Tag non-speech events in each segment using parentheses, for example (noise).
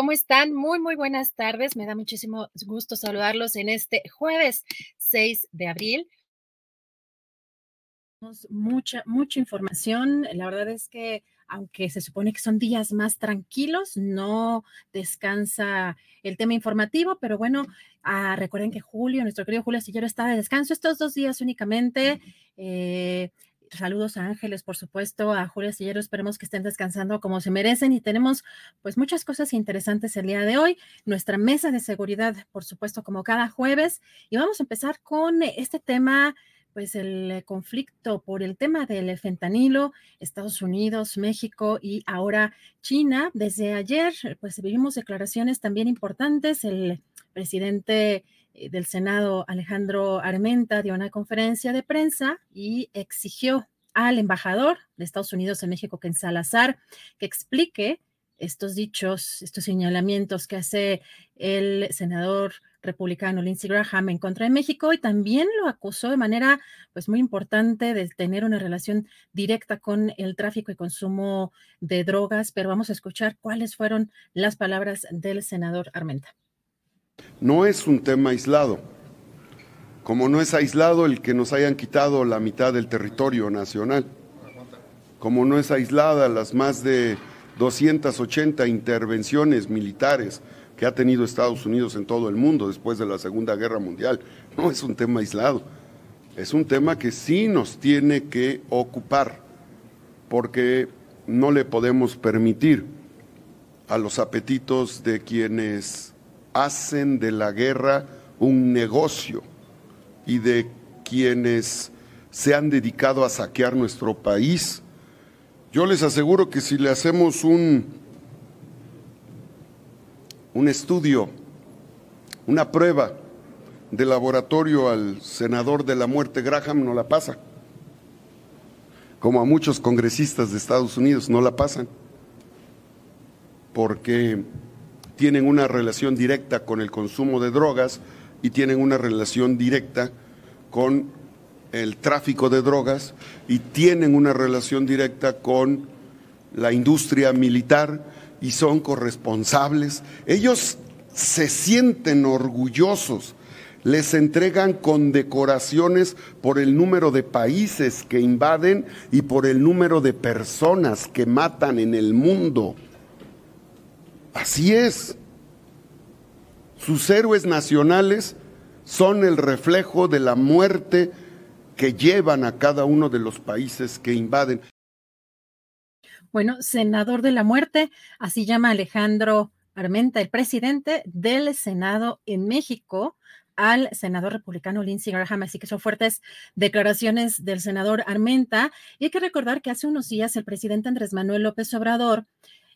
¿Cómo están? Muy, muy buenas tardes. Me da muchísimo gusto saludarlos en este jueves 6 de abril. Mucha, mucha información. La verdad es que aunque se supone que son días más tranquilos, no descansa el tema informativo, pero bueno, ah, recuerden que Julio, nuestro querido Julio Sillero, está de descanso estos dos días únicamente. Eh, saludos a Ángeles, por supuesto, a Julia Sillero, esperemos que estén descansando como se merecen y tenemos pues muchas cosas interesantes el día de hoy, nuestra mesa de seguridad, por supuesto, como cada jueves, y vamos a empezar con este tema pues el conflicto por el tema del fentanilo, Estados Unidos, México y ahora China. Desde ayer, pues vivimos declaraciones también importantes. El presidente del Senado, Alejandro Armenta, dio una conferencia de prensa y exigió al embajador de Estados Unidos en México, Ken Salazar, que explique estos dichos, estos señalamientos que hace el senador republicano Lindsey Graham en contra de México y también lo acusó de manera pues muy importante de tener una relación directa con el tráfico y consumo de drogas, pero vamos a escuchar cuáles fueron las palabras del senador Armenta. No es un tema aislado, como no es aislado el que nos hayan quitado la mitad del territorio nacional, como no es aislada las más de 280 intervenciones militares que ha tenido Estados Unidos en todo el mundo después de la Segunda Guerra Mundial. No es un tema aislado, es un tema que sí nos tiene que ocupar, porque no le podemos permitir a los apetitos de quienes hacen de la guerra un negocio y de quienes se han dedicado a saquear nuestro país. Yo les aseguro que si le hacemos un, un estudio, una prueba de laboratorio al senador de la muerte Graham, no la pasa. Como a muchos congresistas de Estados Unidos no la pasan. Porque tienen una relación directa con el consumo de drogas y tienen una relación directa con el tráfico de drogas y tienen una relación directa con la industria militar y son corresponsables. Ellos se sienten orgullosos, les entregan condecoraciones por el número de países que invaden y por el número de personas que matan en el mundo. Así es. Sus héroes nacionales son el reflejo de la muerte que llevan a cada uno de los países que invaden. Bueno, senador de la muerte, así llama Alejandro Armenta, el presidente del Senado en México al senador republicano Lindsey Graham. Así que son fuertes declaraciones del senador Armenta. Y hay que recordar que hace unos días el presidente Andrés Manuel López Obrador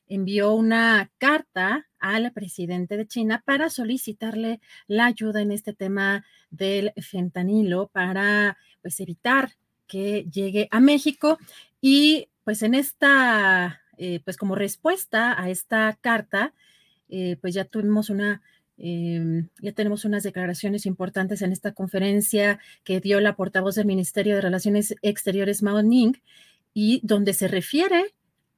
envió una carta al presidente de China para solicitarle la ayuda en este tema del fentanilo para pues evitar que llegue a México. Y pues en esta eh, pues como respuesta a esta carta eh, pues ya tuvimos una em, ya tenemos unas declaraciones importantes en esta conferencia que dio la portavoz del Ministerio de Relaciones Exteriores, Mao Ning, y donde se refiere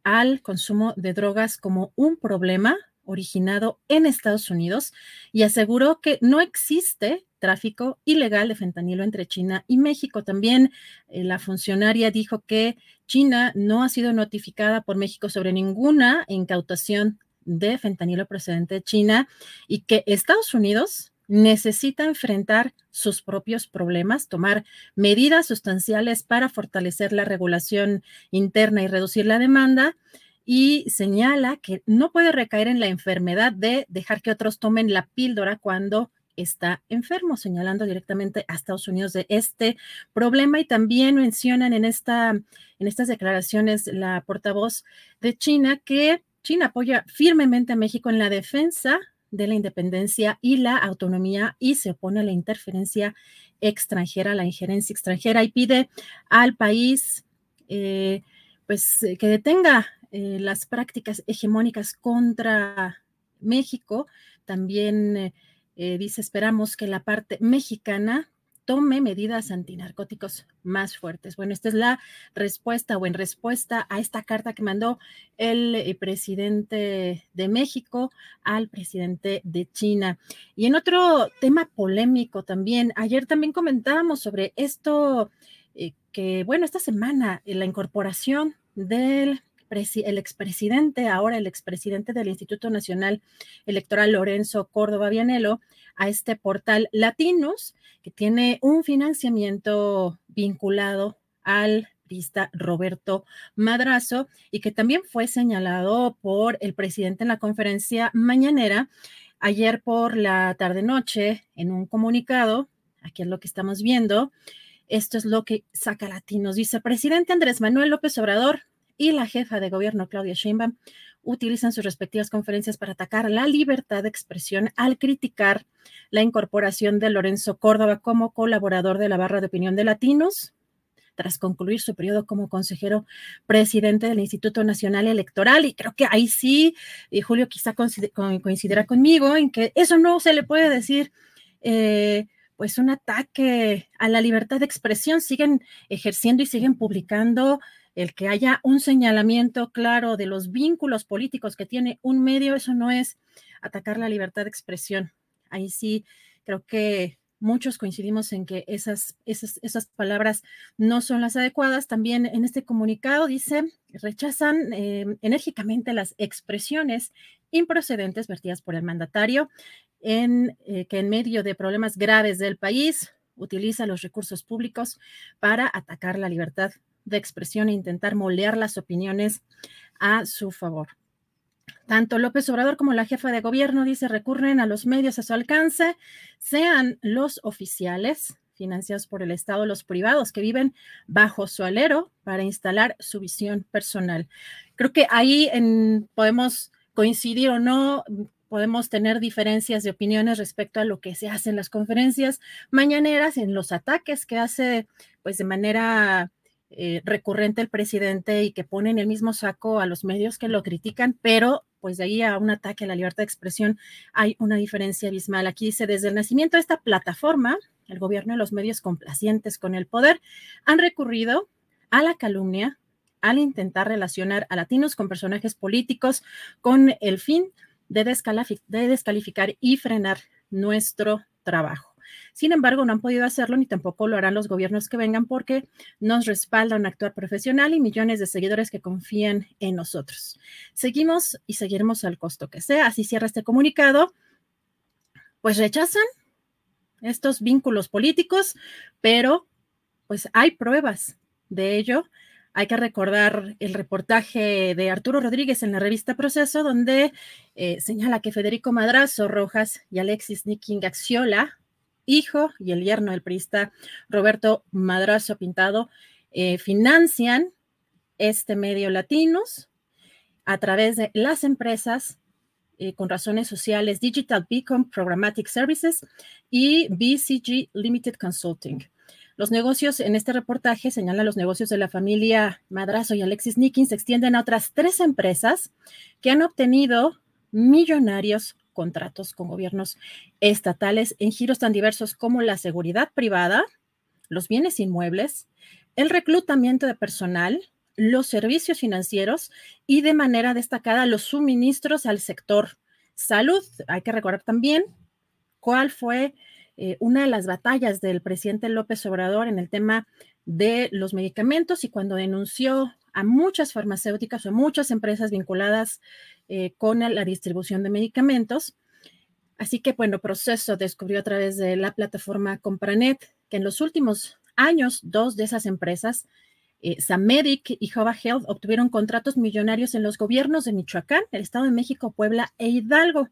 al consumo de drogas como un problema originado en Estados Unidos y aseguró que no existe tráfico ilegal de fentanilo entre China y México. También eh, la funcionaria dijo que China no ha sido notificada por México sobre ninguna incautación de fentanilo procedente de China y que Estados Unidos necesita enfrentar sus propios problemas, tomar medidas sustanciales para fortalecer la regulación interna y reducir la demanda. Y señala que no puede recaer en la enfermedad de dejar que otros tomen la píldora cuando está enfermo, señalando directamente a Estados Unidos de este problema. Y también mencionan en, esta, en estas declaraciones la portavoz de China que China apoya firmemente a México en la defensa de la independencia y la autonomía y se opone a la interferencia extranjera, la injerencia extranjera y pide al país eh, pues eh, que detenga eh, las prácticas hegemónicas contra México. También dice, esperamos que la parte mexicana tome medidas antinarcóticos más fuertes. Bueno, esta es la respuesta o en respuesta a esta carta que mandó el eh, presidente de México al presidente de China. Y en otro tema polémico también, ayer también comentábamos sobre esto eh, que, bueno, esta semana la incorporación del el expresidente, ahora el expresidente del Instituto Nacional Electoral, Lorenzo Córdoba Vianelo, a este portal Latinos, que tiene un financiamiento vinculado al Roberto Madrazo y que también fue señalado por el presidente en la conferencia mañanera ayer por la tarde-noche en un comunicado. Aquí es lo que estamos viendo. Esto es lo que saca Latinos. Dice, presidente Andrés Manuel López Obrador y la jefa de gobierno Claudia Sheinbaum utilizan sus respectivas conferencias para atacar la libertad de expresión al criticar la incorporación de Lorenzo Córdoba como colaborador de la barra de opinión de Latinos tras concluir su periodo como consejero presidente del Instituto Nacional Electoral. Y creo que ahí sí, y Julio quizá coincidirá conmigo en que eso no se le puede decir. Eh, pues un ataque a la libertad de expresión, siguen ejerciendo y siguen publicando el que haya un señalamiento claro de los vínculos políticos que tiene un medio, eso no es atacar la libertad de expresión. Ahí sí creo que muchos coincidimos en que esas, esas, esas palabras no son las adecuadas. También en este comunicado dice, rechazan em, enérgicamente las expresiones improcedentes vertidas por el mandatario en eh, que en medio de problemas graves del país utiliza los recursos públicos para atacar la libertad de expresión e intentar moldear las opiniones a su favor. Tanto López Obrador como la jefa de gobierno, dice, recurren a los medios a su alcance, sean los oficiales financiados por el Estado, los privados que viven bajo su alero para instalar su visión personal. Creo que ahí podemos coincidir o no, podemos tener diferencias de opiniones respecto a lo que se hace en las conferencias mañaneras, en los ataques que hace pues de manera eh, recurrente el presidente y que pone en el mismo saco a los medios que lo critican, pero pues de ahí a un ataque a la libertad de expresión hay una diferencia abismal. Aquí dice, desde el nacimiento de esta plataforma, el gobierno y los medios complacientes con el poder han recurrido a la calumnia al intentar relacionar a latinos con personajes políticos con el fin de, de descalificar y frenar nuestro trabajo. Sin embargo, no han podido hacerlo ni tampoco lo harán los gobiernos que vengan porque nos respaldan actuar profesional y millones de seguidores que confían en nosotros. Seguimos y seguiremos al costo que sea. Así cierra este comunicado. Pues rechazan estos vínculos políticos, pero pues hay pruebas de ello. Hay que recordar el reportaje de Arturo Rodríguez en la revista Proceso, donde eh, señala que Federico Madrazo Rojas y Alexis Niking Axiola, hijo y el yerno del priista Roberto Madrazo Pintado, eh, financian este medio latinos. a través de las empresas eh, con razones sociales Digital Beacon Programmatic Services y BCG Limited Consulting. Los negocios en este reportaje señalan los negocios de la familia Madrazo y Alexis Nikin se extienden a otras tres empresas que han obtenido millonarios contratos con gobiernos estatales en giros tan diversos como la seguridad privada, los bienes inmuebles, el reclutamiento de personal, los servicios financieros y de manera destacada los suministros al sector salud. Hay que recordar también cuál fue eh, una de las batallas del presidente López Obrador en el tema de los medicamentos y cuando denunció a muchas farmacéuticas o muchas empresas vinculadas eh, con la distribución de medicamentos. Así que, bueno, Proceso descubrió a través de la plataforma Compranet que en los últimos años, dos de esas empresas eh, Samedic y Jova Health obtuvieron contratos millonarios en los gobiernos de Michoacán, el Estado de México, Puebla e Hidalgo.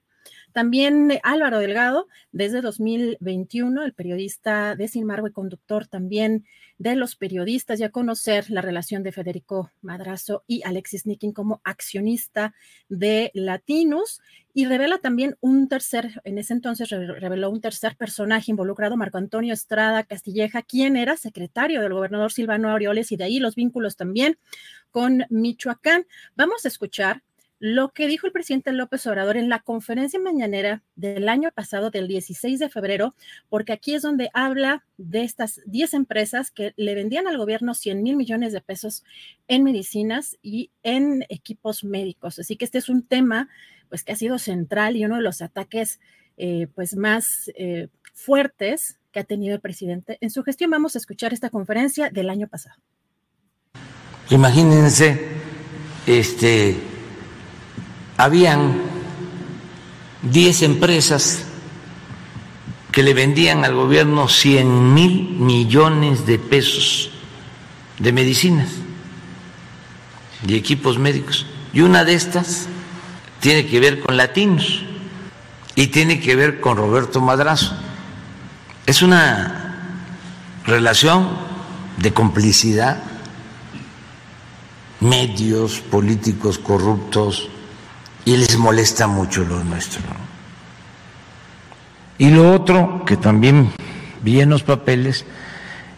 También eh, Álvaro Delgado, desde 2021, el periodista de Sin y conductor también de los periodistas, ya conocer la relación de Federico Madrazo y Alexis Nikin como accionista de Latinus y revela también un tercer, en ese entonces reveló un tercer personaje involucrado, Marco Antonio Estrada Castilleja, quien era secretario del gobernador Silvano Aureoles y de ahí los vínculos también con Michoacán. Vamos a escuchar lo que dijo el presidente López Obrador en la conferencia mañanera del año pasado, del 16 de febrero, porque aquí es donde habla de estas 10 empresas que le vendían al gobierno 100 mil millones de pesos en medicinas y en equipos médicos. Así que este es un tema pues que ha sido central y uno de los ataques eh, pues más eh, fuertes que ha tenido el presidente en su gestión. Vamos a escuchar esta conferencia del año pasado. Imagínense, este habían 10 empresas que le vendían al gobierno 100 mil millones de pesos de medicinas y equipos médicos. Y una de estas tiene que ver con latinos y tiene que ver con Roberto Madrazo. Es una relación de complicidad, medios políticos corruptos, y les molesta mucho lo nuestro. Y lo otro que también vi en los papeles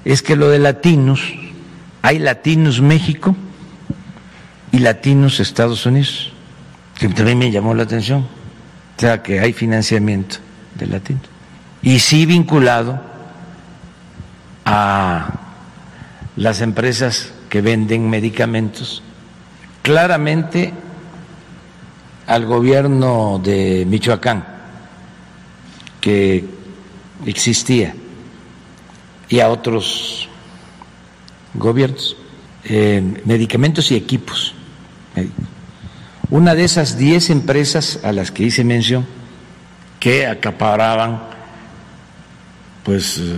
es que lo de latinos, hay latinos México y latinos Estados Unidos, que también me llamó la atención, o sea que hay financiamiento de latinos. Y sí vinculado a las empresas que venden medicamentos, claramente al gobierno de Michoacán que existía y a otros gobiernos, eh, medicamentos y equipos. Una de esas diez empresas a las que hice mención que acaparaban pues eh,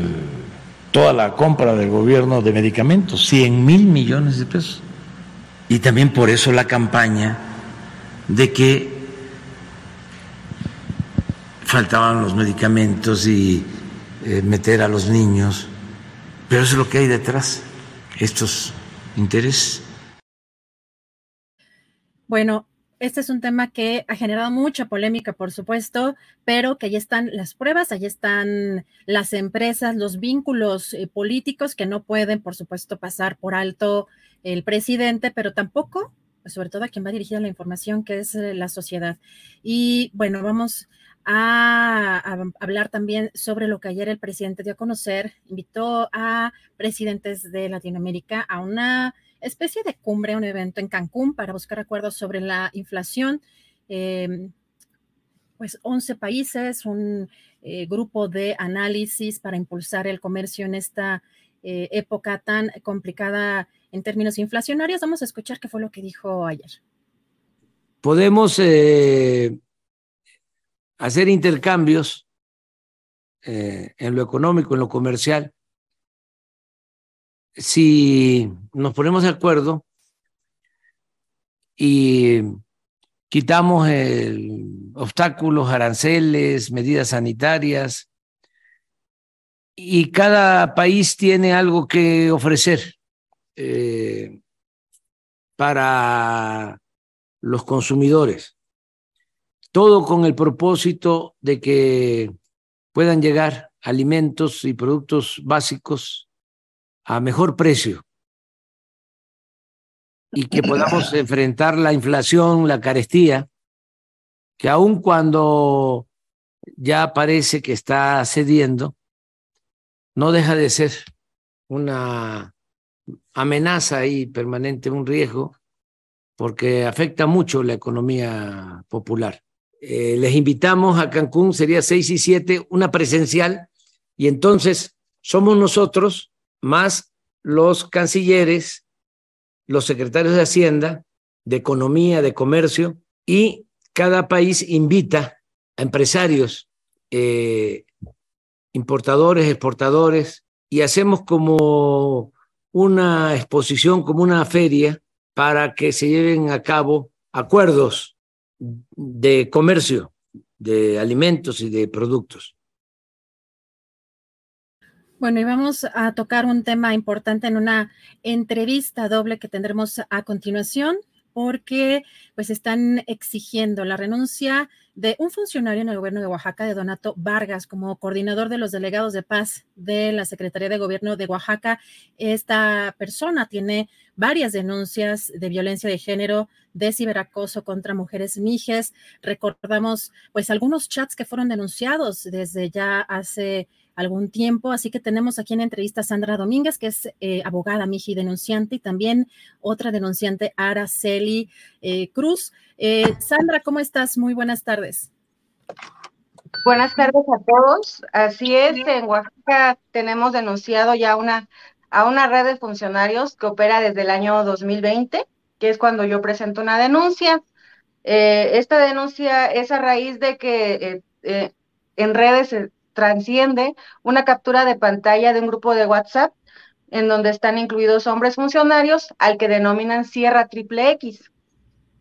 toda la compra del gobierno de medicamentos, 100 mil millones de pesos. Y también por eso la campaña de que faltaban los medicamentos y eh, meter a los niños, pero es lo que hay detrás, estos intereses. Bueno, este es un tema que ha generado mucha polémica, por supuesto, pero que ahí están las pruebas, ahí están las empresas, los vínculos eh, políticos que no pueden, por supuesto, pasar por alto el presidente, pero tampoco sobre todo a quien va dirigida la información, que es eh, la sociedad. Y bueno, vamos a, hablar también sobre lo que ayer el presidente dio a conocer, invitó a presidentes de Latinoamérica a una especie de cumbre, un evento en Cancún para buscar acuerdos sobre la inflación. Em, pues 11 países, un eh, grupo de análisis para impulsar el comercio en esta eh, época tan complicada en términos inflacionarios. Vamos a escuchar qué fue lo que dijo ayer. Podemos eh, hacer intercambios eh, en lo económico, en lo comercial, si nos ponemos de acuerdo y quitamos obstáculos, aranceles, medidas sanitarias, y cada país tiene algo que ofrecer eh, para los consumidores. Todo con el propósito de que puedan llegar alimentos y productos básicos a mejor precio y que podamos (clears throat) enfrentar la inflación, la carestía, que aun cuando ya parece que está cediendo, no deja de ser una amenaza ahí permanente, un riesgo, porque afecta mucho la economía popular. Eh, les invitamos a Cancún, sería 6 y 7, una presencial, y entonces somos nosotros más los cancilleres, los secretarios de Hacienda, de Economía, de Comercio, y cada país invita a empresarios, eh, importadores, exportadores, y hacemos como una exposición, como una feria, para que se lleven a cabo acuerdos de comercio de alimentos y de productos. Bueno, y vamos a tocar un tema importante en una entrevista doble que tendremos a continuación, porque pues están exigiendo la renuncia de un funcionario en el gobierno de Oaxaca, de Donato Vargas, como coordinador de los delegados de paz de la Secretaría de Gobierno de Oaxaca. Esta persona tiene varias denuncias de violencia de género, de ciberacoso contra mujeres mijes. Recordamos pues algunos chats que fueron denunciados desde ya hace algún tiempo. Así que tenemos aquí en entrevista a Sandra Domínguez, que es eh, abogada, Miji, denunciante, y también otra denunciante, Araceli eh, Cruz. Eh, Sandra, ¿cómo estás? Muy buenas tardes. Buenas tardes a todos. Así es, en Oaxaca tenemos denunciado ya una, a una red de funcionarios que opera desde el año 2020, que es cuando yo presento una denuncia. esta denuncia es a raíz de que en redes transciende una captura de pantalla de un grupo de WhatsApp en donde están incluidos hombres funcionarios al que denominan Sierra Triple X.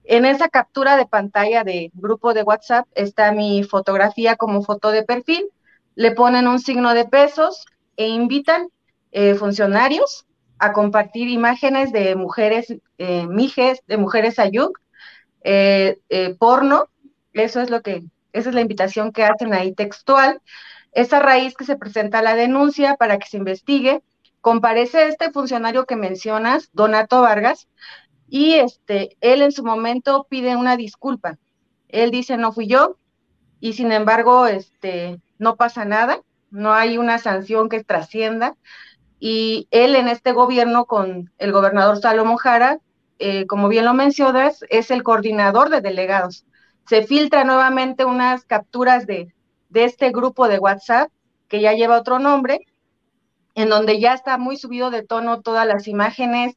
En esa captura de pantalla de grupo de WhatsApp está mi fotografía como foto de perfil, le ponen un signo de pesos e invitan eh, funcionarios a compartir imágenes de mujeres eh, mijes, de mujeres ayuk, eh, porno, eso es lo que, esa es la invitación que hacen ahí textual, esa raíz que se presenta la denuncia para que se investigue. Comparece este funcionario que mencionas, Donato Vargas, y este, él en su momento pide una disculpa. Él dice, no fui yo, y sin embargo, este, no pasa nada, no hay una sanción que trascienda. Y él en este gobierno con el gobernador Salomón Jara, eh, como bien lo mencionas, es el coordinador de delegados. Se filtra nuevamente unas capturas de, de este grupo de WhatsApp, que ya lleva otro nombre, en donde ya está muy subido de tono todas las imágenes,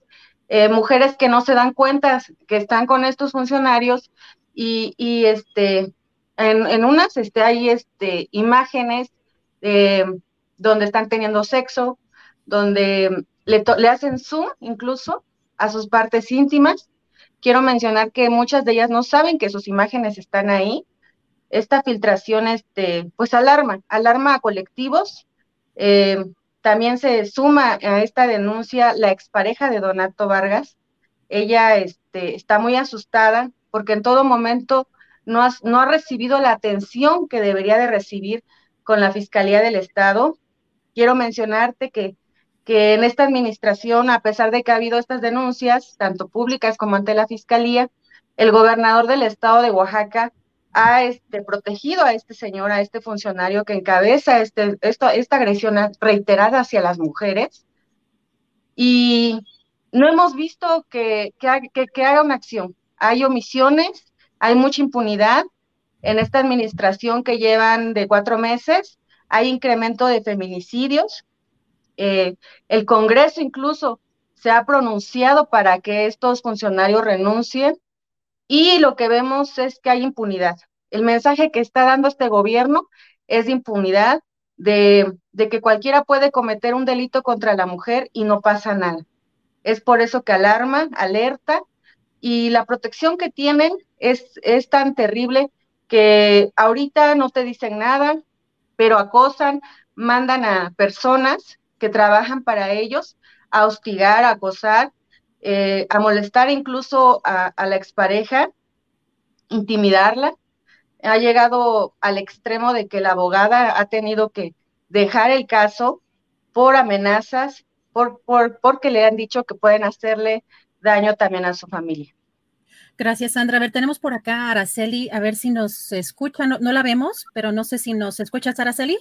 eh, mujeres que no se dan cuenta que están con estos funcionarios y, y este, en, unas este, hay este, imágenes eh, donde están teniendo sexo, donde le, le hacen zoom incluso a sus partes íntimas. Quiero mencionar que muchas de ellas no saben que sus imágenes están ahí esta filtración, este, pues alarma, alarma a colectivos. Eh, también se suma a esta denuncia la expareja de Donato Vargas. Ella este, está muy asustada porque en todo momento no, no ha recibido la atención que debería de recibir con la Fiscalía del Estado. Quiero mencionarte que, que en esta administración, a pesar de que ha habido estas denuncias, tanto públicas como ante la Fiscalía, el gobernador del Estado de Oaxaca ha este, protegido a este señor, a este funcionario que encabeza este, esta agresión reiterada hacia las mujeres. Y no hemos visto que, que, que, haga una acción. Hay omisiones, hay mucha impunidad en esta administración que llevan de cuatro meses, hay incremento de feminicidios. Eh, el Congreso incluso se ha pronunciado para que estos funcionarios renuncien y lo que vemos es que hay impunidad. El mensaje que está dando este gobierno es de impunidad, de, que cualquiera puede cometer un delito contra la mujer y no pasa nada. Es por eso que alarma, alerta, y la protección que tienen es, es tan terrible que ahorita no te dicen nada, pero acosan, mandan a personas que trabajan para ellos a hostigar, a acosar, eh, a molestar incluso a, la expareja intimidarla. Ha llegado al extremo de que la abogada ha tenido que dejar el caso por amenazas, por, por, porque le han dicho que pueden hacerle daño también a su familia. Gracias, Sandra. A ver, tenemos por acá a Araceli, a ver si nos escucha. No, no la vemos, pero no sé si nos escuchas, Araceli.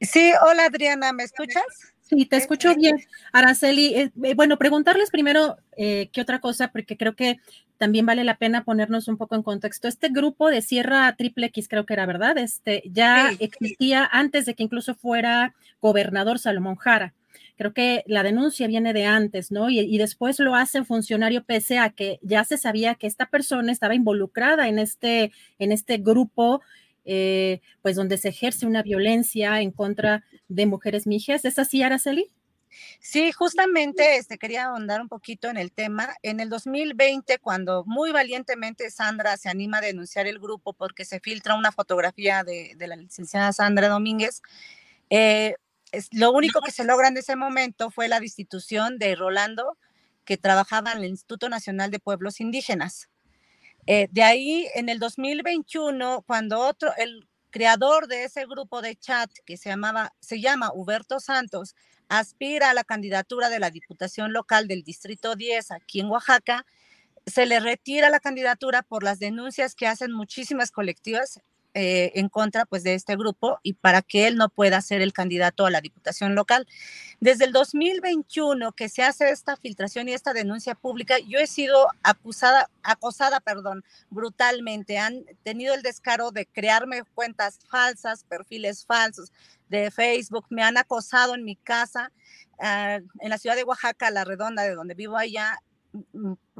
Sí, hola Adriana, ¿me escuchas? Sí, te escucho bien. Araceli, eh, eh, bueno, preguntarles primero eh, qué otra cosa, porque creo que también vale la pena ponernos un poco en contexto. Este grupo de Sierra Triple X, creo que era verdad, este ya existía antes de que incluso fuera gobernador Salomón Jara. Creo que la denuncia viene de antes, ¿no? Y, y, después lo hace funcionario pese a que ya se sabía que esta persona estaba involucrada en este, en este grupo eh, pues donde se ejerce una violencia en contra de mujeres mijas. ¿Es así, Araceli? Sí, justamente este, quería ahondar un poquito en el tema. En el 2020, cuando muy valientemente Sandra se anima a denunciar el grupo porque se filtra una fotografía de, la licenciada Sandra Domínguez, eh, es, lo único que se logra en ese momento fue la destitución de Rolando, que trabajaba en el Instituto Nacional de Pueblos Indígenas. Eh, de ahí, en el 2021, cuando otro, el creador de ese grupo de chat que se llamaba, se llama Huberto Santos, aspira a la candidatura de la Diputación Local del Distrito 10 aquí en Oaxaca, se le retira la candidatura por las denuncias que hacen muchísimas colectivas eh, en contra pues, de este grupo y para que él no pueda ser el candidato a la diputación local. Desde el 2021 que se hace esta filtración y esta denuncia pública, yo he sido acusada, acosada, perdón, brutalmente. Han tenido el descaro de crearme cuentas falsas, perfiles falsos de Facebook, me han acosado en mi casa, uh, en la ciudad de Oaxaca, La Redonda, de donde vivo allá,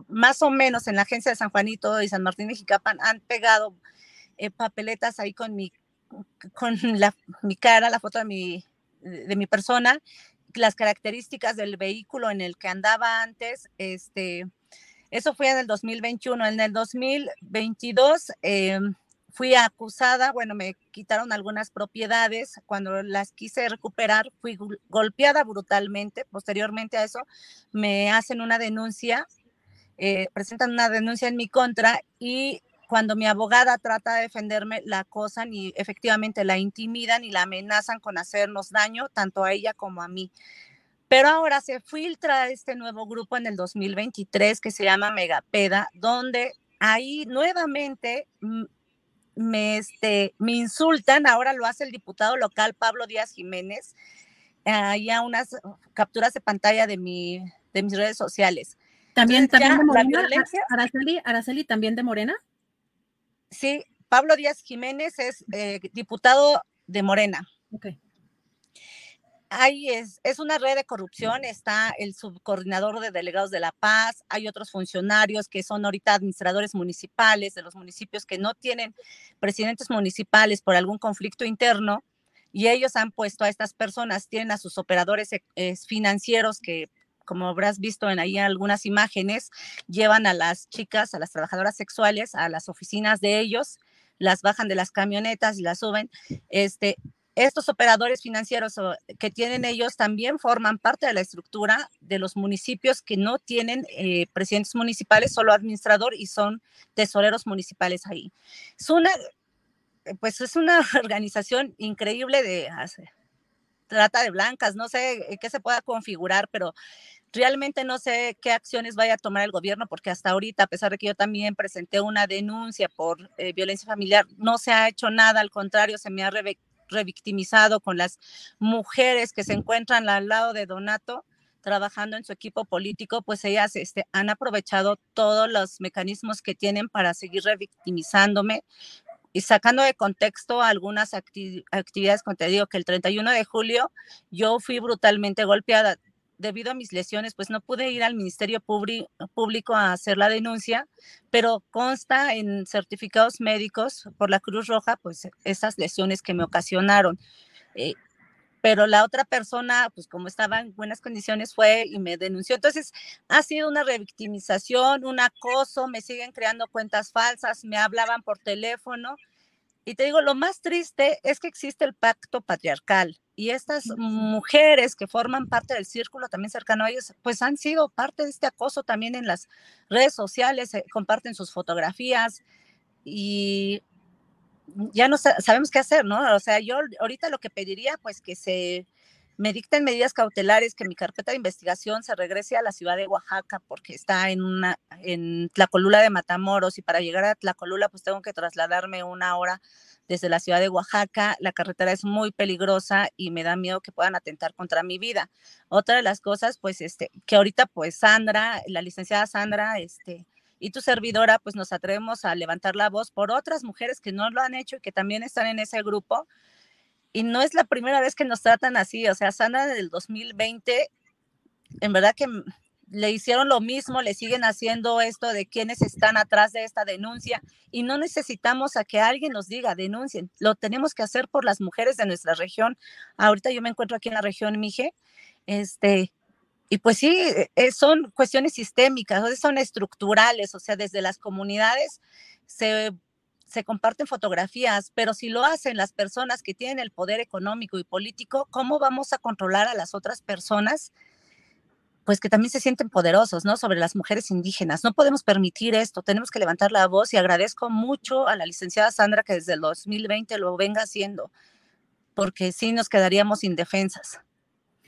más o menos en la agencia de San Juanito y San Martín de Jicapan han pegado eh, papeletas ahí con mi, con la, mi cara, la foto de mi, de mi persona, las características del vehículo en el que andaba antes, este, eso fue en el 2021. En el 2022 eh, fui acusada, bueno, me quitaron algunas propiedades. Cuando las quise recuperar, fui golpeada brutalmente. Posteriormente a eso, me hacen una denuncia, eh, presentan una denuncia en mi contra y cuando mi abogada trata de defenderme, la acosan y efectivamente la intimidan y la amenazan con hacernos daño, tanto a ella como a mí. Pero ahora se filtra este nuevo grupo en el 2023 que se llama Megapeda, donde ahí nuevamente me, este, me insultan, ahora lo hace el diputado local Pablo Díaz Jiménez, hay unas capturas de pantalla de, mi, de mis redes sociales. También, también de Morena, Araceli, Araceli, también de Morena. Sí, Pablo Díaz Jiménez es eh, diputado de Morena. Okay. Ahí es, es una red de corrupción, está el subcoordinador de delegados de la paz, hay otros funcionarios que son ahorita administradores municipales de los municipios que no tienen presidentes municipales por algún conflicto interno y ellos han puesto a estas personas, tienen a sus operadores eh, financieros que como habrás visto en ahí algunas imágenes, llevan a las chicas, a las trabajadoras sexuales, a las oficinas de ellos, las bajan de las camionetas y las suben. Este, estos operadores financieros que tienen ellos también forman parte de la estructura de los municipios que no tienen eh, presidentes municipales, solo administrador y son tesoreros municipales ahí. Es una, pues es una (laughs) organización increíble de trata de blancas, no sé qué se pueda configurar, pero realmente no sé qué acciones vaya a tomar el gobierno, porque hasta ahorita, a pesar de que yo también presenté una denuncia por eh, violencia familiar, no se ha hecho nada, al contrario, se me ha revictimizado con las mujeres que se encuentran al lado de Donato trabajando en su equipo político, pues ellas este, han aprovechado todos los mecanismos que tienen para seguir revictimizándome, y sacando de contexto algunas actividades, como te digo, que el 31 de julio yo fui brutalmente golpeada debido a mis lesiones, pues no pude ir al Ministerio Público a hacer la denuncia, pero consta en certificados médicos por la Cruz Roja, pues esas lesiones que me ocasionaron. Eh, pero la otra persona, pues como estaba en buenas condiciones, fue y me denunció. Entonces, ha sido una revictimización, un acoso, me siguen creando cuentas falsas, me hablaban por teléfono. Y te digo, lo más triste es que existe el pacto patriarcal y estas mujeres que forman parte del círculo también cercano a ellos, pues han sido parte de este acoso también en las redes sociales, eh, comparten sus fotografías, y ya no sabemos qué hacer, ¿no? O sea, yo ahorita lo que pediría, pues que se me dicten medidas cautelares, que mi carpeta de investigación se regrese a la ciudad de Oaxaca, porque está en una, en Tlacolula de Matamoros, y para llegar a Tlacolula, pues tengo que trasladarme una hora desde la ciudad de Oaxaca. La carretera es muy peligrosa y me da miedo que puedan atentar contra mi vida. Otra de las cosas, pues, este, que ahorita, pues, Sandra, la licenciada Sandra, este, y tu servidora, pues nos atrevemos a levantar la voz por otras mujeres que no lo han hecho y que también están en ese grupo. Y no es la primera vez que nos tratan así, o sea, Sandra del 2020, en verdad que le hicieron lo mismo, le siguen haciendo esto de quienes están atrás de esta denuncia y no necesitamos a que alguien nos diga, denuncien, lo tenemos que hacer por las mujeres de nuestra región. Ahorita yo me encuentro aquí en la región Mije, este, y pues sí, eh, son cuestiones sistémicas, son estructurales, o sea, desde las comunidades se, se comparten fotografías, pero si lo hacen las personas que tienen el poder económico y político, ¿cómo vamos a controlar a las otras personas? pues que también se sienten poderosos, ¿no? Sobre las mujeres indígenas. No podemos permitir esto, tenemos que levantar la voz y agradezco mucho a la licenciada Sandra que desde el 2020 lo venga haciendo, porque sí nos quedaríamos indefensas.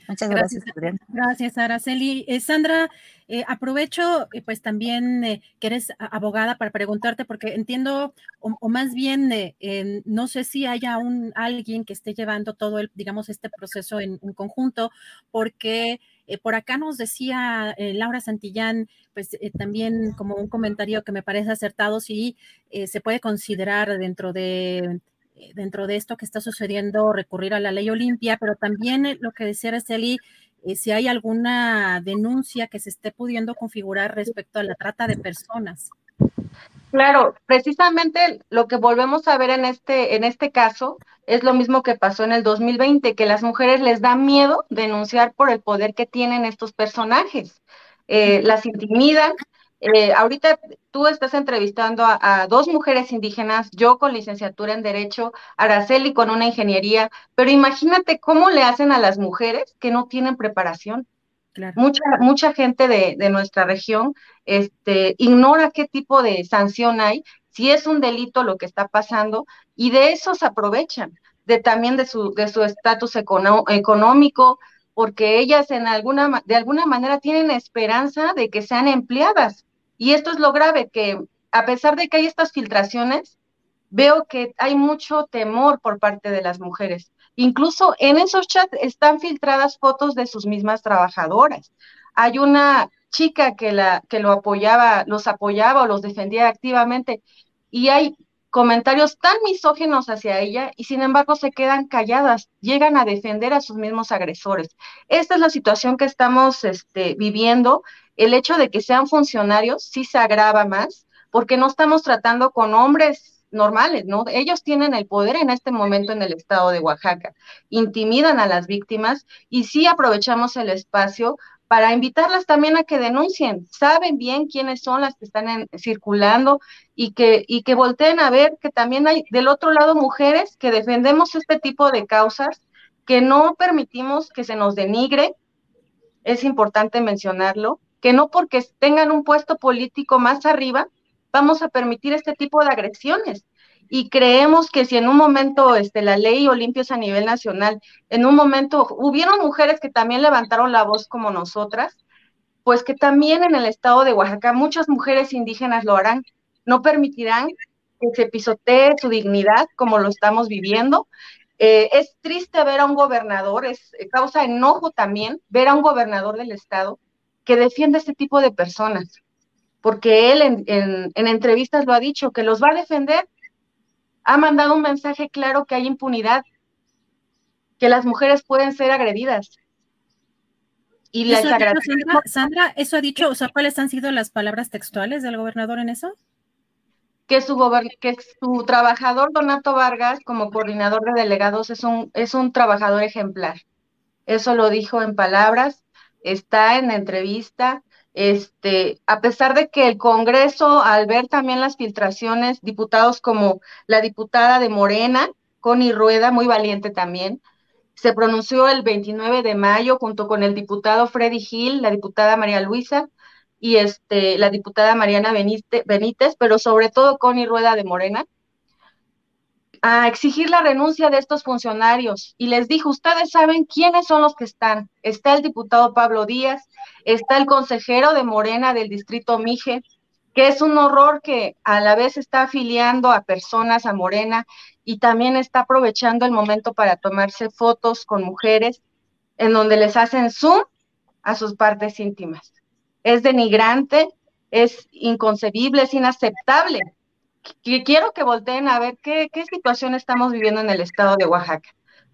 Muchas gracias, gracias Gracias, Araceli. Eh, Sandra, eh, aprovecho eh, pues también que eres abogada para preguntarte, porque entiendo, o, más bien, no sé si haya un alguien que esté llevando todo el, digamos, este proceso en, un conjunto, porque por acá nos decía Laura Santillán, pues también como un comentario que me parece acertado, si se puede considerar dentro de eh, dentro de esto que está sucediendo recurrir a la ley Olimpia, pero también eh, lo que decía Araceli, eh, si hay alguna denuncia que se esté pudiendo configurar respecto a la trata de personas. Claro, precisamente lo que volvemos a ver en este, en este caso es lo mismo que pasó en el 2020, que las mujeres les da miedo denunciar por el poder que tienen estos personajes. las intimidan, eh, ahorita tú estás entrevistando a, dos mujeres indígenas, yo con licenciatura en Derecho, Araceli con una ingeniería, pero imagínate cómo le hacen a las mujeres que no tienen preparación. Mucha, mucha gente de, de, nuestra región este, ignora qué tipo de sanción hay, si es un delito lo que está pasando, y de eso se aprovechan, de también de su de su estatus económico, porque ellas en alguna, de alguna manera tienen esperanza de que sean empleadas y esto es lo grave, que a pesar de que hay estas filtraciones, veo que hay mucho temor por parte de las mujeres. Incluso en esos chats están filtradas fotos de sus mismas trabajadoras. Hay una chica que, la, que lo apoyaba, los apoyaba o los defendía activamente y hay comentarios tan misógenos hacia ella y sin embargo se quedan calladas, llegan a defender a sus mismos agresores. Esta es la situación que estamos este, viviendo el hecho de que sean funcionarios sí se agrava más, porque no estamos tratando con hombres normales, ¿no? Ellos tienen el poder en este momento en el estado de Oaxaca, intimidan a las víctimas y sí aprovechamos el espacio para invitarlas también a que denuncien, saben bien quiénes son las que están circulando y que, y que volteen a ver que también hay del otro lado mujeres que defendemos este tipo de causas, que no permitimos que se nos denigre, es importante mencionarlo, que no porque tengan un puesto político más arriba vamos a permitir este tipo de agresiones. Y creemos que si en un momento este, la ley Olimpia a nivel nacional, en un momento hubieron mujeres que también levantaron la voz como nosotras, pues que también en el estado de Oaxaca muchas mujeres indígenas lo harán. No permitirán que se pisotee su dignidad como lo estamos viviendo. Eh, es triste ver a un gobernador, es causa enojo también ver a un gobernador del estado que defiende este tipo de personas, porque él en, entrevistas lo ha dicho, que los va a defender, ha mandado un mensaje claro que hay impunidad, que las mujeres pueden ser agredidas. Y les Sandra, Sandra, ¿eso ha dicho, o sea, cuáles han sido las palabras textuales del gobernador en eso? Que su, que su trabajador Donato Vargas, como coordinador de delegados, es un, es un trabajador ejemplar. Eso lo dijo en palabras está en la entrevista. Este, a pesar de que el Congreso, al ver también las filtraciones, diputados como la diputada de Morena, Connie Rueda, muy valiente también, se pronunció el 29 de mayo junto con el diputado Freddy Gil, la diputada María Luisa, y este, la diputada Mariana Benítez, pero sobre todo Connie Rueda de Morena, a exigir la renuncia de estos funcionarios. Y les dijo, ustedes saben quiénes son los que están. Está el diputado Pablo Díaz, está el consejero de Morena del distrito Mije, que es un horror que a la vez está afiliando a personas a Morena y también está aprovechando el momento para tomarse fotos con mujeres en donde les hacen zoom a sus partes íntimas. Es denigrante, es inconcebible, es inaceptable quiero que volteen a ver qué, qué situación estamos viviendo en el estado de Oaxaca.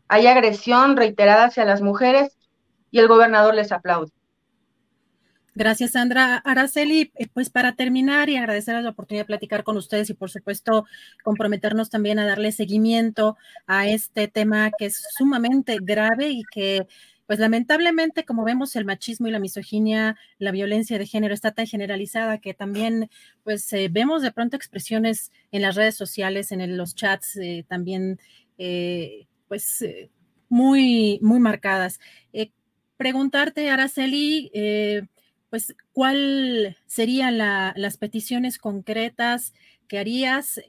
Hay agresión reiterada hacia las mujeres y el gobernador les aplaude. Gracias, Sandra. Araceli, eh, pues para terminar y agradecer la oportunidad de platicar con ustedes y por supuesto comprometernos también a darle seguimiento a este tema que es sumamente grave y que pues lamentablemente, como vemos, el machismo y la misoginia, la violencia de género está tan generalizada que también, pues eh, vemos de pronto expresiones en las redes sociales, en los chats, eh, también, eh, pues muy, muy marcadas. preguntarte, Araceli, pues, ¿cuál serían las peticiones concretas que harías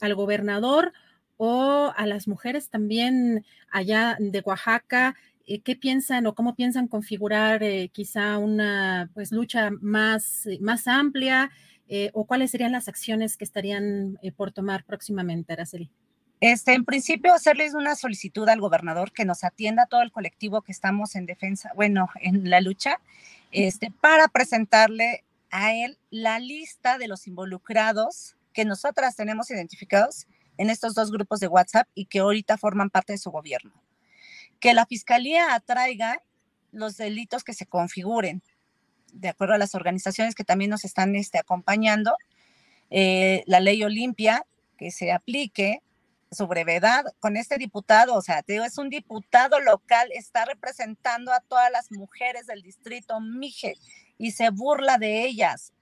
al gobernador? o a las mujeres también allá de Oaxaca ¿qué piensan o cómo piensan configurar eh, quizá una pues, lucha más, eh, más amplia o cuáles serían las acciones que estarían por tomar próximamente, Araceli? Este, en principio, hacerles una solicitud al gobernador que nos atienda a todo el colectivo que estamos en defensa, bueno, en la lucha, este, para presentarle a él la lista de los involucrados que nosotras tenemos identificados en estos dos grupos de WhatsApp y que ahorita forman parte de su gobierno que la fiscalía atraiga los delitos que se configuren, de acuerdo a las organizaciones que también nos están este, acompañando, eh, la ley Olimpia, que se aplique su brevedad con este diputado, o sea, es un diputado local, está representando a todas las mujeres del distrito Mije y se burla de ellas.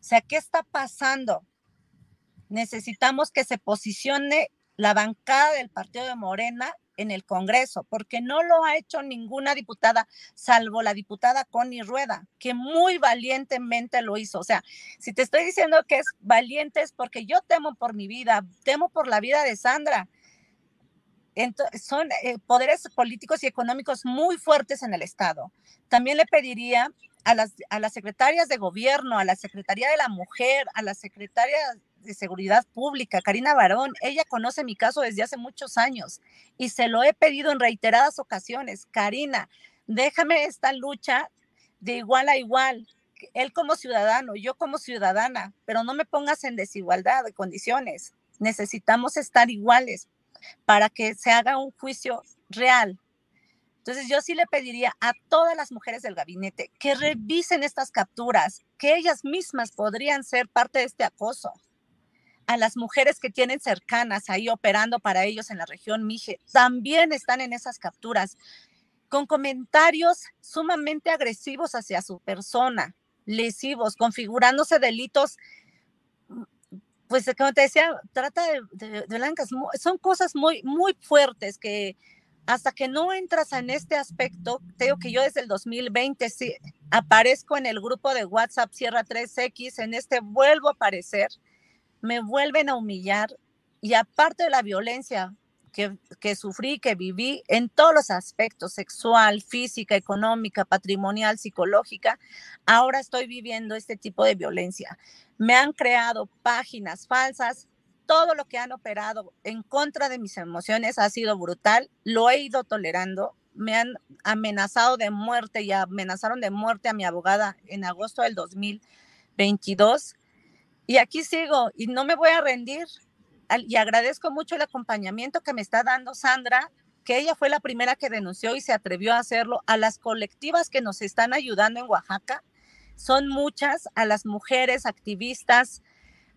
O sea, ¿qué está pasando? Necesitamos que se posicione la bancada del partido de Morena en el Congreso, porque no lo ha hecho ninguna diputada, salvo la diputada Connie Rueda, que muy valientemente lo hizo. O sea, si te estoy diciendo que es valiente es porque yo temo por mi vida, temo por la vida de Sandra. Entonces, son eh, poderes políticos y económicos muy fuertes en el Estado. También le pediría a las, a las secretarias de gobierno, a la Secretaría de la Mujer, a la Secretaria de Seguridad Pública, Karina Barón, ella conoce mi caso desde hace muchos años y se lo he pedido en reiteradas ocasiones. Karina, déjame esta lucha de igual a igual, él como ciudadano, yo como ciudadana, pero no me pongas en desigualdad de condiciones. Necesitamos estar iguales para que se haga un juicio real. Entonces yo sí le pediría a todas las mujeres del gabinete que revisen estas capturas, que ellas mismas podrían ser parte de este acoso a las mujeres que tienen cercanas ahí operando para ellos en la región Mije, también están en esas capturas, con comentarios sumamente agresivos hacia su persona, lesivos, configurándose delitos, pues como te decía, trata de, blancas, son cosas muy, muy fuertes que hasta que no entras en este aspecto, tengo que yo desde el 2020 sí, aparezco en el grupo de WhatsApp Sierra 3X, en este vuelvo a aparecer me vuelven a humillar y aparte de la violencia que, que, sufrí, que viví en todos los aspectos, sexual, física, económica, patrimonial, psicológica, ahora estoy viviendo este tipo de violencia. Me han creado páginas falsas, todo lo que han operado en contra de mis emociones ha sido brutal, lo he ido tolerando, me han amenazado de muerte y amenazaron de muerte a mi abogada en agosto del 2022 y aquí sigo y no me voy a rendir. Y agradezco mucho el acompañamiento que me está dando Sandra, que ella fue la primera que denunció y se atrevió a hacerlo, a las colectivas que nos están ayudando en Oaxaca. Son muchas, a las mujeres activistas,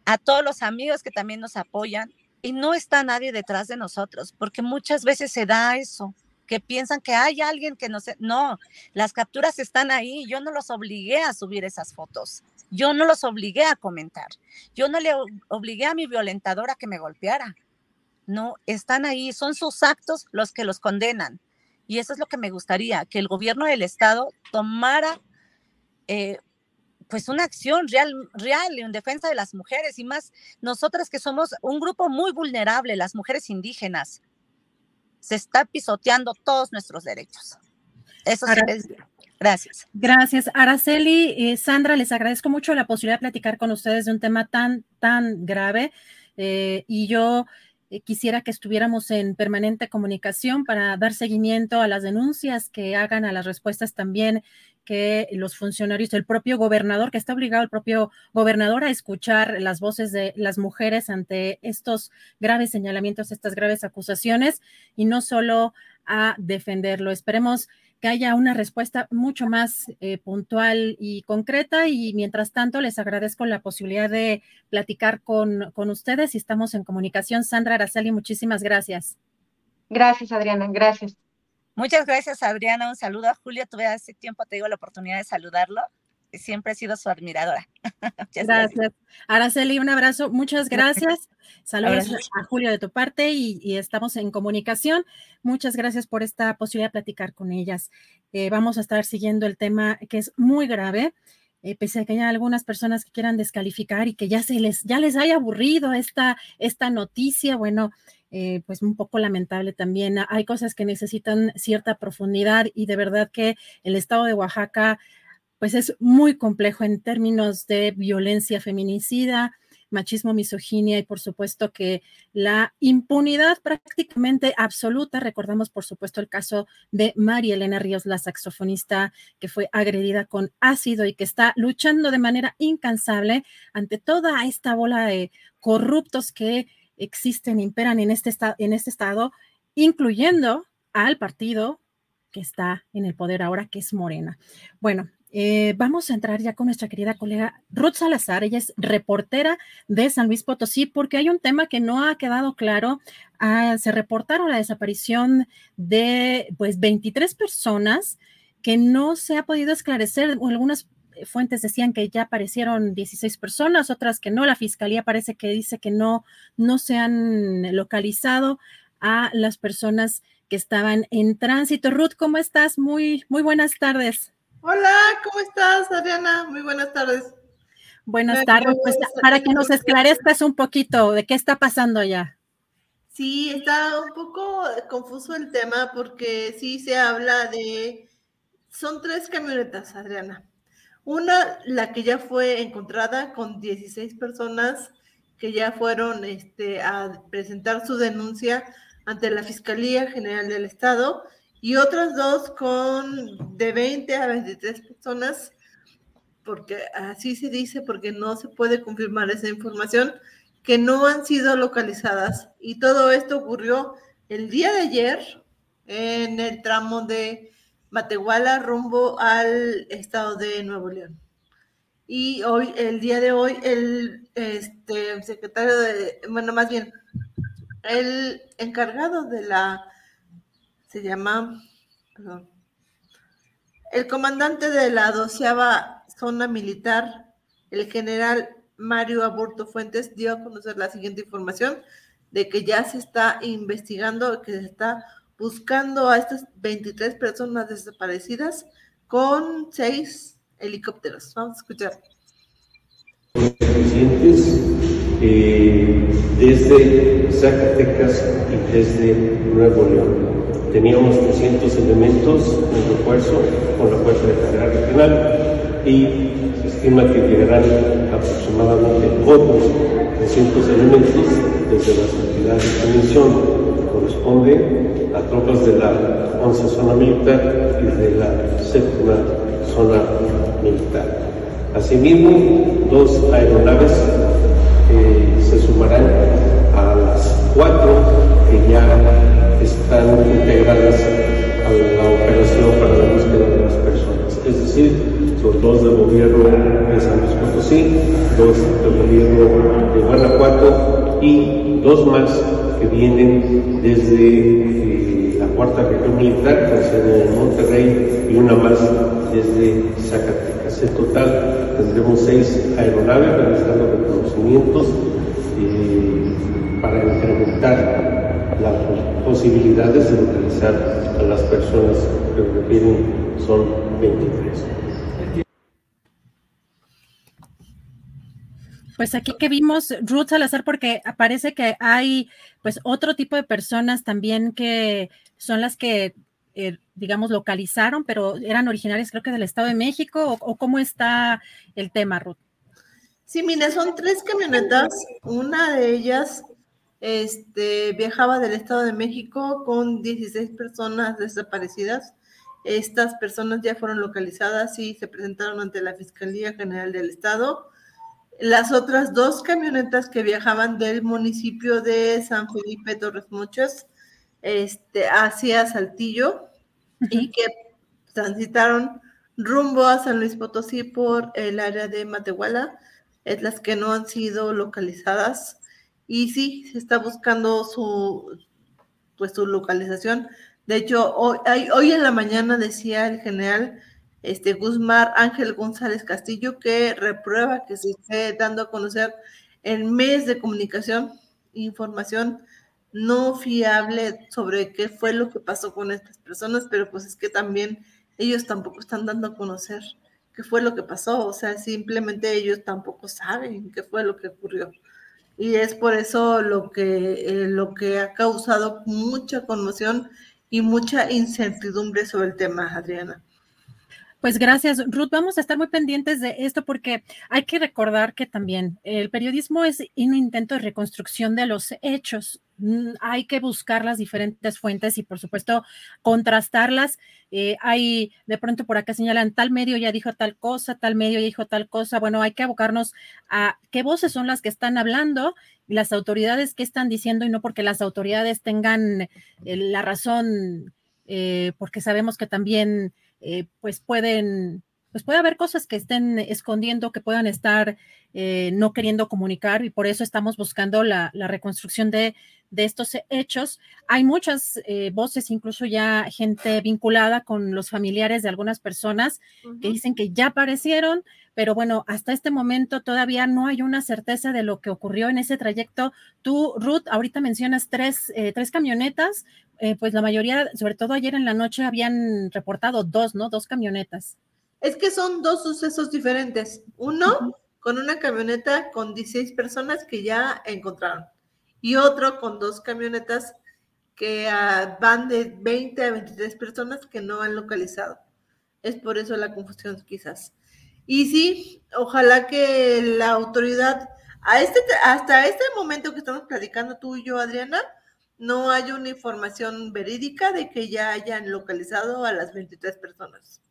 a todos los amigos que también nos apoyan. Y no está nadie detrás de nosotros, porque muchas veces se da eso, que piensan que hay alguien que no sé. No, las capturas están ahí. Yo no los obligué a subir esas fotos. Yo no los obligué a comentar. Yo no le obligué a mi violentador a que me golpeara. No, están ahí, son sus actos los que los condenan. Y eso es lo que me gustaría, que el gobierno del estado tomara, eh, pues una acción real, real en defensa de las mujeres y más nosotras que somos un grupo muy vulnerable, las mujeres indígenas. Se está pisoteando todos nuestros derechos. Eso sí es, Gracias. Gracias. Araceli, eh, Sandra, les agradezco mucho la posibilidad de platicar con ustedes de un tema tan, tan grave. Eh, y yo eh, quisiera que estuviéramos en permanente comunicación para dar seguimiento a las denuncias que hagan, a las respuestas también que los funcionarios, el propio gobernador, que está obligado el propio gobernador a escuchar las voces de las mujeres ante estos graves señalamientos, estas graves acusaciones, y no solo a defenderlo. Esperemos que haya una respuesta mucho más eh, puntual y concreta. Y mientras tanto, les agradezco la posibilidad de platicar con, con ustedes y estamos en comunicación. Sandra Araceli, muchísimas gracias. Gracias, Adriana. Gracias. Muchas gracias, Adriana. Un saludo a Julio. Tuve hace tiempo, te digo, la oportunidad de saludarlo siempre he sido su admiradora. (laughs) gracias. Araceli, un abrazo. Muchas gracias. Saludos a Julio de tu parte y, estamos en comunicación. Muchas gracias por esta posibilidad de platicar con ellas. Eh, vamos a estar siguiendo el tema que es muy grave. Eh, pese a que haya algunas personas que quieran descalificar y que ya se les, ya les haya aburrido esta, esta noticia, bueno, eh, pues un poco lamentable también. Hay cosas que necesitan cierta profundidad y de verdad que el estado de Oaxaca pues es muy complejo en términos de violencia feminicida, machismo, misoginia y por supuesto que la impunidad prácticamente absoluta. Recordamos por supuesto el caso de María Elena Ríos, la saxofonista que fue agredida con ácido y que está luchando de manera incansable ante toda esta bola de corruptos que existen, imperan en este, en este estado, incluyendo al partido que está en el poder ahora, que es Morena. Bueno, eh, vamos a entrar ya con nuestra querida colega Ruth Salazar. Ella es reportera de San Luis Potosí porque hay un tema que no ha quedado claro. Ah, se reportaron la desaparición de pues 23 personas que no se ha podido esclarecer. Algunas fuentes decían que ya aparecieron 16 personas, otras que no. La fiscalía parece que dice que no, no se han localizado a las personas que estaban en tránsito. Ruth, ¿cómo estás? Muy, muy buenas tardes. Hola, ¿cómo estás, Adriana? Muy buenas tardes. Buenas tardes, pues para que nos esclarezcas un poquito de qué está pasando ya. Sí, está un poco confuso el tema porque sí se habla de, son tres camionetas, Adriana. Una, la que ya fue encontrada con 16 personas que ya fueron este, a presentar su denuncia ante la Fiscalía General del Estado y otras dos con de 20 a 23 personas, porque así se dice, porque no se puede confirmar esa información, que no han sido localizadas. Y todo esto ocurrió el día de ayer en el tramo de Matehuala rumbo al estado de Nuevo León. Y hoy, el día de hoy, el este, secretario de, bueno, más bien, el encargado de la se llama, perdón, el comandante de la doceava zona militar, el general Mario Aburto Fuentes, dio a conocer la siguiente información de que ya se está investigando, que se está buscando a estas 23 personas desaparecidas con seis helicópteros. Vamos a escuchar. Eh, desde Zacatecas y desde Nuevo León. Teníamos 300 elementos en refuerzo con la Fuerza de Carrera Regional y se estima que llegarán aproximadamente otros 300 elementos desde las unidades de misión corresponde a tropas de la 11 zona militar y de la séptima zona militar. Asimismo, dos aeronaves eh, se sumarán a las cuatro que ya están integradas a la operación para la búsqueda de las personas. Es decir, son dos del gobierno de San Luis Potosí, dos del gobierno de Guanajuato y dos más que vienen desde eh, la cuarta región militar, con sede en Monterrey, y una más desde Zacatecas. En total tendremos seis aeronaves realizando reconocimientos eh, para incrementar las posibilidades de localizar a las personas que refieren son 23. Pues aquí que vimos Ruth Salazar, porque parece que hay pues otro tipo de personas también que son las que eh, digamos, localizaron, pero eran originarias creo que del Estado de México, o, cómo está el tema, Ruth. Sí, mire, son tres camionetas, una de ellas este, viajaba del Estado de México con 16 personas desaparecidas. Estas personas ya fueron localizadas y se presentaron ante la Fiscalía General del Estado. Las otras dos camionetas que viajaban del municipio de San Felipe Torres Mochas este, hacia Saltillo y que transitaron rumbo a San Luis Potosí por el área de Matehuala, es las que no han sido localizadas. Y sí, se está buscando su, pues, su localización. De hecho, hoy, hoy en la mañana decía el general este, Guzmán Ángel González Castillo que reprueba que se esté dando a conocer el mes de comunicación, información no fiable sobre qué fue lo que pasó con estas personas, pero pues es que también ellos tampoco están dando a conocer qué fue lo que pasó, o sea, simplemente ellos tampoco saben qué fue lo que ocurrió. Y es por eso lo que, eh, lo que ha causado mucha conmoción y mucha incertidumbre sobre el tema, Adriana. Pues gracias, Ruth. Vamos a estar muy pendientes de esto porque hay que recordar que también el periodismo es un intento de reconstrucción de los hechos. Mm, hay que buscar las diferentes fuentes y, por supuesto, contrastarlas. Eh, hay, de pronto por acá señalan, tal medio ya dijo tal cosa, tal medio ya dijo tal cosa. Bueno, hay que abocarnos a qué voces son las que están hablando y las autoridades qué están diciendo y no porque las autoridades tengan eh, la razón, eh, porque sabemos que también pues pueden, pues puede haber cosas que estén escondiendo, que puedan estar eh, no queriendo comunicar y por eso estamos buscando la, reconstrucción de, estos hechos. Hay muchas eh, voces, incluso ya gente vinculada con los familiares de algunas personas que dicen que ya aparecieron, pero bueno, hasta este momento todavía no hay una certeza de lo que ocurrió en ese trayecto. Tú, Ruth, ahorita mencionas tres, tres camionetas, pues la mayoría, sobre todo ayer en la noche, habían reportado dos, ¿no? Dos camionetas. Es que son dos sucesos diferentes. Uno, con una camioneta con 16 personas que ya encontraron y otro con dos camionetas que ah, van de 20 a 23 personas que no han localizado. Es por eso la confusión quizás. Y sí, ojalá que la autoridad, a este, hasta este momento que estamos platicando tú y yo, Adriana, no hay una información verídica de que ya hayan localizado a las 23 personas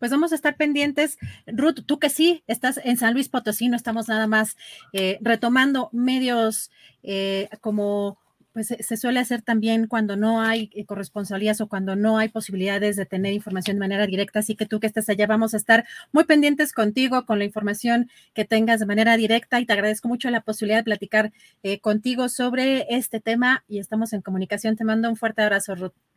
pues vamos a estar pendientes. Ruth, tú que sí, estás en San Luis Potosí, no estamos nada más eh, retomando medios eh, como pues se suele hacer también cuando no hay eh, corresponsalías o cuando no hay posibilidades de tener información de manera directa. Así que tú que estás allá, vamos a estar muy pendientes contigo con la información que tengas de manera directa y te agradezco mucho la posibilidad de platicar contigo sobre este tema y estamos en comunicación. Te mando un fuerte abrazo, Ruth.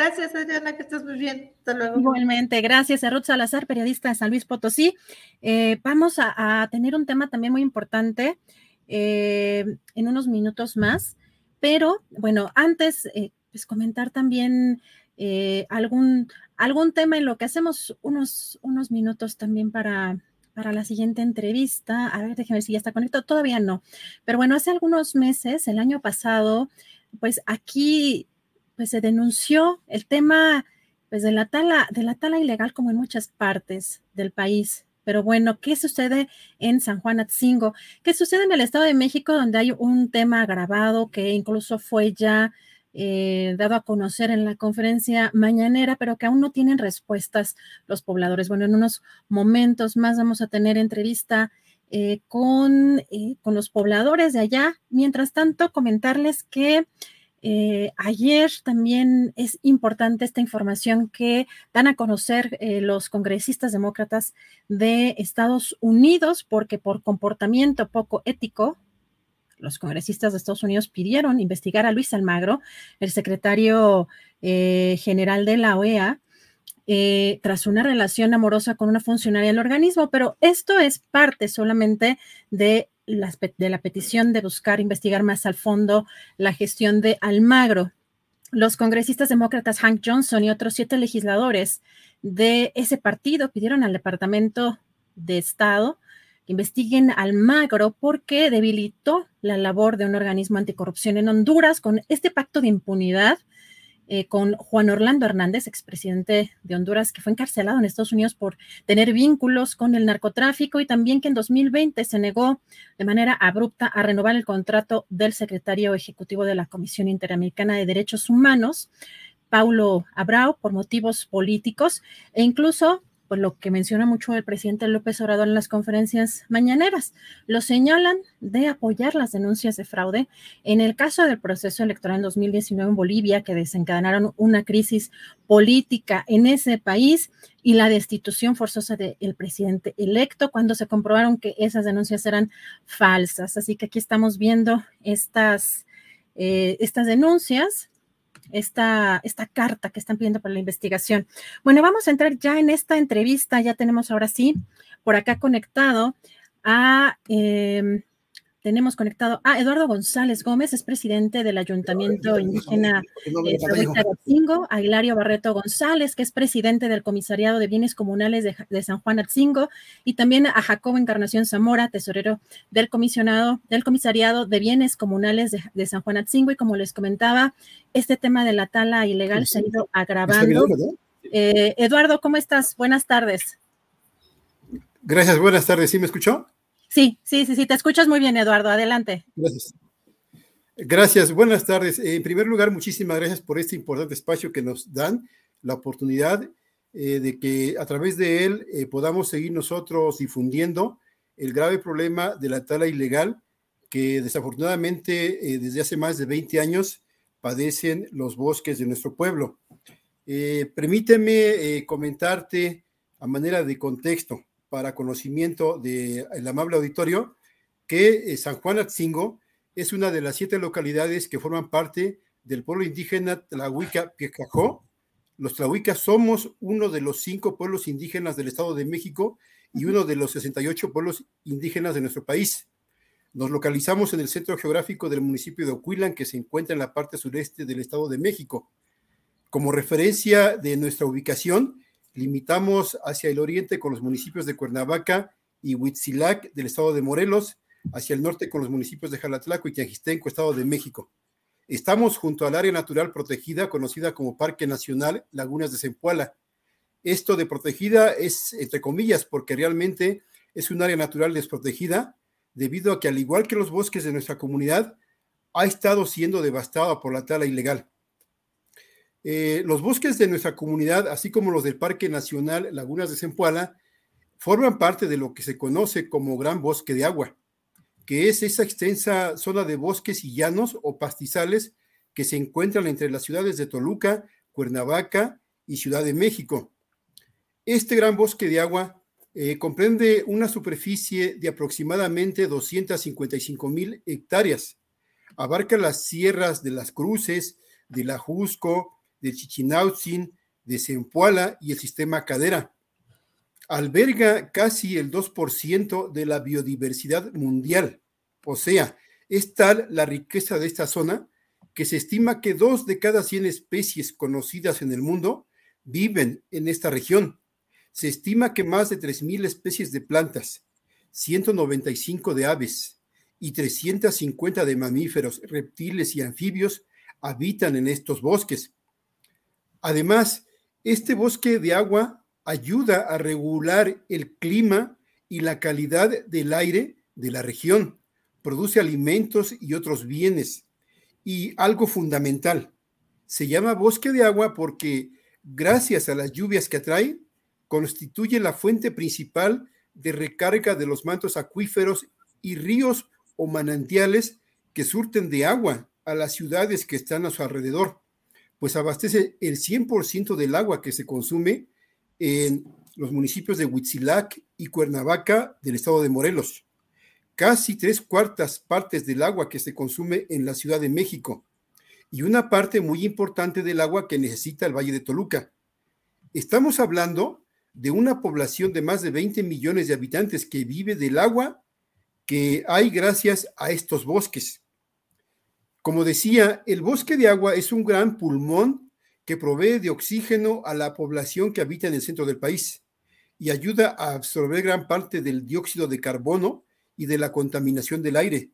Gracias, Adriana, que estés muy bien. Hasta luego. Igualmente, gracias a Ruth Salazar, periodista de San Luis Potosí. Eh, vamos a, tener un tema también muy importante eh, en unos minutos más, pero bueno, antes, eh, pues comentar también algún, algún tema en lo que hacemos unos, unos minutos también para, para la siguiente entrevista. A ver, déjenme ver si ya está conectado. Todavía no. Pero bueno, hace algunos meses, el año pasado, pues aquí pues se denunció el tema pues de la tala, de la tala ilegal como en muchas partes del país. Pero bueno, ¿qué sucede en San Juan Atzingo? ¿Qué sucede en el Estado de México donde hay un tema grabado que incluso fue ya eh, dado a conocer en la conferencia mañanera, pero que aún no tienen respuestas los pobladores? Bueno, en unos momentos más vamos a tener entrevista eh, con, eh, con los pobladores de allá. Mientras tanto, comentarles que eh, ayer también es importante esta información que dan a conocer eh, los congresistas demócratas de Estados Unidos, porque por comportamiento poco ético, los congresistas de Estados Unidos pidieron investigar a Luis Almagro, el secretario eh, general de la OEA, tras una relación amorosa con una funcionaria del organismo, pero esto es parte solamente de de la petición de buscar investigar más al fondo la gestión de Almagro. Los congresistas demócratas Hank Johnson y otros siete legisladores de ese partido pidieron al Departamento de Estado investiguen al Magro porque debilitó la labor de un organismo anticorrupción en Honduras con este pacto de impunidad eh, con Juan Orlando Hernández, expresidente de Honduras, que fue encarcelado en Estados Unidos por tener vínculos con el narcotráfico y también que en 2020 se negó de manera abrupta a renovar el contrato del secretario ejecutivo de la Comisión Interamericana de Derechos Humanos, Paulo Abrao, por motivos políticos e incluso por lo que menciona mucho el presidente López Obrador en las conferencias mañaneras. Lo señalan de apoyar las denuncias de fraude en el caso del proceso electoral en 2019 en Bolivia, que desencadenaron una crisis política en ese país y la destitución forzosa del presidente electo cuando se comprobaron que esas denuncias eran falsas. Así que aquí estamos viendo estas, eh, estas denuncias esta, esta carta que están pidiendo para la investigación. Bueno, vamos a entrar ya en esta entrevista. Ya tenemos ahora sí por acá conectado a em, tenemos conectado a Eduardo González Gómez, es presidente del Ayuntamiento Indígena de Atzingo, a Hilario Barreto González, que es presidente del Comisariado de Bienes Comunales de, San Juan Atzingo, y también a Jacobo Encarnación Zamora, tesorero del comisionado, del Comisariado de Bienes Comunales de, San Juan Atzingo, y como les comentaba, este tema de la tala ilegal se ha ido agravando. Eh, Eduardo, ¿cómo estás? Buenas tardes. Gracias, buenas tardes. ¿Sí me escuchó? Sí, sí, sí, sí, te escuchas muy bien, Eduardo. Adelante. Gracias. Gracias, buenas tardes. En primer lugar, muchísimas gracias por este importante espacio que nos dan, la oportunidad eh, de que a través de él eh, podamos seguir nosotros difundiendo el grave problema de la tala ilegal que desafortunadamente eh, desde hace más de 20 años padecen los bosques de nuestro pueblo. permíteme comentarte a manera de contexto para conocimiento del amable auditorio que eh, San Juan Atzingo es una de las siete localidades que forman parte del pueblo indígena Tlahuica Piecajó. Los Tlahuicas somos uno de los cinco pueblos indígenas del Estado de México y uno de los 68 pueblos indígenas de nuestro país. Nos localizamos en el centro geográfico del municipio de Ocuilan, que se encuentra en la parte sureste del Estado de México. Como referencia de nuestra ubicación, limitamos hacia el oriente con los municipios de Cuernavaca y Huitzilac del estado de Morelos, hacia el norte con los municipios de Jalatlaco y Tiajistenco, estado de México. Estamos junto al área natural protegida conocida como Parque Nacional Lagunas de Zempoala. Esto de protegida es entre comillas porque realmente es un área natural desprotegida debido a que al igual que los bosques de nuestra comunidad ha estado siendo devastada por la tala ilegal. Eh, los bosques de nuestra comunidad, así como los del Parque Nacional Lagunas de Zempoala, forman parte de lo que se conoce como Gran Bosque de Agua, que es esa extensa zona de bosques y llanos o pastizales que se encuentran entre las ciudades de Toluca, Cuernavaca y Ciudad de México. Este gran bosque de agua eh, comprende una superficie de aproximadamente 255 mil hectáreas. Abarca las sierras de las Cruces, de la Jusco, de Chichinautzin, de Zempoala y el sistema Cadera. Alberga casi el 2% de la biodiversidad mundial. O sea, es tal la riqueza de esta zona que se estima que dos de cada 100 especies conocidas en el mundo viven en esta región. Se estima que más de 3.000 especies de plantas, 195 de aves y 350 de mamíferos, reptiles y anfibios habitan en estos bosques. Además, este bosque de agua ayuda a regular el clima y la calidad del aire de la región, produce alimentos y otros bienes. Y algo fundamental, se llama bosque de agua porque gracias a las lluvias que atrae, constituye la fuente principal de recarga de los mantos acuíferos y ríos o manantiales que surten de agua a las ciudades que están a su alrededor pues abastece el 100% del agua que se consume en los municipios de Huitzilac y Cuernavaca del estado de Morelos. Casi tres cuartas partes del agua que se consume en la Ciudad de México y una parte muy importante del agua que necesita el Valle de Toluca. Estamos hablando de una población de más de 20 millones de habitantes que vive del agua que hay gracias a estos bosques. Como decía, el bosque de agua es un gran pulmón que provee de oxígeno a la población que habita en el centro del país. y ayuda a absorber gran parte del dióxido de carbono y de la contaminación del aire.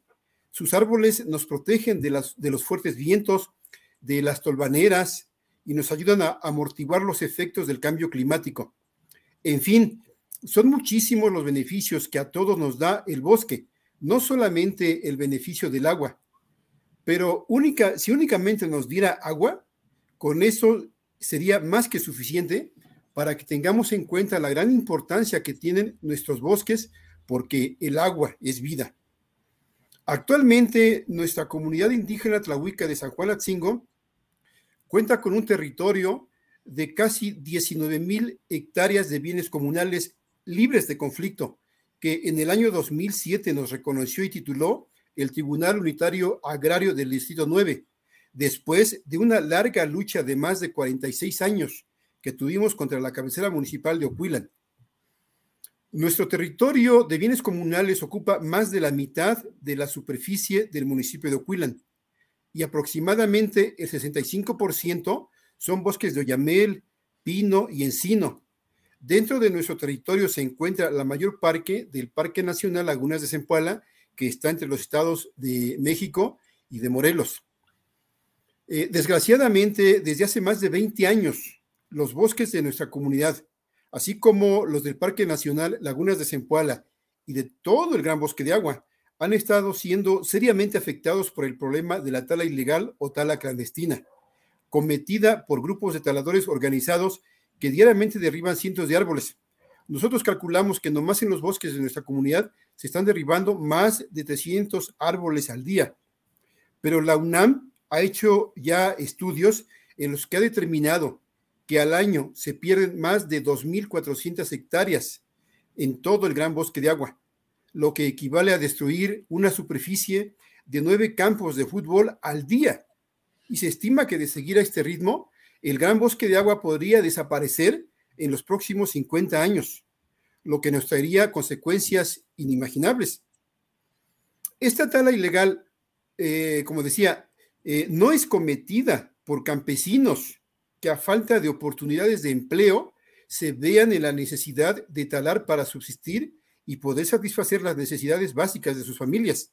Sus árboles nos protegen de, los fuertes vientos, de las tolvaneras y nos ayudan a amortiguar los efectos del cambio climático. En fin, son muchísimos los beneficios que a todos nos da el bosque, no solamente el beneficio del agua, pero única, si únicamente nos diera agua, con eso sería más que suficiente para que tengamos en cuenta la gran importancia que tienen nuestros bosques, porque el agua es vida. Actualmente, nuestra comunidad indígena tlahuica de San Juan Atzingo cuenta con un territorio de casi 19 mil hectáreas de bienes comunales libres de conflicto, que en el año 2007 nos reconoció y tituló el Tribunal Unitario Agrario del Distrito 9, después de una larga lucha de más de 46 años que tuvimos contra la cabecera municipal de Ocuilan. Nuestro territorio de bienes comunales ocupa más de la mitad de la superficie del municipio de Ocuilan y aproximadamente el 65% son bosques de oyamel, pino y encino. Dentro de nuestro territorio se encuentra la mayor parque del Parque Nacional Lagunas de Zempoala, que está entre los estados de México y de Morelos. Eh, desgraciadamente, desde hace más de 20 años, los bosques de nuestra comunidad, así como los del Parque Nacional Lagunas de Zempoala y de todo el Gran Bosque de Agua, han estado siendo seriamente afectados por el problema de la tala ilegal o tala clandestina, cometida por grupos de taladores organizados que diariamente derriban cientos de árboles. Nosotros calculamos que nomás en los bosques de nuestra comunidad se están derribando más de 300 árboles al día. Pero la UNAM ha hecho ya estudios en los que ha determinado que al año se pierden más de 2.400 hectáreas en todo el gran bosque de agua, lo que equivale a destruir una superficie de nueve campos de fútbol al día. Y se estima que de seguir a este ritmo, el gran bosque de agua podría desaparecer en los próximos 50 años, lo que nos traería consecuencias inimaginables. Esta tala ilegal, eh, como decía, eh, no es cometida por campesinos que a falta de oportunidades de empleo se vean en la necesidad de talar para subsistir y poder satisfacer las necesidades básicas de sus familias.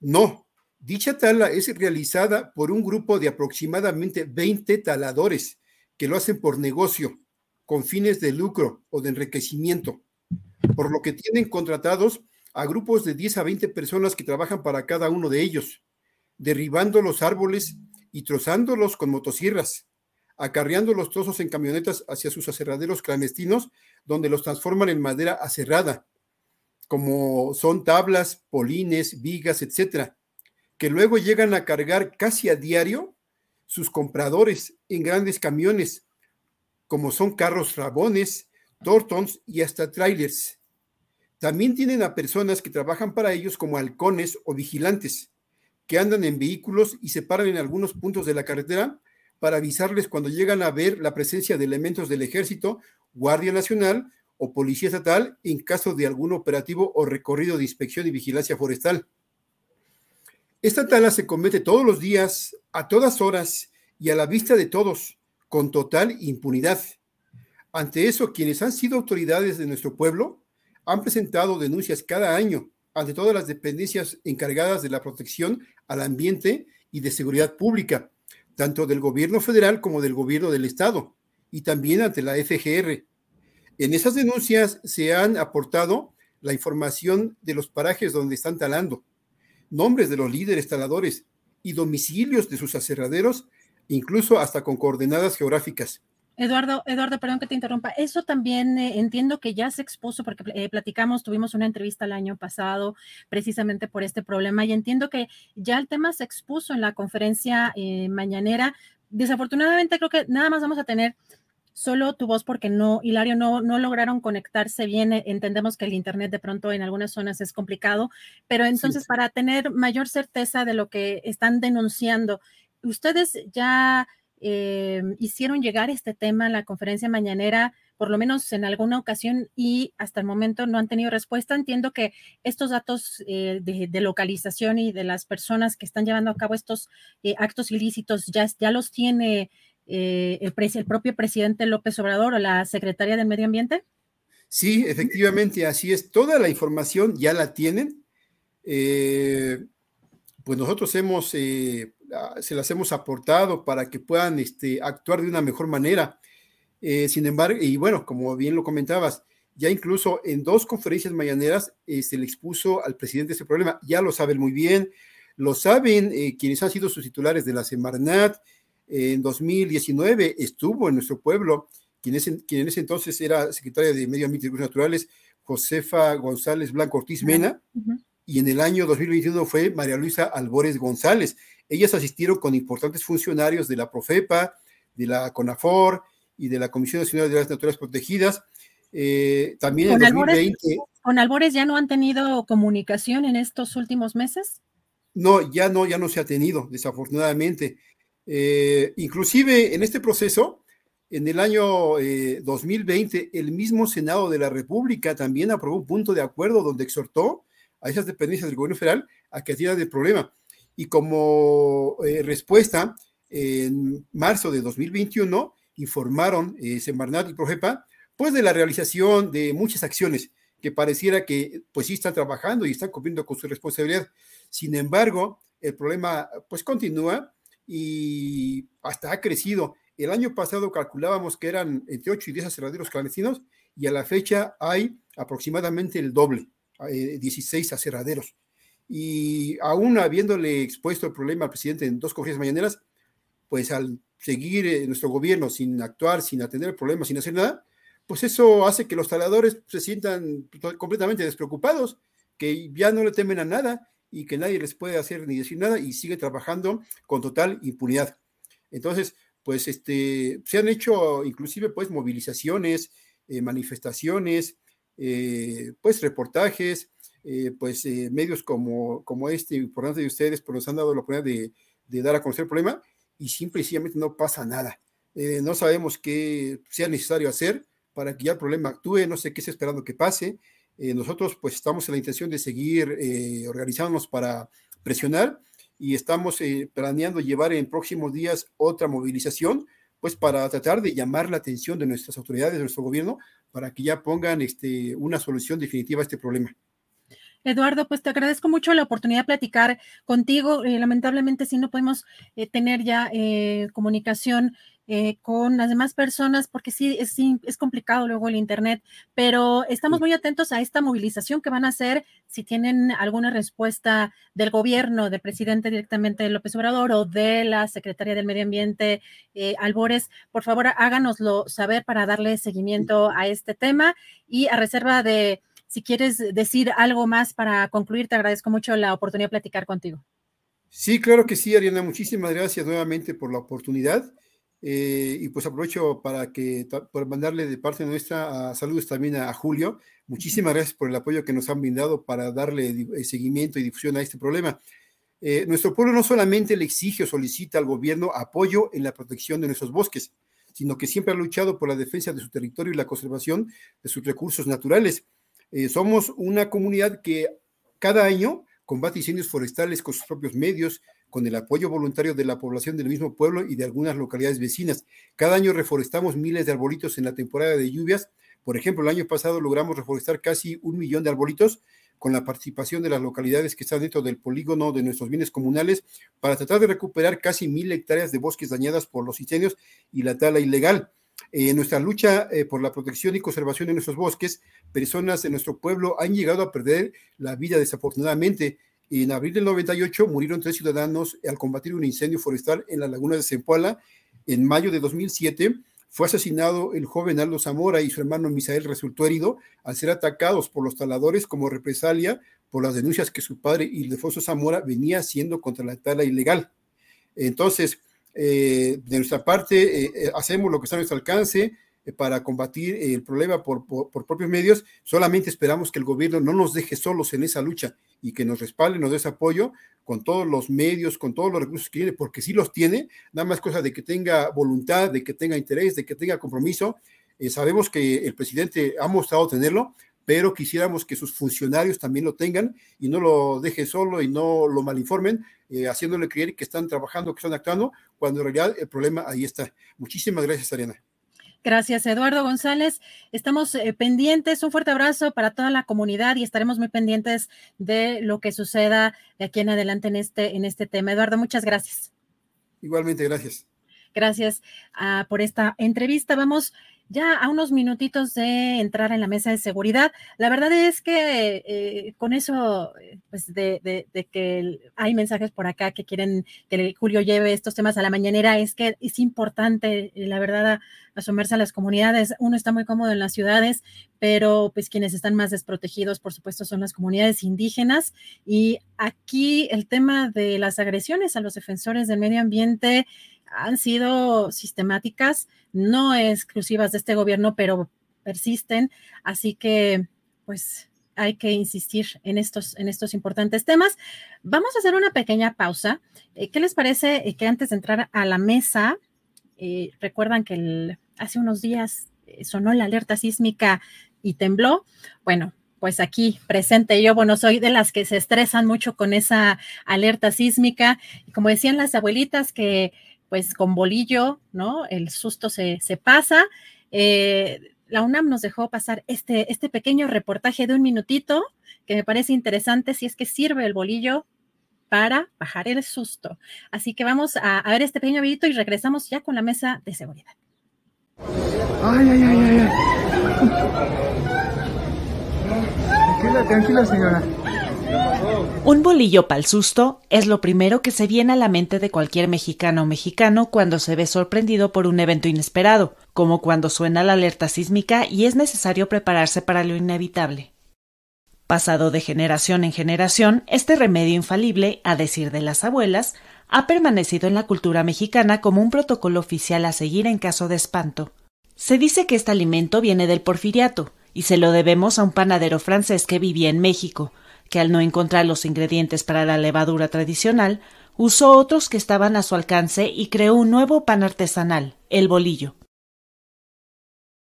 No, dicha tala es realizada por un grupo de aproximadamente 20 taladores que lo hacen por negocio, con fines de lucro o de enriquecimiento, por lo que tienen contratados a grupos de 10 a 20 personas que trabajan para cada uno de ellos, derribando los árboles y trozándolos con motosierras, acarreando los trozos en camionetas hacia sus aserraderos clandestinos, donde los transforman en madera aserrada, como son tablas, polines, vigas, etcétera, que luego llegan a cargar casi a diario sus compradores en grandes camiones, como son carros rabones, tortons y hasta trailers. También tienen a personas que trabajan para ellos como halcones o vigilantes, que andan en vehículos y se paran en algunos puntos de la carretera para avisarles cuando llegan a ver la presencia de elementos del ejército, Guardia Nacional o Policía Estatal en caso de algún operativo o recorrido de inspección y vigilancia forestal. Esta tala se comete todos los días, a todas horas y a la vista de todos, con total impunidad. Ante eso, quienes han sido autoridades de nuestro pueblo han presentado denuncias cada año ante todas las dependencias encargadas de la protección al ambiente y de seguridad pública, tanto del gobierno federal como del gobierno del estado, y también ante la FGR. En esas denuncias se han aportado la información de los parajes donde están talando, nombres de los líderes taladores y domicilios de sus aserraderos, incluso hasta con coordenadas geográficas. Eduardo, Eduardo, perdón que te interrumpa. Eso también eh, entiendo que ya se expuso porque eh, platicamos, tuvimos una entrevista el año pasado precisamente por este problema y entiendo que ya el tema se expuso en la conferencia eh, mañanera. Desafortunadamente creo que nada más vamos a tener solo tu voz porque no, Hilario, no, no lograron conectarse bien. Entendemos que el Internet de pronto en algunas zonas es complicado, pero entonces para tener mayor certeza de lo que están denunciando, ustedes ya eh, hicieron llegar este tema a la conferencia mañanera, por lo menos en alguna ocasión, y hasta el momento no han tenido respuesta. Entiendo que estos datos eh, de, localización y de las personas que están llevando a cabo estos eh, actos ilícitos ya, ya los tiene el, propio presidente López Obrador o la secretaria del Medio Ambiente. Sí, efectivamente, así es. Toda la información ya la tienen. Eh, pues nosotros hemos, eh, se las hemos aportado para que puedan este, actuar de una mejor manera. Eh, sin embargo, y bueno, como bien lo comentabas, ya incluso en dos conferencias mañaneras se le expuso al presidente ese problema. Ya lo saben muy bien, lo saben quienes han sido sus titulares de la Semarnat. en 2019 estuvo en nuestro pueblo quien, en ese entonces era secretaria de Medio Ambiente y Recursos Naturales, Josefa González Blanco Ortiz Mena, y en el año 2021 fue María Luisa Albores González. Ellas asistieron con importantes funcionarios de la Profepa, de la CONAFOR y de la Comisión Nacional de las Naturales Protegidas. Eh, también en 2020. ¿Con Albores ya no han tenido comunicación en estos últimos meses? No, ya no, ya no se ha tenido, desafortunadamente. Eh, inclusive en este proceso, en el año 2020, eh, el mismo Senado de la República también aprobó un punto de acuerdo donde exhortó a esas dependencias del gobierno federal a que atiendan el problema. Y como eh, respuesta, en marzo de 2021 informaron eh, Semarnat y Projepa, pues de la realización de muchas acciones que pareciera que pues sí están trabajando y están cumpliendo con su responsabilidad. Sin embargo, el problema pues continúa y hasta ha crecido el año pasado calculábamos que eran entre 8 y 10 aserraderos clandestinos y a la fecha hay aproximadamente el doble, 16 eh, aserraderos. Y aún habiéndole expuesto el problema al presidente en dos conferencias mañaneras, pues al seguir eh, nuestro gobierno sin actuar, sin atender el problema, sin hacer nada, pues eso hace que los taladores se sientan completamente despreocupados, que ya no le temen a nada y que nadie les puede hacer ni decir nada y sigue trabajando con total impunidad. Entonces, pues este, se han hecho inclusive pues movilizaciones, eh, manifestaciones, pues reportajes, eh, pues medios como, como este importante de ustedes pues nos han dado la oportunidad de, dar a conocer el problema y simplemente no pasa nada. no sabemos qué sea necesario hacer para que ya el problema actúe, no sé qué está esperando que pase. nosotros pues estamos en la intención de seguir organizándonos para presionar y estamos eh, planeando llevar en próximos días otra movilización, pues para tratar de llamar la atención de nuestras autoridades, de nuestro gobierno, para que ya pongan este, una solución definitiva a este problema. Eduardo, pues te agradezco mucho la oportunidad de platicar contigo. Eh, lamentablemente, si no podemos eh, tener ya comunicación eh, con las demás personas, porque sí es, es complicado luego el Internet, pero estamos muy atentos a esta movilización que van a hacer. Si tienen alguna respuesta del gobierno, del presidente directamente López Obrador o de la secretaria del Medio Ambiente, eh, Albores, por favor háganoslo saber para darle seguimiento a este tema y a reserva de, si quieres decir algo más para concluir, te agradezco mucho la oportunidad de platicar contigo. Sí, claro que sí, Ariana. Muchísimas gracias nuevamente por la oportunidad. Eh, y pues aprovecho para que por mandarle de parte nuestra saludos también a, Julio. Muchísimas gracias por el apoyo que nos han brindado para darle eh, seguimiento y difusión a este problema. Eh, nuestro pueblo no solamente le exige o solicita al gobierno apoyo en la protección de nuestros bosques, sino que siempre ha luchado por la defensa de su territorio y la conservación de sus recursos naturales. somos una comunidad que cada año combate incendios forestales con sus propios medios, con el apoyo voluntario de la población del mismo pueblo y de algunas localidades vecinas. Cada año reforestamos miles de arbolitos en la temporada de lluvias. Por ejemplo, el año pasado logramos reforestar casi un millón de arbolitos con la participación de las localidades que están dentro del polígono de nuestros bienes comunales para tratar de recuperar casi mil hectáreas de bosques dañadas por los incendios y la tala ilegal. En nuestra lucha eh, por la protección y conservación de nuestros bosques, personas de nuestro pueblo han llegado a perder la vida desafortunadamente. En abril del 98 murieron tres ciudadanos al combatir un incendio forestal en la laguna de Zempoala. En mayo de 2007 fue asesinado el joven Aldo Zamora y su hermano Misael resultó herido al ser atacados por los taladores como represalia por las denuncias que su padre Ildefonso Zamora venía haciendo contra la tala ilegal. Entonces, eh, de nuestra parte, eh, eh, hacemos lo que está a nuestro alcance, para combatir el problema por, propios medios. Solamente esperamos que el gobierno no nos deje solos en esa lucha y que nos respalde, nos dé ese apoyo con todos los medios, con todos los recursos que tiene, porque sí los tiene, nada más cosa de que tenga voluntad, de que tenga interés, de que tenga compromiso. Eh, sabemos que el presidente ha mostrado tenerlo, pero quisiéramos que sus funcionarios también lo tengan y no lo deje solo y no lo malinformen, eh, haciéndole creer que están trabajando, que están actuando, cuando en realidad el problema ahí está. Muchísimas gracias, Ariana. Gracias, Eduardo González. Estamos eh, pendientes. Un fuerte abrazo para toda la comunidad y estaremos muy pendientes de lo que suceda de aquí en adelante en este, en este tema. Eduardo, muchas gracias. Igualmente, gracias. Gracias uh, por esta entrevista. Vamos ya a unos minutitos de entrar en la mesa de seguridad. La verdad es que eh, con eso, eh, pues de, de, que hay mensajes por acá que quieren que Julio lleve estos temas a la mañanera, es que es importante, eh, la verdad, asomarse a las comunidades. Uno está muy cómodo en las ciudades, pero pues quienes están más desprotegidos, por supuesto, son las comunidades indígenas. Y aquí el tema de las agresiones a los defensores del medio ambiente han sido sistemáticas, no exclusivas de este gobierno, pero persisten. Así que, pues, hay que insistir en estos, en estos importantes temas. Vamos a hacer una pequeña pausa. Eh, ¿Qué les parece eh, que antes de entrar a la mesa, eh, recuerdan que hace unos días sonó la alerta sísmica y tembló? Bueno, pues aquí presente yo, bueno, soy de las que se estresan mucho con esa alerta sísmica. Como decían las abuelitas, que pues con bolillo, ¿no? El susto se, se pasa. Eh, la UNAM nos dejó pasar este, este pequeño reportaje de un minutito que me parece interesante si es que sirve el bolillo para bajar el susto. Así que vamos a, a ver este pequeño videito y regresamos ya con la mesa de seguridad. Ay, ay, ay, ay. Tranquila, tranquila, señora. Un bolillo pa'l susto es lo primero que se viene a la mente de cualquier mexicano o mexicano cuando se ve sorprendido por un evento inesperado, como cuando suena la alerta sísmica y es necesario prepararse para lo inevitable. Pasado de generación en generación, este remedio infalible, a decir de las abuelas, ha permanecido en la cultura mexicana como un protocolo oficial a seguir en caso de espanto. Se dice que este alimento viene del porfiriato, y se lo debemos a un panadero francés que vivía en México, que al no encontrar los ingredientes para la levadura tradicional, usó otros que estaban a su alcance y creó un nuevo pan artesanal, el bolillo.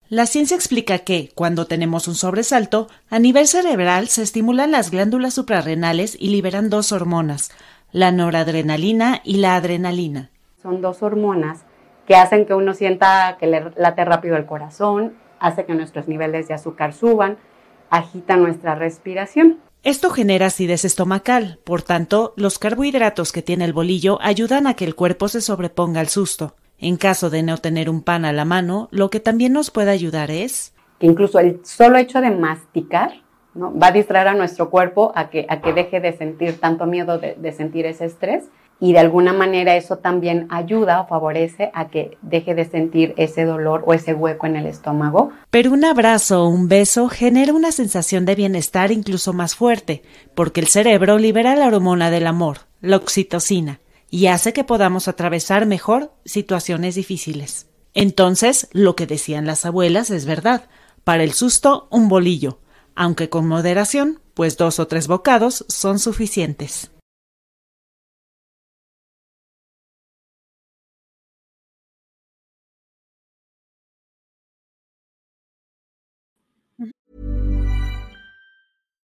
La ciencia explica que, cuando tenemos un sobresalto, a nivel cerebral se estimulan las glándulas suprarrenales y liberan dos hormonas, la noradrenalina y la adrenalina. Son dos hormonas que hacen que uno sienta que le late rápido el corazón, hace que nuestros niveles de azúcar suban, agita nuestra respiración. Esto genera acidez estomacal, por tanto, los carbohidratos que tiene el bolillo ayudan a que el cuerpo se sobreponga al susto. En caso de no tener un pan a la mano, lo que también nos puede ayudar es que incluso el solo hecho de masticar ¿no? va a distraer a nuestro cuerpo a que, a que deje de sentir tanto miedo de, de sentir ese estrés y de alguna manera eso también ayuda o favorece a que deje de sentir ese dolor o ese hueco en el estómago. Pero un abrazo o un beso genera una sensación de bienestar incluso más fuerte, porque el cerebro libera la hormona del amor, la oxitocina, y hace que podamos atravesar mejor situaciones difíciles. Entonces, lo que decían las abuelas es verdad. Para el susto, un bolillo, aunque con moderación, pues dos o tres bocados son suficientes.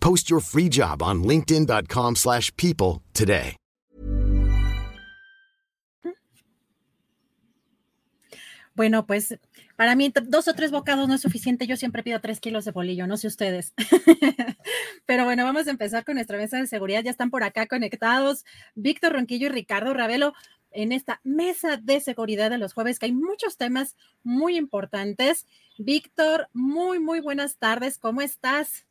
Post your free job on linkedin.com/people slash people today. Bueno, pues para mí dos o tres bocados no es suficiente. Yo siempre pido tres kilos de bolillo, no sé ustedes. (laughs) Pero bueno, vamos a empezar con nuestra mesa de seguridad. Ya están por acá conectados Víctor Ronquillo y Ricardo Ravelo en esta mesa de seguridad de los jueves, que hay muchos temas muy importantes. Víctor, muy, muy buenas tardes. ¿Cómo estás?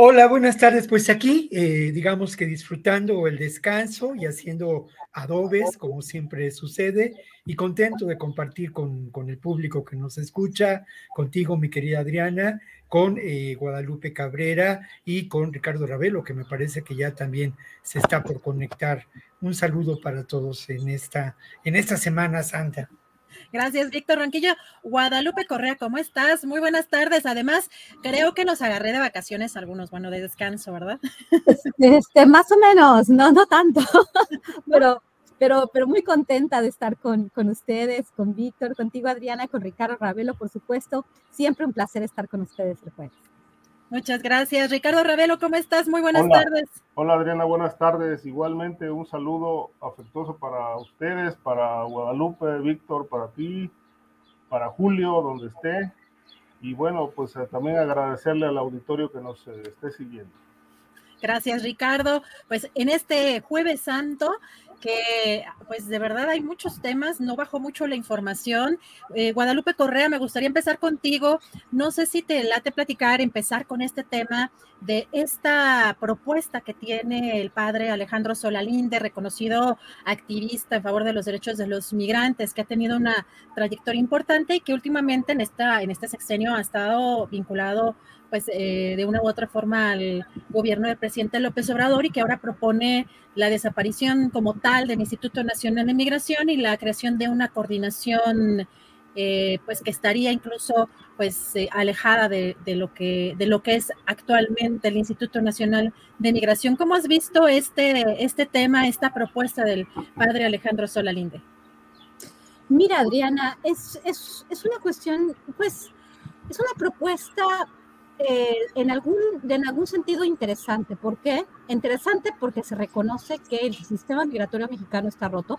Hola, buenas tardes. Pues aquí, eh, digamos que disfrutando el descanso y haciendo adobes, como siempre sucede, y contento de compartir con, el público que nos escucha, contigo, mi querida Adriana, con eh, Guadalupe Cabrera y con Ricardo Ravelo, que me parece que ya también se está por conectar. Un saludo para todos en esta, en esta Semana Santa. Gracias, Víctor Ronquillo. Guadalupe Correa, ¿cómo estás? Muy buenas tardes. Además, creo que nos agarré de vacaciones algunos, bueno, de descanso, ¿verdad? Este, más o menos, no, no tanto, (laughs) pero, pero, pero muy contenta de estar con, con ustedes, con Víctor, contigo, Adriana, con Ricardo Ravelo, por supuesto. Siempre un placer estar con ustedes el jueves. Muchas gracias. Ricardo Ravelo, ¿cómo estás? Muy buenas tardes. Hola Adriana, buenas tardes. Igualmente un saludo afectuoso para ustedes, para Guadalupe, Víctor, para ti, para Julio, donde esté. Y bueno, pues eh, también agradecerle al auditorio que nos eh, esté siguiendo. Gracias, Ricardo. Pues en este jueves santo que pues de verdad hay muchos temas, no bajó mucho la información. Eh, Guadalupe Correa, me gustaría empezar contigo. No sé si te late platicar, empezar con este tema de esta propuesta que tiene el padre Alejandro Solalinde, reconocido activista en favor de los derechos de los migrantes, que ha tenido una trayectoria importante y que últimamente en, esta, en este sexenio ha estado vinculado pues eh, de una u otra forma al gobierno del presidente López Obrador y que ahora propone la desaparición como tal del Instituto Nacional de Migración y la creación de una coordinación eh, pues que estaría incluso pues eh, alejada de, lo que de lo que es actualmente el Instituto Nacional de Migración. ¿Cómo has visto este, este tema, esta propuesta del padre Alejandro Solalinde? Mira, Adriana, es, es, es una cuestión, pues, es una propuesta eh, en, algún, en algún sentido interesante. ¿Por qué? Interesante porque se reconoce que el sistema migratorio mexicano está roto,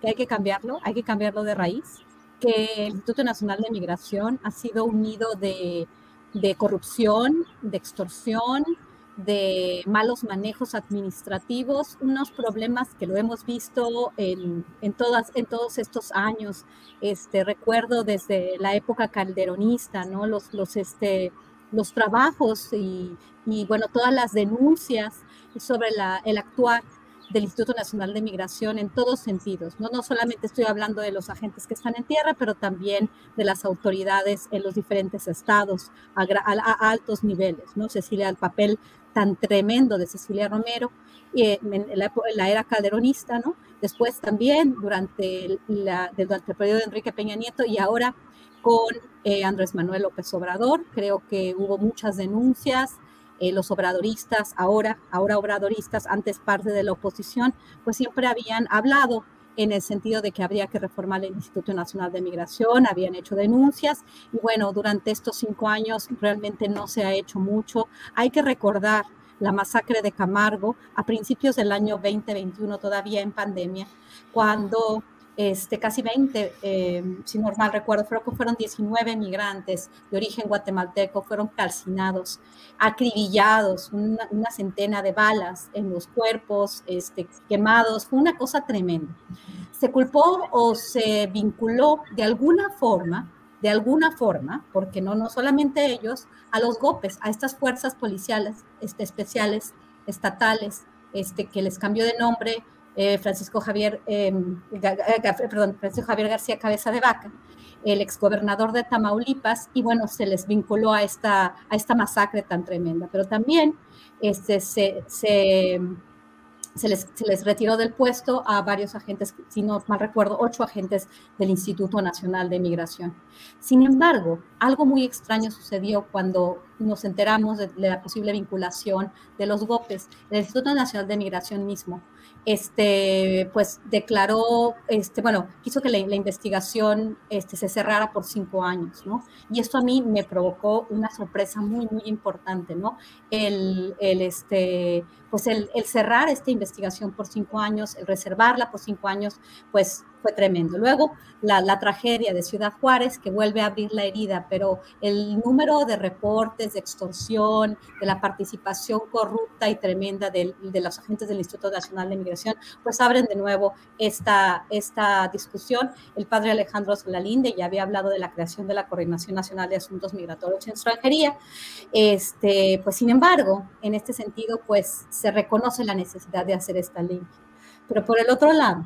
que hay que cambiarlo, hay que cambiarlo de raíz, que el Instituto Nacional de Migración ha sido un nido de, de corrupción, de extorsión, de malos manejos administrativos, unos problemas que lo hemos visto en, en, todas, en todos estos años. Este, recuerdo desde la época calderonista, ¿no? Los, los, este, los trabajos y, bueno, todas las denuncias sobre la, el actuar del Instituto Nacional de Migración en todos sentidos. ¿no? no solamente estoy hablando de los agentes que están en tierra, pero también de las autoridades en los diferentes estados a, altos niveles. ¿no? Cecilia, el papel tan tremendo de Cecilia Romero eh, en, la, la, era calderonista, ¿no? después también durante, la, durante el periodo de Enrique Peña Nieto y ahora con eh, Andrés Manuel López Obrador. Creo que hubo muchas denuncias. Eh, los obradoristas, ahora, ahora obradoristas, antes parte de la oposición, pues siempre habían hablado en el sentido de que habría que reformar el Instituto Nacional de Migración, habían hecho denuncias y bueno, durante estos cinco años realmente no se ha hecho mucho. Hay que recordar la masacre de Camargo a principios del año 2021, todavía en pandemia, cuando este, casi 20, eh, si normal recuerdo, creo que fueron 19 migrantes de origen guatemalteco, fueron calcinados, acribillados, una, centena de balas en los cuerpos, este, quemados, fue una cosa tremenda. Se culpó o se vinculó de alguna forma, de alguna forma, porque no, no solamente ellos, a los GOPES, a estas fuerzas policiales este, especiales, estatales, este, que les cambió de nombre eh, Francisco Javier, em, perdón, Francisco Javier García Cabeza de Vaca, el exgobernador de Tamaulipas, y bueno, se les vinculó a esta, a esta masacre tan tremenda. Pero también este, se, se, se, les, se, les, retiró del puesto a varios agentes, si no mal recuerdo, ocho agentes del Instituto Nacional de Migración. Sin embargo, algo muy extraño sucedió cuando nos enteramos de, de la posible vinculación de los GOPES. El Instituto Nacional de Migración mismo este, pues declaró, este, bueno, quiso que la, investigación este, se cerrara por cinco años, ¿no? Y esto a mí me provocó una sorpresa muy, muy importante, ¿no? El, el este, pues el, el, cerrar esta investigación por cinco años, el reservarla por cinco años, pues fue tremendo. Luego, la, tragedia de Ciudad Juárez, que vuelve a abrir la herida, pero el número de reportes de extorsión, de la participación corrupta y tremenda de, de los agentes del Instituto Nacional de Migración, pues abren de nuevo esta, esta discusión. El padre Alejandro Solalinde ya había hablado de la creación de la Coordinación Nacional de Asuntos Migratorios en Extranjería. Este, pues, sin embargo, en este sentido, pues se reconoce la necesidad de hacer esta ley. Pero por el otro lado,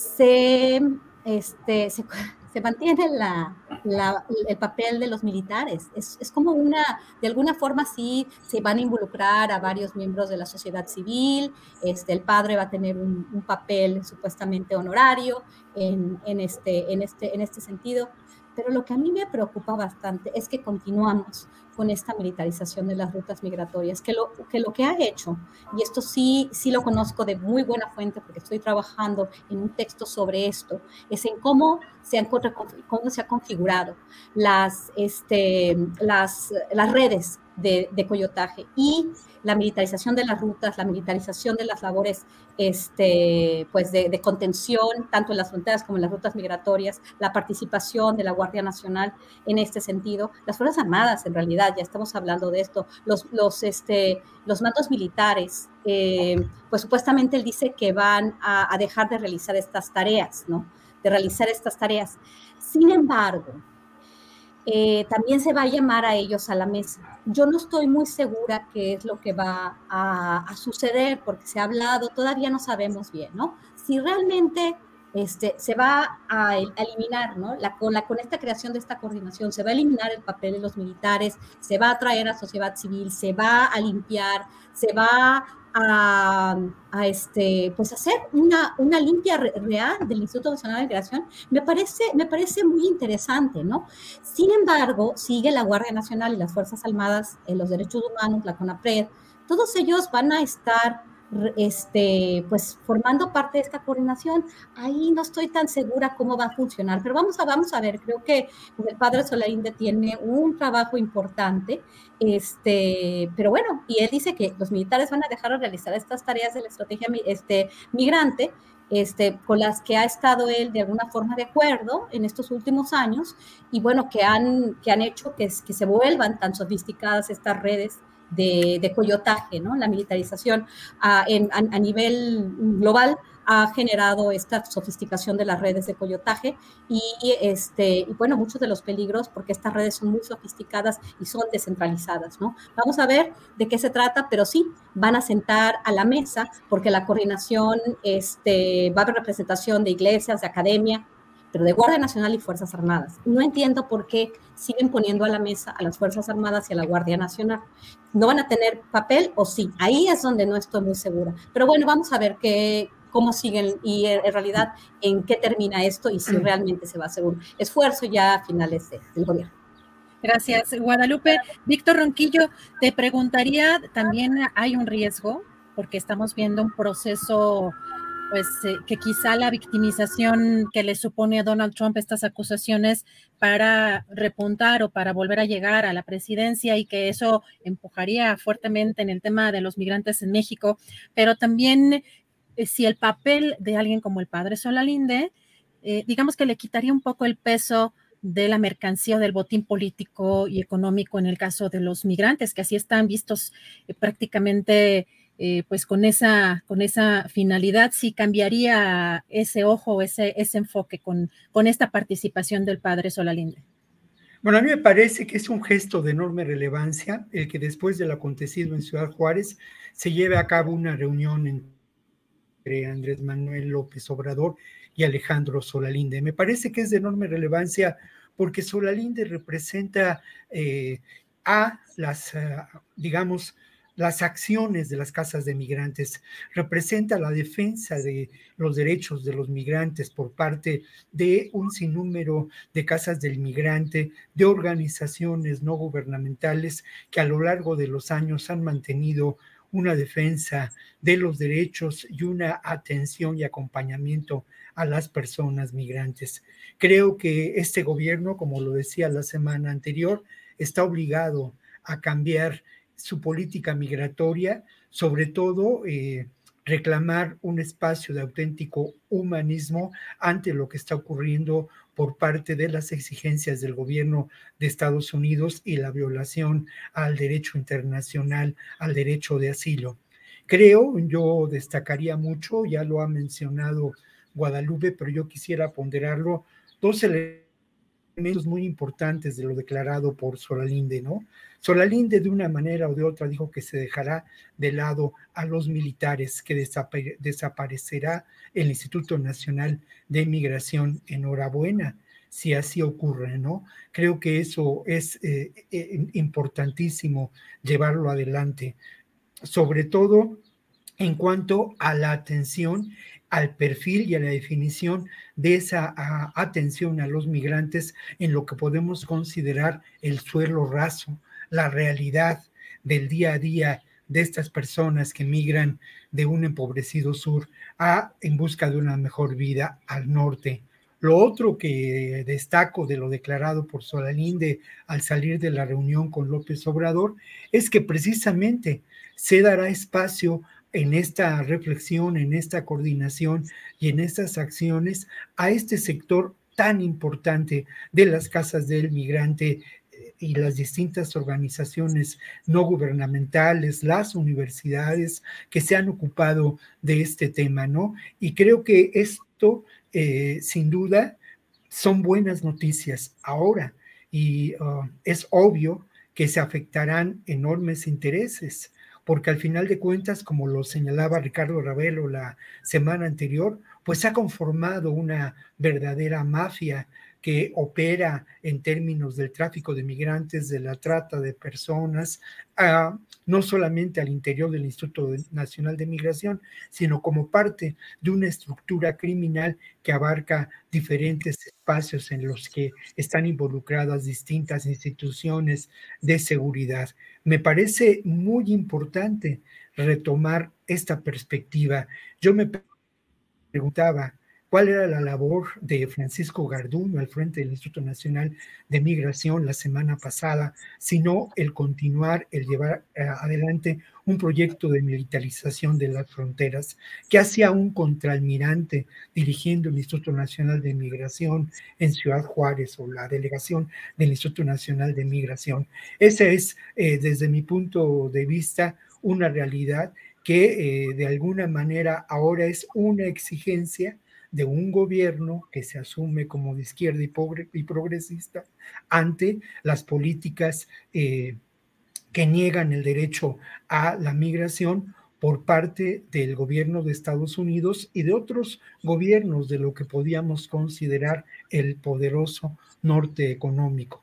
se, este, (laughs) se, mantiene la, la, el papel de los militares. Es, es, como una, de alguna forma sí se van a involucrar a varios miembros de la sociedad civil, este, el padre va a tener un, un papel supuestamente honorario en, en, este, en, este, en este sentido, pero lo que a mí me preocupa bastante es que continuamos con esta militarización de las rutas migratorias, que lo que, lo que ha hecho, y esto sí, sí lo conozco de muy buena fuente porque estoy trabajando en un texto sobre esto, es en cómo se han, cómo se ha configurado las, este, las, las redes de, de, coyotaje y la militarización de las rutas, la militarización de las labores este, pues de, contención, tanto en las fronteras como en las rutas migratorias, la participación de la Guardia Nacional en este sentido, las Fuerzas Armadas en realidad, ya estamos hablando de esto, los, los, este, los mandos militares, eh, pues supuestamente él dice que van a, a dejar de realizar estas tareas, ¿no? De realizar estas tareas. Sin embargo, eh, también se va a llamar a ellos a la mesa. Yo no estoy muy segura qué es lo que va a, a suceder, porque se ha hablado, todavía no sabemos bien, ¿no? Si realmente este, se va a, eliminar, ¿no? La, con, la, con esta creación de esta coordinación, se va a eliminar el papel de los militares, se va a traer a sociedad civil, se va a limpiar, se va a, a, este, pues hacer una, una limpia real del Instituto Nacional de Migración, me parece, me parece muy interesante, ¿no? Sin embargo, sigue la Guardia Nacional y las Fuerzas Armadas, en los derechos humanos, la CONAPRED, todos ellos van a estar este, pues formando parte de esta coordinación. Ahí no estoy tan segura cómo va a funcionar, pero vamos a, vamos a ver, creo que el padre Solarinde tiene un trabajo importante, este, pero bueno, y él dice que los militares van a dejar de realizar estas tareas de la estrategia este, migrante, este, con las que ha estado él de alguna forma de acuerdo en estos últimos años y bueno, que han, que han hecho que se vuelvan tan sofisticadas estas redes de, de coyotaje, ¿no? La militarización a, en, a, nivel global ha generado esta sofisticación de las redes de coyotaje y, este, y bueno, muchos de los peligros porque estas redes son muy sofisticadas y son descentralizadas, ¿no? Vamos a ver de qué se trata, pero sí van a sentar a la mesa porque la coordinación, este, va a haber representación de iglesias, de academia, pero de Guardia Nacional y Fuerzas Armadas. No entiendo por qué siguen poniendo a la mesa a las Fuerzas Armadas y a la Guardia Nacional. ¿No van a tener papel o sí? Ahí es donde no estoy muy segura. Pero bueno, vamos a ver qué, cómo siguen y en realidad en qué termina esto y si realmente se va a hacer un esfuerzo ya a finales de, del gobierno. Gracias, Guadalupe. Víctor Ronquillo, te preguntaría, también hay un riesgo, porque estamos viendo un proceso pues eh, que quizá la victimización que le supone a Donald Trump estas acusaciones para repuntar o para volver a llegar a la presidencia y que eso empujaría fuertemente en el tema de los migrantes en México, pero también eh, si el papel de alguien como el padre Solalinde, eh, digamos que le quitaría un poco el peso de la mercancía o del botín político y económico en el caso de los migrantes, que así están vistos prácticamente eh, pues con esa, con esa finalidad, sí cambiaría ese ojo, ese, ese enfoque con, con esta participación del padre Solalinde. Bueno, a mí me parece que es un gesto de enorme relevancia el que después del acontecido en Ciudad Juárez se lleve a cabo una reunión entre Andrés Manuel López Obrador y Alejandro Solalinde. Me parece que es de enorme relevancia porque Solalinde representa eh, a las, uh, digamos, las acciones de las casas de migrantes, representa la defensa de los derechos de los migrantes por parte de un sinnúmero de casas del migrante, de organizaciones no gubernamentales que a lo largo de los años han mantenido una defensa de los derechos y una atención y acompañamiento a las personas migrantes. Creo que este gobierno, como lo decía la semana anterior, está obligado a cambiar su política migratoria, sobre todo eh, reclamar un espacio de auténtico humanismo ante lo que está ocurriendo por parte de las exigencias del gobierno de Estados Unidos y la violación al derecho internacional, al derecho de asilo. Creo, yo destacaría mucho, ya lo ha mencionado Guadalupe, pero yo quisiera ponderarlo, dos elementos muy importantes de lo declarado por Solalinde, ¿no? Solalinde de una manera o de otra dijo que se dejará de lado a los militares, que desaparecerá el Instituto Nacional de Migración. Enhorabuena si así ocurre, ¿no? Creo que eso es eh, eh, importantísimo llevarlo adelante, sobre todo en cuanto a la atención al perfil y a la definición de esa atención a los migrantes en lo que podemos considerar el suelo raso, la realidad del día a día de estas personas que migran de un empobrecido sur a en busca de una mejor vida al norte. Lo otro que destaco de lo declarado por Solalinde al salir de la reunión con López Obrador es que precisamente se dará espacio en esta reflexión, en esta coordinación y en estas acciones a este sector tan importante de las casas del migrante eh, y las distintas organizaciones no gubernamentales, las universidades que se han ocupado de este tema, ¿no? Y creo que esto, eh, sin duda, son buenas noticias ahora y uh, es obvio que se afectarán enormes intereses porque al final de cuentas, como lo señalaba Ricardo Ravelo la semana anterior, pues se ha conformado una verdadera mafia que opera en términos del tráfico de migrantes, de la trata de personas, no solamente al interior del Instituto Nacional de Migración, sino como parte de una estructura criminal que abarca diferentes espacios en los que están involucradas distintas instituciones de seguridad. Me parece muy importante retomar esta perspectiva. Yo me preguntaba, cuál era la labor de Francisco Garduño al frente del Instituto Nacional de Migración la semana pasada, sino el continuar, el llevar eh, adelante un proyecto de militarización de las fronteras que hacía un contraalmirante dirigiendo el Instituto Nacional de Migración en Ciudad Juárez o la delegación del Instituto Nacional de Migración. Esa es, eh, desde mi punto de vista, una realidad que eh, de alguna manera ahora es una exigencia de un gobierno que se asume como de izquierda y, progresista ante las políticas eh, que niegan el derecho a la migración por parte del gobierno de Estados Unidos y de otros gobiernos de lo que podíamos considerar el poderoso norte económico.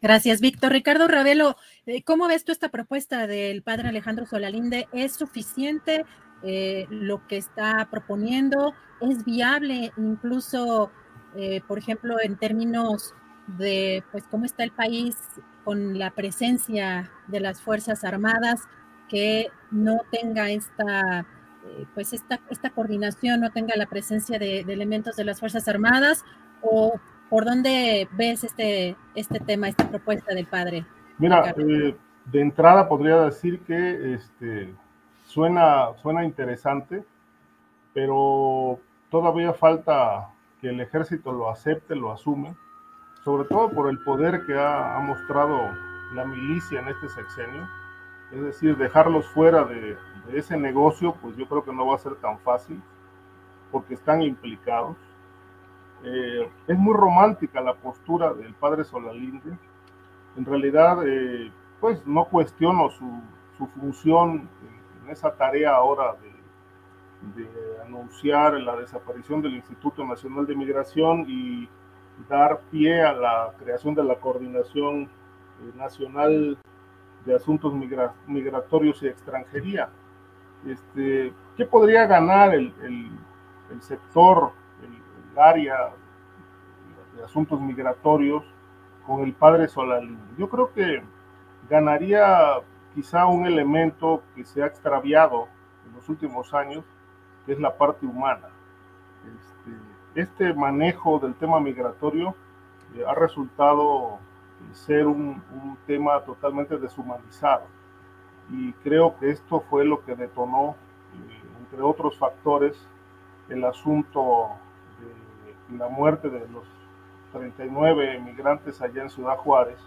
Gracias, Víctor. Ricardo Ravelo, eh, ¿cómo ves tú esta propuesta del padre Alejandro Solalinde? ¿Es suficiente eh, lo que está proponiendo? ¿Es viable incluso, eh, por ejemplo, en términos de pues cómo está el país con la presencia de las Fuerzas Armadas, que no tenga esta pues esta, esta coordinación, no tenga la presencia de elementos de las Fuerzas Armadas, o ¿Por dónde ves este, este tema, esta propuesta del padre? Mira, eh, de entrada podría decir que este, suena, suena interesante, pero todavía falta que el ejército lo acepte, lo asume, sobre todo por el poder que ha, mostrado la milicia en este sexenio. Es decir, dejarlos fuera de, de ese negocio, pues yo creo que no va a ser tan fácil, porque están implicados. Eh, es muy romántica la postura del padre Solalinde. En realidad, eh, pues no cuestiono su, función en, esa tarea ahora de, anunciar la desaparición del Instituto Nacional de Migración y dar pie a la creación de la Coordinación eh, Nacional de Asuntos Migratorios y Extranjería. Este, ¿Qué podría ganar el, el sector área de asuntos migratorios con el padre Solalín. Yo creo que ganaría quizá un elemento que se ha extraviado en los últimos años, es la parte humana. Este, este manejo del tema migratorio eh, ha resultado ser un, tema totalmente deshumanizado y creo que esto fue lo que detonó eh, entre otros factores, el asunto de la muerte de los 39 migrantes allá en Ciudad Juárez,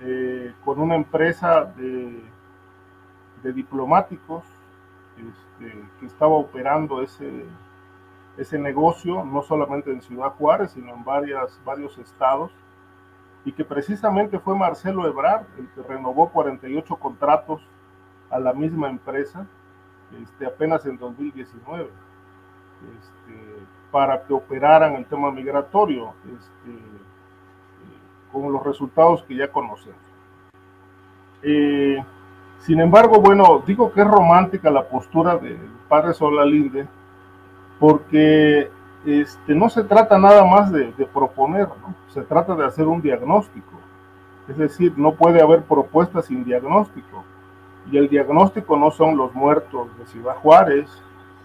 eh, con una empresa de, diplomáticos este, que estaba operando ese, ese negocio, no solamente en Ciudad Juárez, sino en varias, varios estados, y que precisamente fue Marcelo Ebrard el que renovó 48 contratos a la misma empresa este, apenas en 2019 este, para que operaran el tema migratorio con los resultados que ya conocemos. Eh, sin embargo, bueno, digo que es romántica la postura del padre Solalinde porque este, no se trata nada más de, proponer, se trata de hacer un diagnóstico. Es decir, no puede haber propuestas sin diagnóstico. Y el diagnóstico no son los muertos de Ciudad Juárez,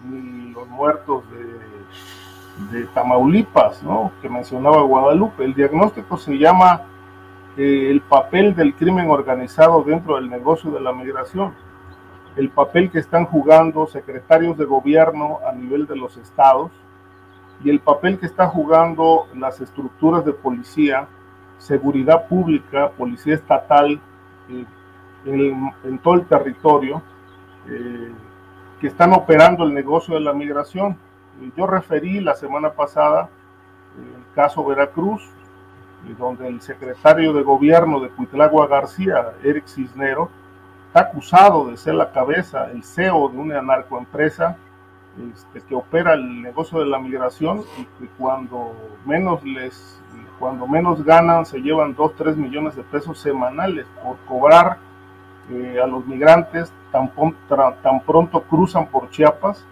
ni los muertos de, de Tamaulipas, ¿no? que mencionaba Guadalupe. El diagnóstico se llama eh, el papel del crimen organizado dentro del negocio de la migración, el papel que están jugando secretarios de gobierno a nivel de los estados y el papel que están jugando las estructuras de policía, seguridad pública, policía estatal, eh, en, todo el territorio eh, que están operando el negocio de la migración. Yo referí la semana pasada el caso Veracruz, donde el secretario de gobierno de Cuitlagua García, Eric Cisnero, está acusado de ser la cabeza, el CEO de una narcoempresa este, que opera el negocio de la migración y que cuando menos les cuando menos ganan se llevan 2, 3 millones de pesos semanales por cobrar eh, a los migrantes tan, tan, pronto cruzan por Chiapas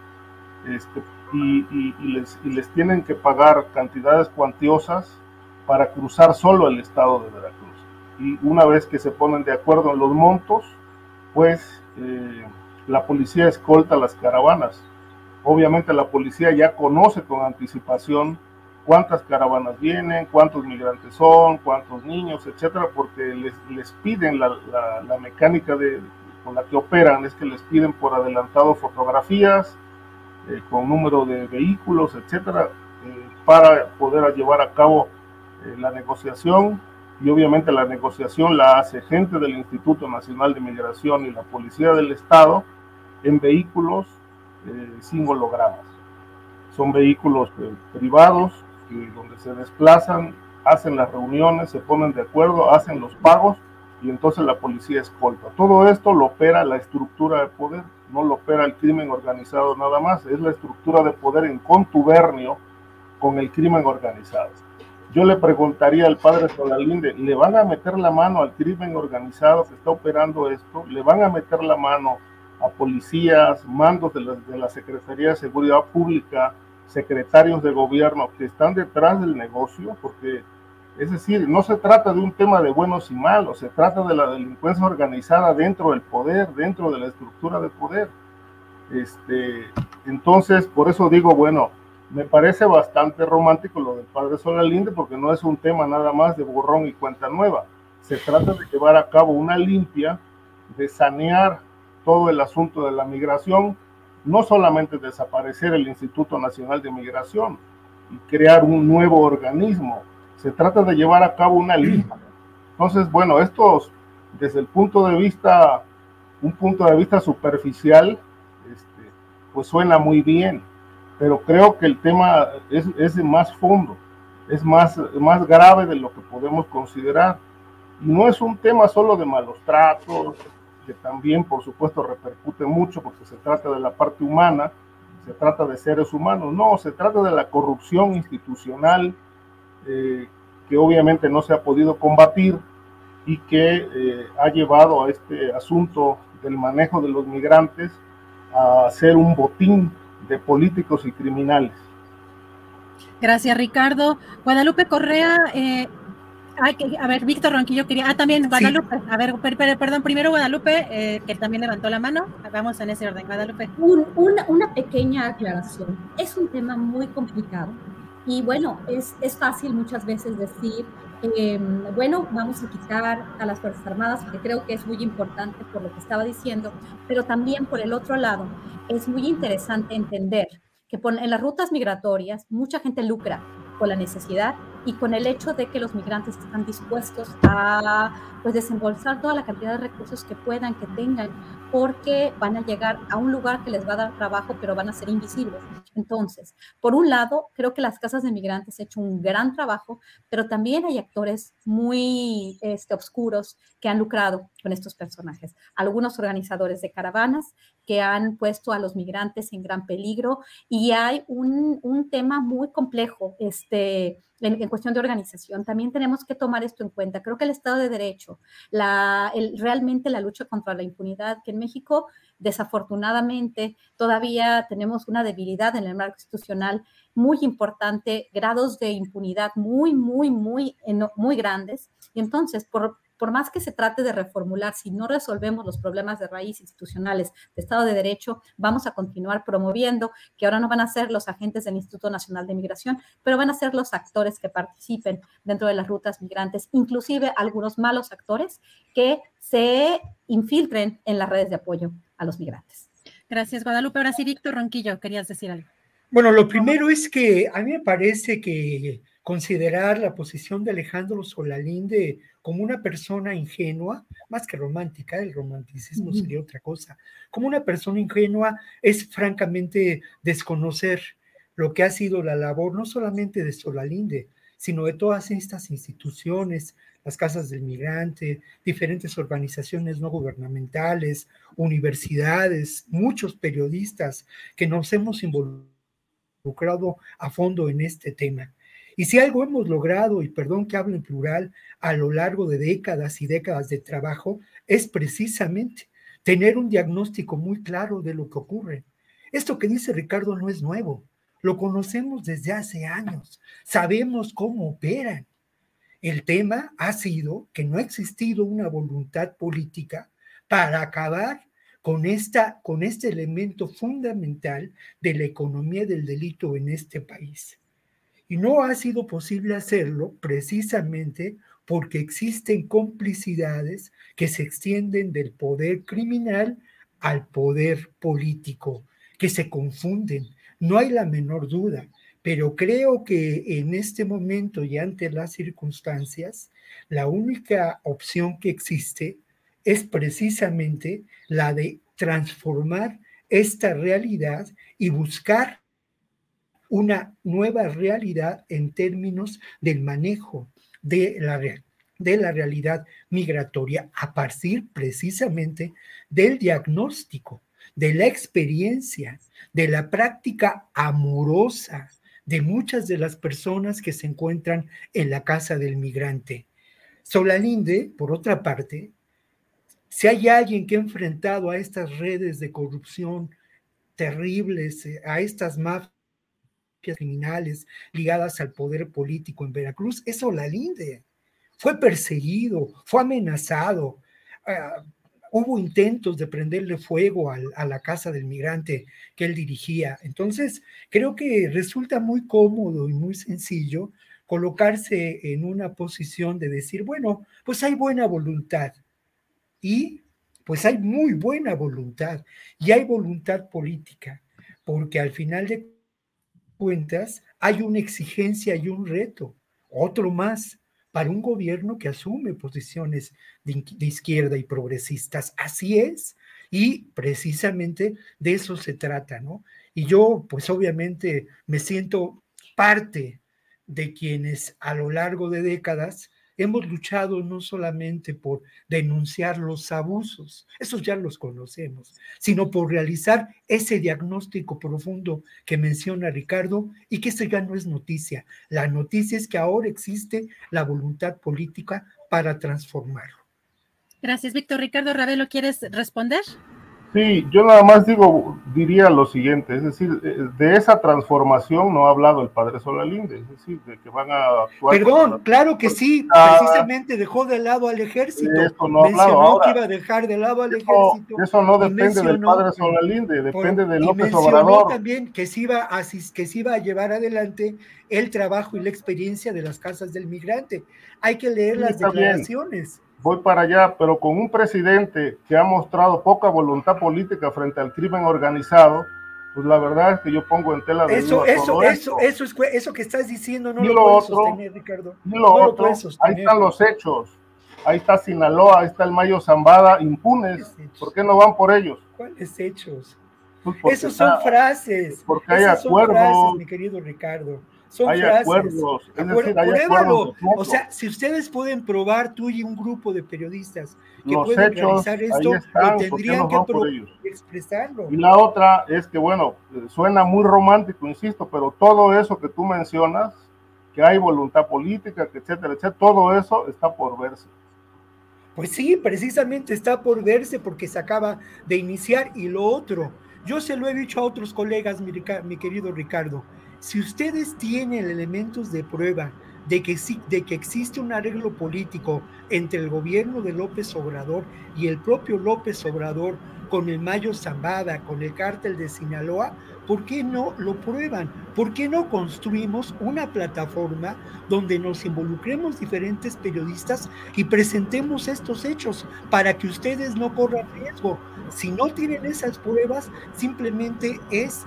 este, y, les, tienen que pagar cantidades cuantiosas para cruzar solo el estado de Veracruz. Y una vez que se ponen de acuerdo en los montos, pues eh, la policía escolta las caravanas. Obviamente la policía ya conoce con anticipación cuántas caravanas vienen, cuántos migrantes son, cuántos niños, etcétera, porque les, les piden la, la, mecánica de, con la que operan, es que les piden por adelantado fotografías eh, con número de vehículos, etcétera, eh, para poder llevar a cabo eh, la negociación. Y obviamente la negociación la hace gente del Instituto Nacional de Migración y la Policía del Estado en vehículos sin hologramas. Son vehículos privados donde se desplazan, hacen las reuniones, se ponen de acuerdo, hacen los pagos y entonces la policía escolta. Todo esto lo opera la estructura de poder, no lo opera el crimen organizado nada más, es la estructura de poder en contubernio con el crimen organizado. Yo le preguntaría al padre Solalinde, ¿le van a meter la mano al crimen organizado que está operando esto? ¿Le van a meter la mano a policías, mandos de la, de la Secretaría de Seguridad Pública, secretarios de gobierno que están detrás del negocio, porque es decir, no se trata de un tema de buenos y malos, se trata de la delincuencia organizada dentro del poder, dentro de la estructura de poder. Este, entonces, por eso digo, bueno, me parece bastante romántico lo del padre Solalinde, porque no es un tema nada más de borrón y cuenta nueva. Se trata de llevar a cabo una limpia, de sanear todo el asunto de la migración, no solamente desaparecer el Instituto Nacional de Migración y crear un nuevo organismo, se trata de llevar a cabo una lista. Entonces, bueno, esto desde el punto de vista, un punto de vista superficial, este, pues suena muy bien, pero creo que el tema es, es más fondo, es más, más grave de lo que podemos considerar. Y no es un tema solo de malos tratos, que también por supuesto repercute mucho porque se trata de la parte humana, se trata de seres humanos, no, se trata de la corrupción institucional eh, que obviamente no se ha podido combatir y que eh, ha llevado a este asunto del manejo de los migrantes a ser un botín de políticos y criminales. Gracias, Ricardo. Guadalupe Correa, eh, a ver, Víctor Ronquillo quería. Ah, también Guadalupe. A ver, perdón, primero Guadalupe, eh, que también levantó la mano. Vamos en ese orden, Guadalupe. una, una, pequeña aclaración. Es un tema muy complicado Y bueno, es, es fácil muchas veces decir, em, bueno, vamos a quitar a las Fuerzas Armadas, que creo que es muy importante por lo que estaba diciendo, pero también por el otro lado, es muy interesante entender que en las rutas migratorias mucha gente lucra con la necesidad y con el hecho de que los migrantes están dispuestos a pues desembolsar toda la cantidad de recursos que puedan, que tengan, porque van a llegar a un lugar que les va a dar trabajo, pero van a ser invisibles. Entonces, por un lado, creo que las casas de migrantes han hecho un gran trabajo, pero también hay actores muy este, oscuros que han lucrado con estos personajes. Algunos organizadores de caravanas que han puesto a los migrantes en gran peligro y hay un, un tema muy complejo este, en, cuestión de organización. También tenemos que tomar esto en cuenta. Creo que el Estado de Derecho, la, el, realmente la lucha contra la impunidad, que en México desafortunadamente todavía tenemos una debilidad en el marco institucional muy importante, grados de impunidad muy, muy, muy, muy grandes. Y entonces, por, por más que se trate de reformular, si no resolvemos los problemas de raíz institucionales de Estado de Derecho, vamos a continuar promoviendo que ahora no van a ser los agentes del Instituto Nacional de Migración, pero van a ser los actores que participen dentro de las rutas migrantes, inclusive algunos malos actores que se infiltren en las redes de apoyo a los migrantes. Gracias, Guadalupe. Ahora sí, Víctor Ronquillo, querías decir algo. Bueno, lo primero es que a mí me parece que considerar la posición de Alejandro Solalinde como una persona ingenua, más que romántica, el romanticismo sería otra cosa, como una persona ingenua es francamente desconocer lo que ha sido la labor no solamente de Solalinde, sino de todas estas instituciones, las casas del migrante, diferentes organizaciones no gubernamentales, universidades, muchos periodistas que nos hemos involucrado a fondo en este tema. Y si algo hemos logrado, y perdón que hable en plural, a lo largo de décadas y décadas de trabajo, es precisamente tener un diagnóstico muy claro de lo que ocurre. Esto que dice Ricardo no es nuevo, lo conocemos desde hace años, sabemos cómo operan. El tema ha sido que no ha existido una voluntad política para acabar con, esta, con este elemento fundamental de la economía del delito en este país. Y no ha sido posible hacerlo precisamente porque existen complicidades que se extienden del poder criminal al poder político, que se confunden. No hay la menor duda, pero creo que en este momento y ante las circunstancias, la única opción que existe es precisamente la de transformar esta realidad y buscar una nueva realidad en términos del manejo de la, de la realidad migratoria a partir precisamente del diagnóstico, de la experiencia, de la práctica amorosa de muchas de las personas que se encuentran en la casa del migrante. Solalinde, por otra parte, si hay alguien que ha enfrentado a estas redes de corrupción terribles, a estas mafias, criminales ligadas al poder político en Veracruz es Olalinde. Fue perseguido, fue amenazado. Ah, hubo intentos de prenderle fuego a la casa del migrante que él dirigía. Entonces, creo que resulta muy cómodo y muy sencillo colocarse en una posición de decir, bueno, pues hay buena voluntad. Y pues hay muy buena voluntad y hay voluntad política, porque al final de cuentas, hay una exigencia y un reto, otro más, para un gobierno que asume posiciones de, izquierda y progresistas. Así es, y precisamente de eso se trata, ¿no? Y yo, pues obviamente, me siento parte de quienes a lo largo de décadas hemos luchado no solamente por denunciar los abusos, esos ya los conocemos, sino por realizar ese diagnóstico profundo que menciona Ricardo y que eso ya no es noticia. La noticia es que ahora existe la voluntad política para transformarlo. Gracias, Víctor. Ricardo Ravelo, ¿quieres responder? Sí, yo nada más digo, diría lo siguiente, es decir, eh, de esa transformación no ha hablado el padre Solalinde, es decir, de que van a actuar. Perdón, claro que sí, precisamente dejó de lado al ejército. Eso no mencionó que iba a dejar de lado al ejército. Eso no depende del padre Solalinde, depende de López mencionó Obrador. también que se, iba a, que se iba a llevar adelante el trabajo y la experiencia de las casas del migrante. Hay que leer Sí, las bien. Voy para allá, pero con un presidente que ha mostrado poca voluntad política frente al crimen organizado, pues la verdad es que yo pongo en tela de Eso, eso, todo eso, esto. eso, es, eso que estás diciendo no Y lo, lo puedes otro, sostener, Ricardo. Y lo no lo otro, ahí sostener. están los hechos. Ahí está Sinaloa, ahí está el Mayo Zambada, impunes. ¿Por qué no van por ellos? ¿Cuáles hechos? Pues Esos son frases. porque hay Esas son acuerdos. frases, mi querido Ricardo. Son Hay frases. acuerdos, es Acuer- decir, hay pruébalo. acuerdos. O sea, si ustedes pueden probar, tú y un grupo de periodistas que Los pueden hechos, realizar esto, están, lo ¿por qué tendrían que expresarlo. Y la otra es que, bueno, suena muy romántico, insisto, pero todo eso que tú mencionas, que hay voluntad política, que etcétera, etcétera, todo eso está por verse. Pues sí, precisamente está por verse porque se acaba de iniciar. Y lo otro, yo se lo he dicho a otros colegas, mi, mi querido Ricardo, si ustedes tienen elementos de prueba de que, de que existe un arreglo político entre el gobierno de López Obrador y el propio López Obrador con el Mayo Zambada, con el cártel de Sinaloa, ¿por qué no lo prueban? ¿Por qué no construimos una plataforma donde nos involucremos diferentes periodistas y presentemos estos hechos para que ustedes no corran riesgo? Si no tienen esas pruebas, simplemente es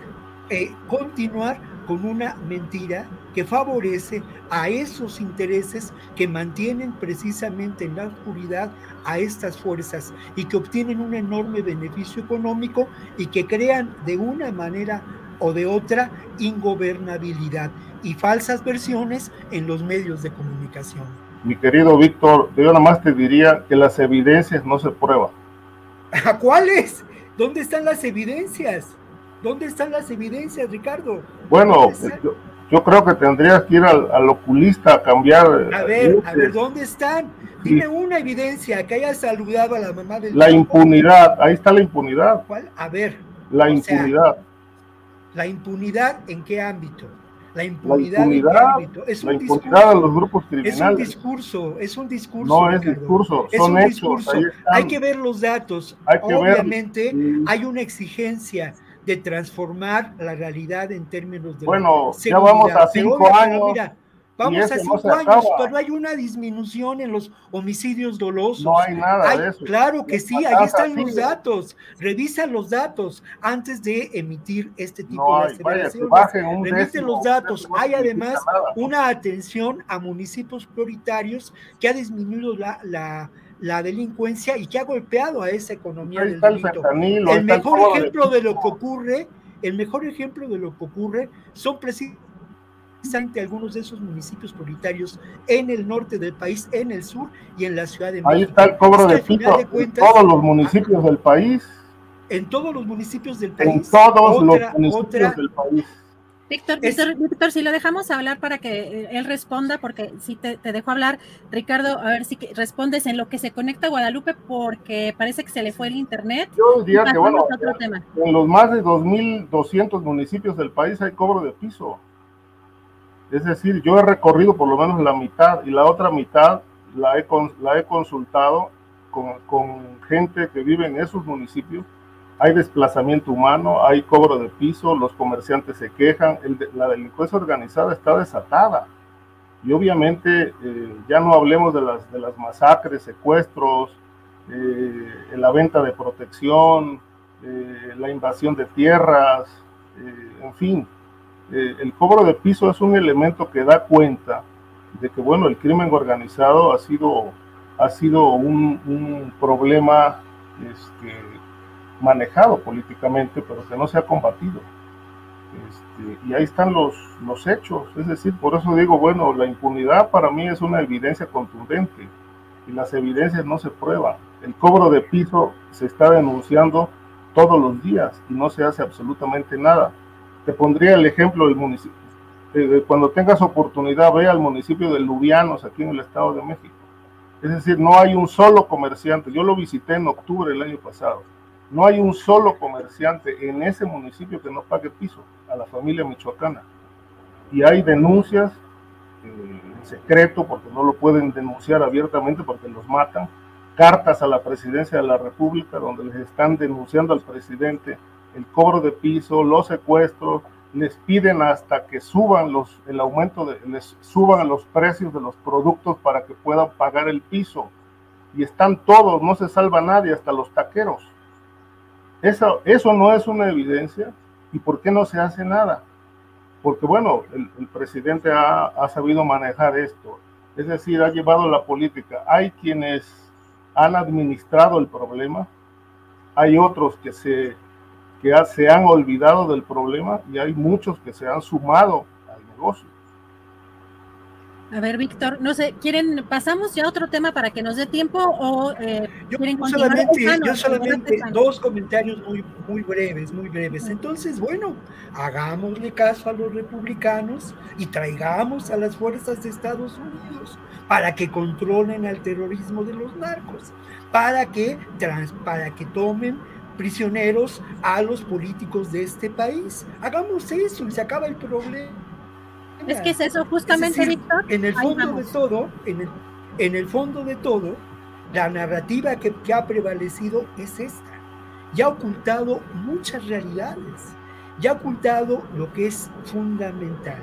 eh, continuar con una mentira que favorece a esos intereses que mantienen precisamente en la oscuridad a estas fuerzas y que obtienen un enorme beneficio económico y que crean de una manera o de otra ingobernabilidad y falsas versiones en los medios de comunicación. Mi querido Víctor, yo nada más te diría que las evidencias no se prueban. ¿A cuáles? ¿Dónde están las evidencias? ¿Dónde están las evidencias, Ricardo? Bueno, yo, yo creo que tendrías que ir al, al oculista a cambiar. A eh, ver, a ver, ¿dónde están? Dime una evidencia que haya saludado a la mamá del La impunidad, ahí está la impunidad. ¿Cuál? A ver, La sea, impunidad. ¿la impunidad en qué ámbito? La La impunidad, en qué impunidad, ámbito? Es la un impunidad discurso. los grupos Es un criminales. discurso, es un discurso. No es Ricardo. discurso, es son un hechos, discurso. Hay que ver los datos. Hay que ver- Obviamente hay una exigencia de transformar la realidad en términos de Bueno, ya vamos a cinco pero años mira, vamos a no cinco se años, pero hay una disminución en los homicidios dolosos. No hay nada Hay- de eso. Claro que sí, ahí están los datos. Revisa los datos antes de emitir este tipo No de Remite décimo, los datos. décimo Hay no además una atención a municipios prioritarios que ha disminuido la, la, la delincuencia y que ha golpeado a esa economía del delito. El mejor ejemplo de lo que ocurre, el mejor ejemplo de lo que ocurre son precisamente algunos de esos municipios prioritarios en el norte del país, en el sur y en la Ciudad de México. Ahí está el cobro de de en todos los municipios del país. en todos los municipios del En país. todos otra- los municipios otra- del país. Víctor, Es- Víctor, Víctor, si lo dejamos hablar para que eh, él responda, porque si te, te dejo hablar, Ricardo, a ver si que respondes en lo que se conecta a Guadalupe, porque parece que se le fue el internet. Yo diría que, bueno, otro tema. en los más de 2.200 municipios del país hay cobro de piso. Es decir, yo he recorrido por lo menos la mitad y la otra mitad la he, la he consultado con, con gente que vive en esos municipios. Hay desplazamiento humano, hay cobro de piso, los comerciantes se quejan, el la delincuencia organizada está desatada. Y obviamente eh, ya no hablemos de las, de las masacres, secuestros, eh, la venta de protección, eh, la invasión de tierras, eh, en fin, eh, el cobro de piso es un elemento que da cuenta de que, bueno, el crimen organizado ha sido, ha sido un, un problema este, manejado políticamente, pero que no se ha combatido. Este, y ahí están los, los hechos, es decir, por eso digo, bueno, la impunidad para mí es una evidencia contundente y las evidencias no se prueban. El cobro de piso se está denunciando todos los días y no se hace absolutamente nada. Te pondría el ejemplo del municipio. eh, cuando tengas oportunidad, ve al municipio de Lubianos, aquí en el Estado de México. Es decir, no hay un solo comerciante. Yo lo visité en octubre del año pasado. No hay un solo comerciante en ese municipio que no pague piso a la familia michoacana. Y hay denuncias eh, en secreto porque no lo pueden denunciar abiertamente porque los matan. Cartas a la presidencia de la República donde les están denunciando al presidente el cobro de piso, los secuestros, les piden hasta que suban los, el aumento de, les suban los precios de los productos para que puedan pagar el piso. Y están todos, no se salva nadie, hasta los taqueros. Eso, eso no es una evidencia. ¿Y por qué no se hace nada? Porque bueno, el, presidente ha, ha, sabido manejar esto. Es decir, ha llevado la política. Hay quienes han administrado el problema. Hay otros que se, que se han olvidado del problema y hay muchos que se han sumado al negocio. A ver, Víctor, no sé, ¿quieren, pasamos ya a otro tema para que nos dé tiempo o eh, yo Solamente, yo solamente dos comentarios muy, muy breves, muy breves. Entonces, bueno, hagámosle caso a los republicanos y traigamos a las fuerzas de Estados Unidos para que controlen al terrorismo de los narcos, para que, para que tomen prisioneros a los políticos de este país. Hagamos eso y se acaba el problema. Es que es eso justamente, Víctor. En el fondo de todo, en el, en el fondo de todo, la narrativa que, que ha prevalecido es esta. Ya ha ocultado muchas realidades, ya ha ocultado lo que es fundamental.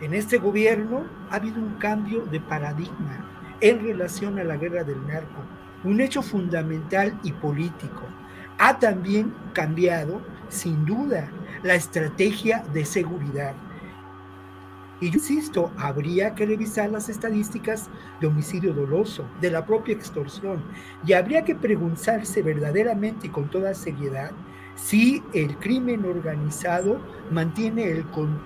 En este gobierno ha habido un cambio de paradigma en relación a la guerra del narco, un hecho fundamental y político. Ha también cambiado, sin duda, la estrategia de seguridad y yo insisto, habría que revisar las estadísticas de homicidio doloso, de la propia extorsión, y habría que preguntarse verdaderamente y con toda seriedad si el crimen organizado mantiene el control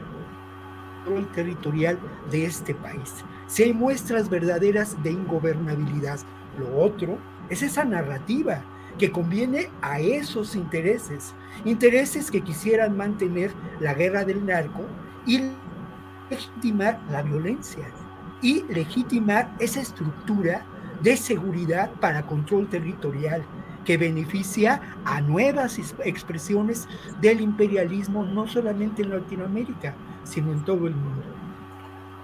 territorial de este país, si hay muestras verdaderas de ingobernabilidad. Lo otro es esa narrativa que conviene a esos intereses, intereses que quisieran mantener la guerra del narco y legitimar la violencia y legitimar esa estructura de seguridad para control territorial que beneficia a nuevas expresiones del imperialismo, no solamente en Latinoamérica, sino en todo el mundo.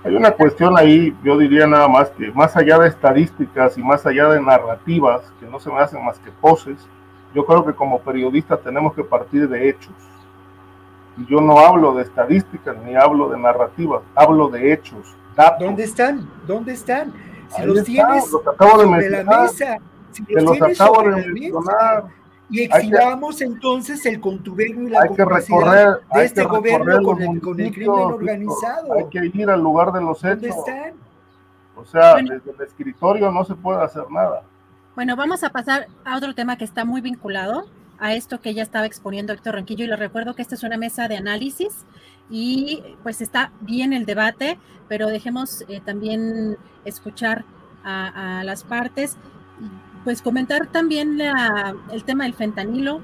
Hay una cuestión ahí, yo diría nada más que más allá de estadísticas y más allá de narrativas, que no se me hacen más que poses, yo creo que como periodistas tenemos que partir de hechos yo no hablo de estadísticas ni hablo de narrativas, hablo de hechos, datos. ¿Dónde están? ¿Dónde están? Si los tienes los acabo de sobre la mesa, si los, los tienes acabo sobre de la mesa, y exhibamos entonces el contubernio y la hay que recorrer, de este gobierno con el, con el, crimen organizado. Hay que ir al lugar de los hechos. ¿Dónde están? O sea, desde el escritorio no se puede hacer nada. Bueno, vamos a pasar a otro tema que está muy vinculado, a esto que ya estaba exponiendo Héctor Ranquillo y les recuerdo que esta es una mesa de análisis y pues está bien el debate, pero dejemos eh, también escuchar a, las partes, pues comentar también el tema del fentanilo,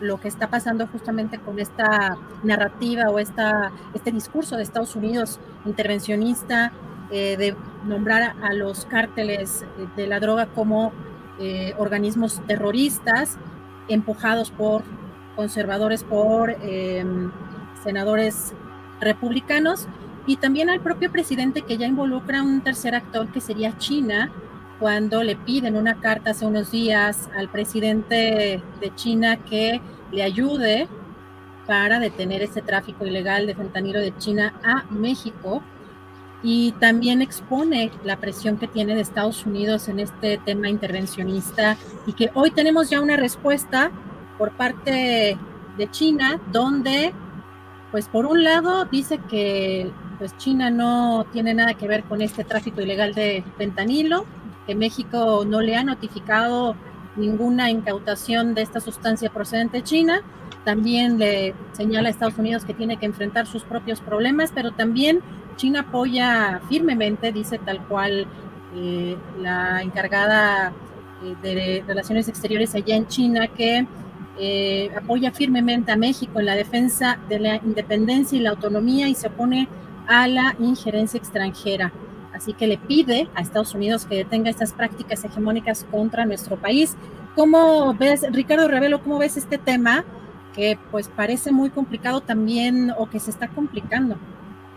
lo que está pasando justamente con esta narrativa o esta, este discurso de Estados Unidos intervencionista eh, de nombrar a, los cárteles de la droga como eh, organismos terroristas empujados por conservadores, por em, senadores republicanos y también al propio presidente que ya involucra un tercer actor que sería China, cuando le piden una carta hace unos días al presidente de China que le ayude para detener ese tráfico ilegal de fentanilo de China a México y también expone la presión que tiene de Estados Unidos en este tema intervencionista y que hoy tenemos ya una respuesta por parte de China donde pues por un lado dice que pues China no tiene nada que ver con este tráfico ilegal de fentanilo, que México no le ha notificado ninguna incautación de esta sustancia procedente de China. También le señala a Estados Unidos que tiene que enfrentar sus propios problemas, pero también China apoya firmemente, dice tal cual eh, la encargada eh, de Relaciones Exteriores allá en China, que eh, apoya firmemente a México en la defensa de la independencia y la autonomía y se opone a la injerencia extranjera. Así que le pide a Estados Unidos que detenga estas prácticas hegemónicas contra nuestro país. ¿Cómo ves, Ricardo Revelo, cómo ves este tema que pues parece muy complicado también o que se está complicando?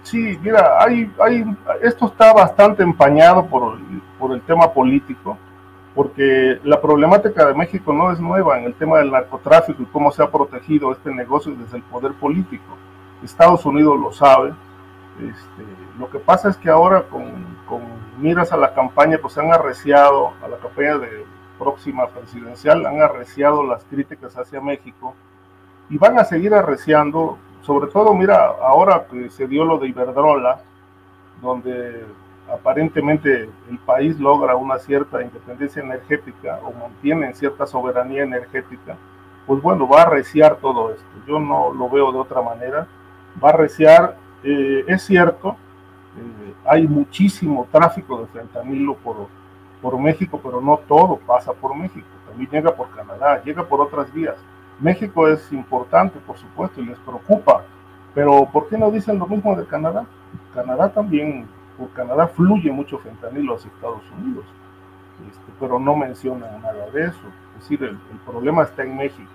Sí, mira, hay, hay, esto está bastante empañado por, por el tema político, porque la problemática de México no es nueva en el tema del narcotráfico y cómo se ha protegido este negocio desde el poder político. Estados Unidos lo sabe. Este, lo que pasa es que ahora con, con miras a la campaña, pues han arreciado, a la campaña de próxima presidencial, han arreciado las críticas hacia México y van a seguir arreciando, sobre todo, mira, ahora que se dio lo de Iberdrola, donde aparentemente el país logra una cierta independencia energética o mantiene cierta soberanía energética, pues bueno, va a arreciar todo esto. Yo no lo veo de otra manera. Va a arreciar, eh, es cierto, eh, hay muchísimo tráfico de fentanilo por, por México, pero no todo pasa por México, también llega por Canadá, llega por otras vías. México es importante, por supuesto, y les preocupa, pero ¿por qué no dicen lo mismo de Canadá? Canadá también, por Canadá fluye mucho fentanilo hacia Estados Unidos, este, pero no mencionan nada de eso. Es decir, el, problema está en México.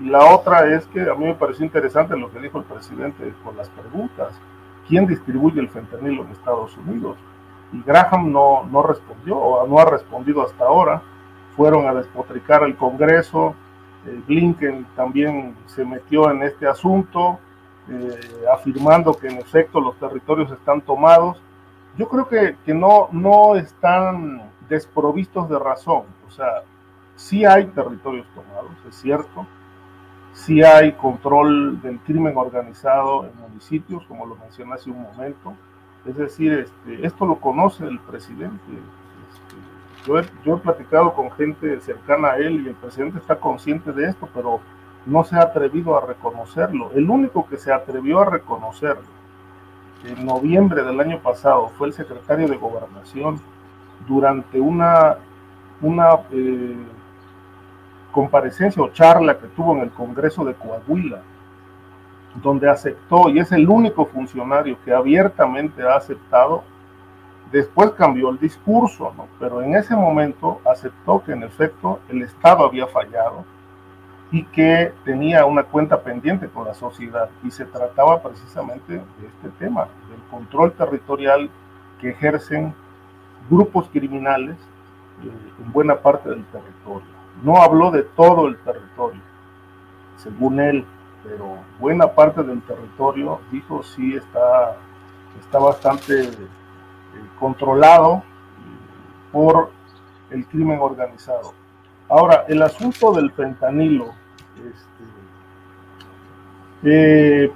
Y la otra es que a mí me pareció interesante lo que dijo el presidente con las preguntas. ¿Quién distribuye el fentanilo en Estados Unidos? y Graham no, no respondió o no ha respondido hasta ahora. Fueron a despotricar al Congreso, eh, Blinken también se metió en este asunto, eh, afirmando que en efecto los territorios están tomados. Yo creo que, que no, no están desprovistos de razón, o sea, sí hay territorios tomados, es cierto, sí hay control del crimen organizado en municipios, como lo mencioné hace un momento, es decir, este, esto lo conoce el presidente. Yo, he, yo, he, platicado con gente cercana a él y el presidente está consciente de esto, pero no se ha atrevido a reconocerlo. El único que se atrevió a reconocerlo en noviembre del año pasado fue el secretario de Gobernación durante una, una eh, comparecencia o charla que tuvo en el Congreso de Coahuila donde aceptó, y es el único funcionario que abiertamente ha aceptado, después cambió el discurso, pero en ese momento aceptó que en efecto el Estado había fallado y que tenía una cuenta pendiente con la sociedad, y se trataba precisamente de este tema, del control territorial que ejercen grupos criminales eh, en buena parte del territorio. No habló de todo el territorio, según él, pero buena parte del territorio, dijo, sí está, está bastante controlado por el crimen organizado. Ahora, el asunto del fentanilo, este, eh,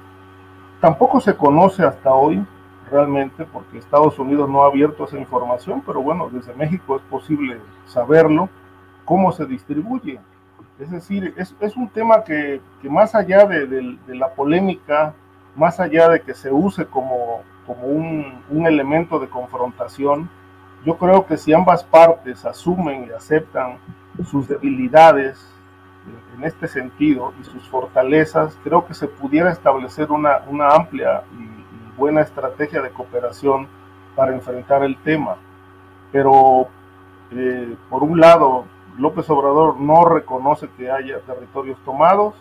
tampoco se conoce hasta hoy realmente, porque Estados Unidos no ha abierto esa información, pero bueno, desde México es posible saberlo, cómo se distribuye. Es decir, es, un tema que, más allá de, la polémica, más allá de que se use como, como un, un, elemento de confrontación, yo creo que si ambas partes asumen y aceptan sus debilidades en este sentido y sus fortalezas, creo que se pudiera establecer una, una amplia y, buena estrategia de cooperación para enfrentar el tema. Pero, eh, por un lado, López Obrador no reconoce que haya territorios tomados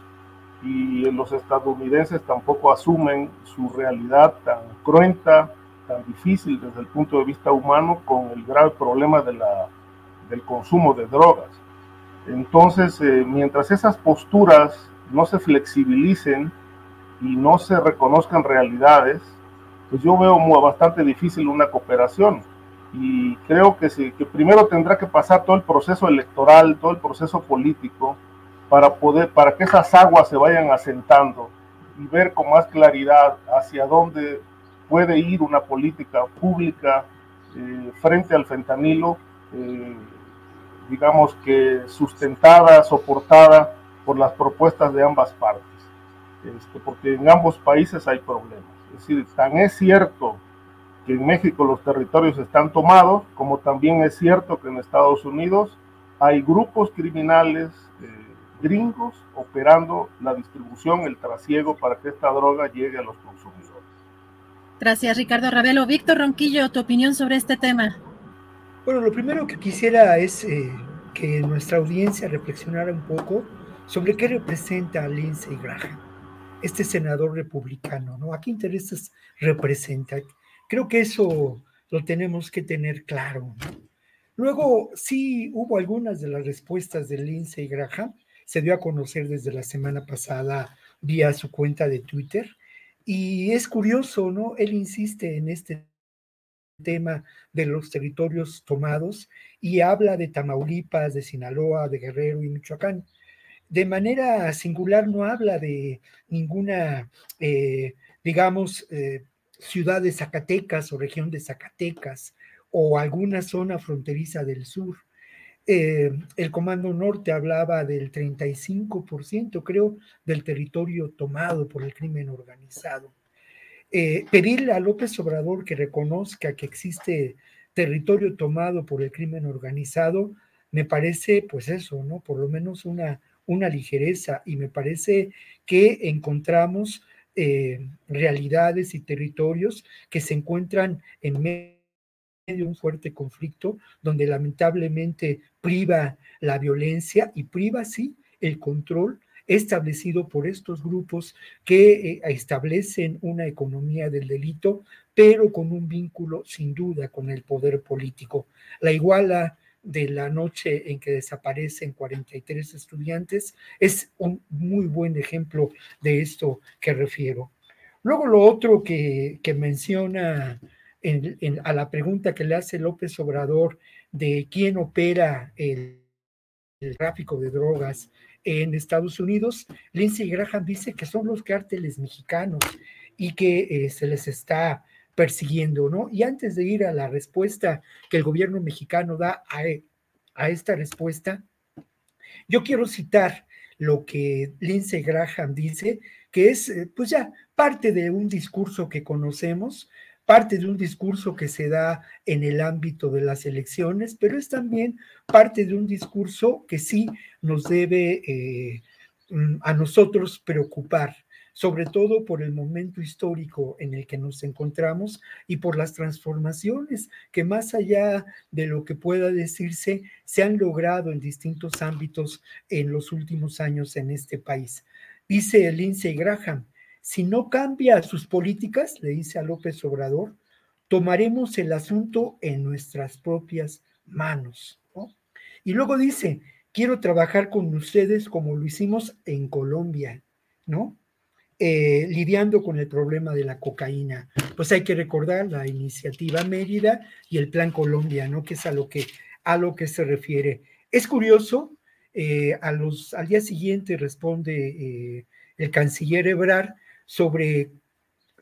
y los estadounidenses tampoco asumen su realidad tan cruenta, tan difícil desde el punto de vista humano con el grave problema de la, del consumo de drogas. Entonces, eh, mientras esas posturas no se flexibilicen y no se reconozcan realidades, pues yo veo muy, bastante difícil una cooperación y creo que, sí, que primero tendrá que pasar todo el proceso electoral, todo el proceso político, para, poder, para que esas aguas se vayan asentando y ver con más claridad hacia dónde puede ir una política pública eh, frente al fentanilo, eh, digamos que sustentada, soportada por las propuestas de ambas partes, este, porque en ambos países hay problemas. Es decir, tan es cierto que en México los territorios están tomados, como también es cierto que en Estados Unidos hay grupos criminales gringos operando la distribución, el trasiego para que esta droga llegue a los consumidores. Gracias, Ricardo Ravelo. Víctor Ronquillo, tu opinión sobre este tema. Bueno, lo primero que quisiera es eh, que nuestra audiencia reflexionara un poco sobre qué representa a Lindsey Graham, este senador republicano, ¿no? ¿A qué intereses representa? Creo que eso lo tenemos que tener claro. Luego, sí hubo algunas de las respuestas de Lindsey Graham, se dio a conocer desde la semana pasada vía su cuenta de Twitter, y es curioso, ¿no? Él insiste en este tema de los territorios tomados y habla de Tamaulipas, de Sinaloa, de Guerrero y Michoacán. De manera singular no habla de ninguna, eh, digamos, eh, ciudad de Zacatecas o región de Zacatecas o alguna zona fronteriza del sur. Eh, el Comando Norte hablaba del 35%, creo, del territorio tomado por el crimen organizado. Eh, pedirle a López Obrador que reconozca que existe territorio tomado por el crimen organizado, me parece, pues eso, ¿no? Por lo menos una, una ligereza y me parece que encontramos eh, realidades y territorios que se encuentran en medio de un fuerte conflicto donde lamentablemente priva la violencia y priva, sí, el control establecido por estos grupos que eh, establecen una economía del delito, pero con un vínculo sin duda con el poder político. La iguala de la noche en que desaparecen 43 estudiantes es un muy buen ejemplo de esto que refiero. Luego lo otro que, menciona a la pregunta que le hace López Obrador de quién opera el, el tráfico de drogas en Estados Unidos, Lindsey Graham dice que son los cárteles mexicanos y que eh, se les está persiguiendo, ¿no? Y antes de ir a la respuesta que el gobierno mexicano da a, a esta respuesta, yo quiero citar lo que Lindsey Graham dice, que es eh, pues ya parte de un discurso que conocemos, parte de un discurso que se da en el ámbito de las elecciones, pero es también parte de un discurso que sí nos debe eh, mm, a nosotros preocupar, sobre todo por el momento histórico en el que nos encontramos y por las transformaciones que más allá de lo que pueda decirse, se han logrado en distintos ámbitos en los últimos años en este país. Dice Lindsey Graham, si no cambia sus políticas, le dice a López Obrador, tomaremos el asunto en nuestras propias manos. Y luego dice, quiero trabajar con ustedes como lo hicimos en Colombia, ¿no? Eh, lidiando con el problema de la cocaína. Pues hay que recordar la iniciativa Mérida y el Plan Colombia, ¿no? Que es a lo que, a lo que se refiere. Es curioso, eh, a los, al día siguiente responde eh, el canciller Ebrard sobre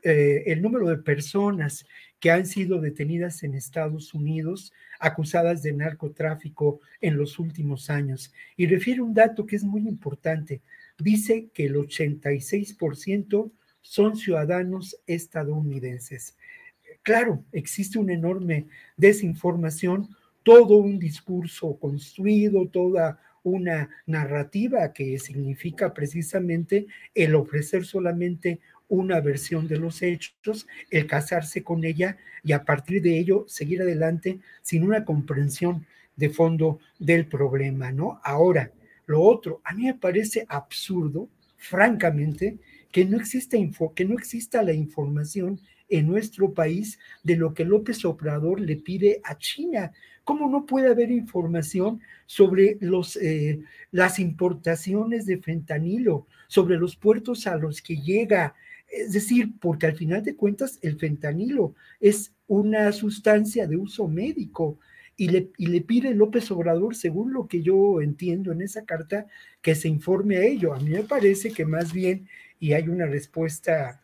eh, el número de personas que han sido detenidas en Estados Unidos acusadas de narcotráfico en los últimos años. Y refiere un dato que es muy importante. Dice que el 86% son ciudadanos estadounidenses. Claro, existe una enorme desinformación, todo un discurso construido, toda una narrativa que significa precisamente el ofrecer solamente una versión de los hechos, el casarse con ella y a partir de ello seguir adelante sin una comprensión de fondo del problema, ¿no? Ahora, lo otro, a mí me parece absurdo, francamente, que no exista info, que no exista la información en nuestro país de lo que López Obrador le pide a China. ¿Cómo no puede haber información sobre los, eh, las importaciones de fentanilo, sobre los puertos a los que llega? Es decir, porque al final de cuentas el fentanilo es una sustancia de uso médico y le, y le pide López Obrador, según lo que yo entiendo en esa carta, que se informe a ello. A mí me parece que más bien, y hay una respuesta,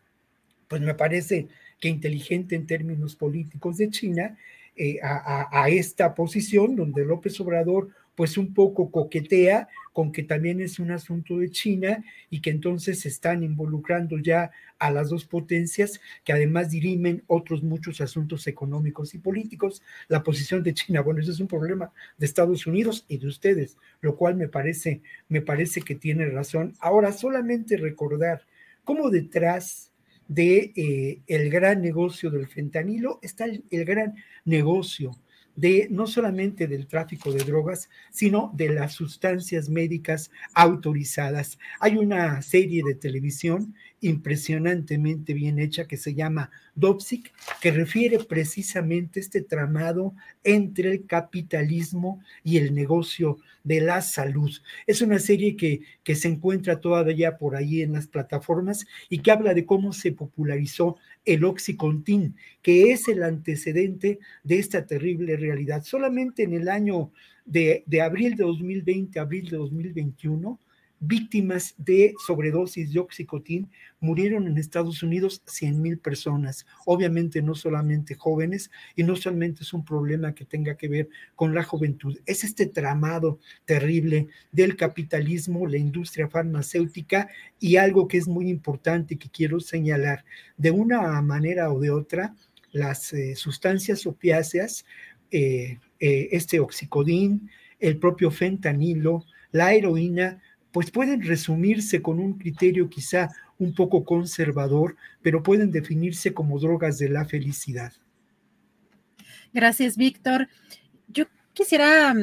pues me parece que inteligente en términos políticos de China, eh, a, esta posición donde López Obrador pues un poco coquetea con que también es un asunto de China y que entonces se están involucrando ya a las dos potencias que además dirimen otros muchos asuntos económicos y políticos. La posición de China, bueno, eso es un problema de Estados Unidos y de ustedes, lo cual me parece, me parece que tiene razón. Ahora, solamente recordar cómo detrás de eh, el gran negocio del fentanilo está el, gran negocio de no solamente del tráfico de drogas, sino de las sustancias médicas autorizadas. Hay una serie de televisión impresionantemente bien hecha que se llama Dopsic, que refiere precisamente este tramado entre el capitalismo y el negocio de la salud. Es una serie que, que se encuentra todavía por ahí en las plataformas y que habla de cómo se popularizó el Oxycontin, que es el antecedente de esta terrible realidad. Solamente en el año de, de abril de 2020, abril de 2021, víctimas de sobredosis de oxicotin murieron en Estados Unidos 100 mil personas. Obviamente no solamente jóvenes y no solamente es un problema que tenga que ver con la juventud, es este tramado terrible del capitalismo, la industria farmacéutica y algo que es muy importante que quiero señalar. De una manera o de otra, las eh, sustancias opiáceas, eh, eh, este oxicodín, el propio fentanilo, la heroína, pues pueden resumirse con un criterio quizá un poco conservador, pero pueden definirse como drogas de la felicidad. Gracias, Víctor. Yo quisiera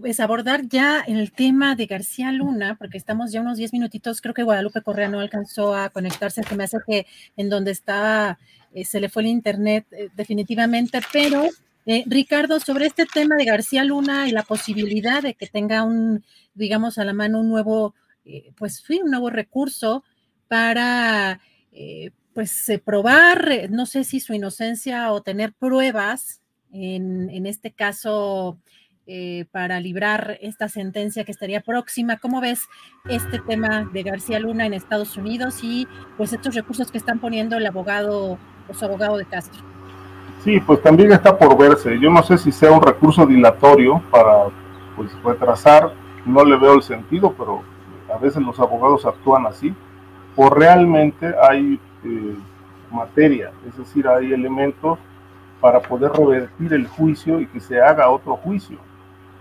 pues, abordar ya el tema de García Luna, porque estamos ya unos 10 minutitos, creo que Guadalupe Correa no alcanzó a conectarse, que me hace que en donde estaba eh, se le fue el internet eh, definitivamente, pero eh, Ricardo, sobre este tema de García Luna y la posibilidad de que tenga un, digamos, a la mano un nuevo, eh, pues un nuevo recurso para, eh, pues, probar, no sé si su inocencia o tener pruebas, en, en este caso, para librar esta sentencia que estaría próxima. ¿Cómo ves este tema de García Luna en Estados Unidos y pues estos recursos que están poniendo el abogado, su abogado de Castro? Sí, pues también está por verse. Yo no sé si sea un recurso dilatorio para pues retrasar, no le veo el sentido, pero a veces los abogados actúan así, o realmente hay eh, materia, es decir, hay elementos para poder revertir el juicio y que se haga otro juicio,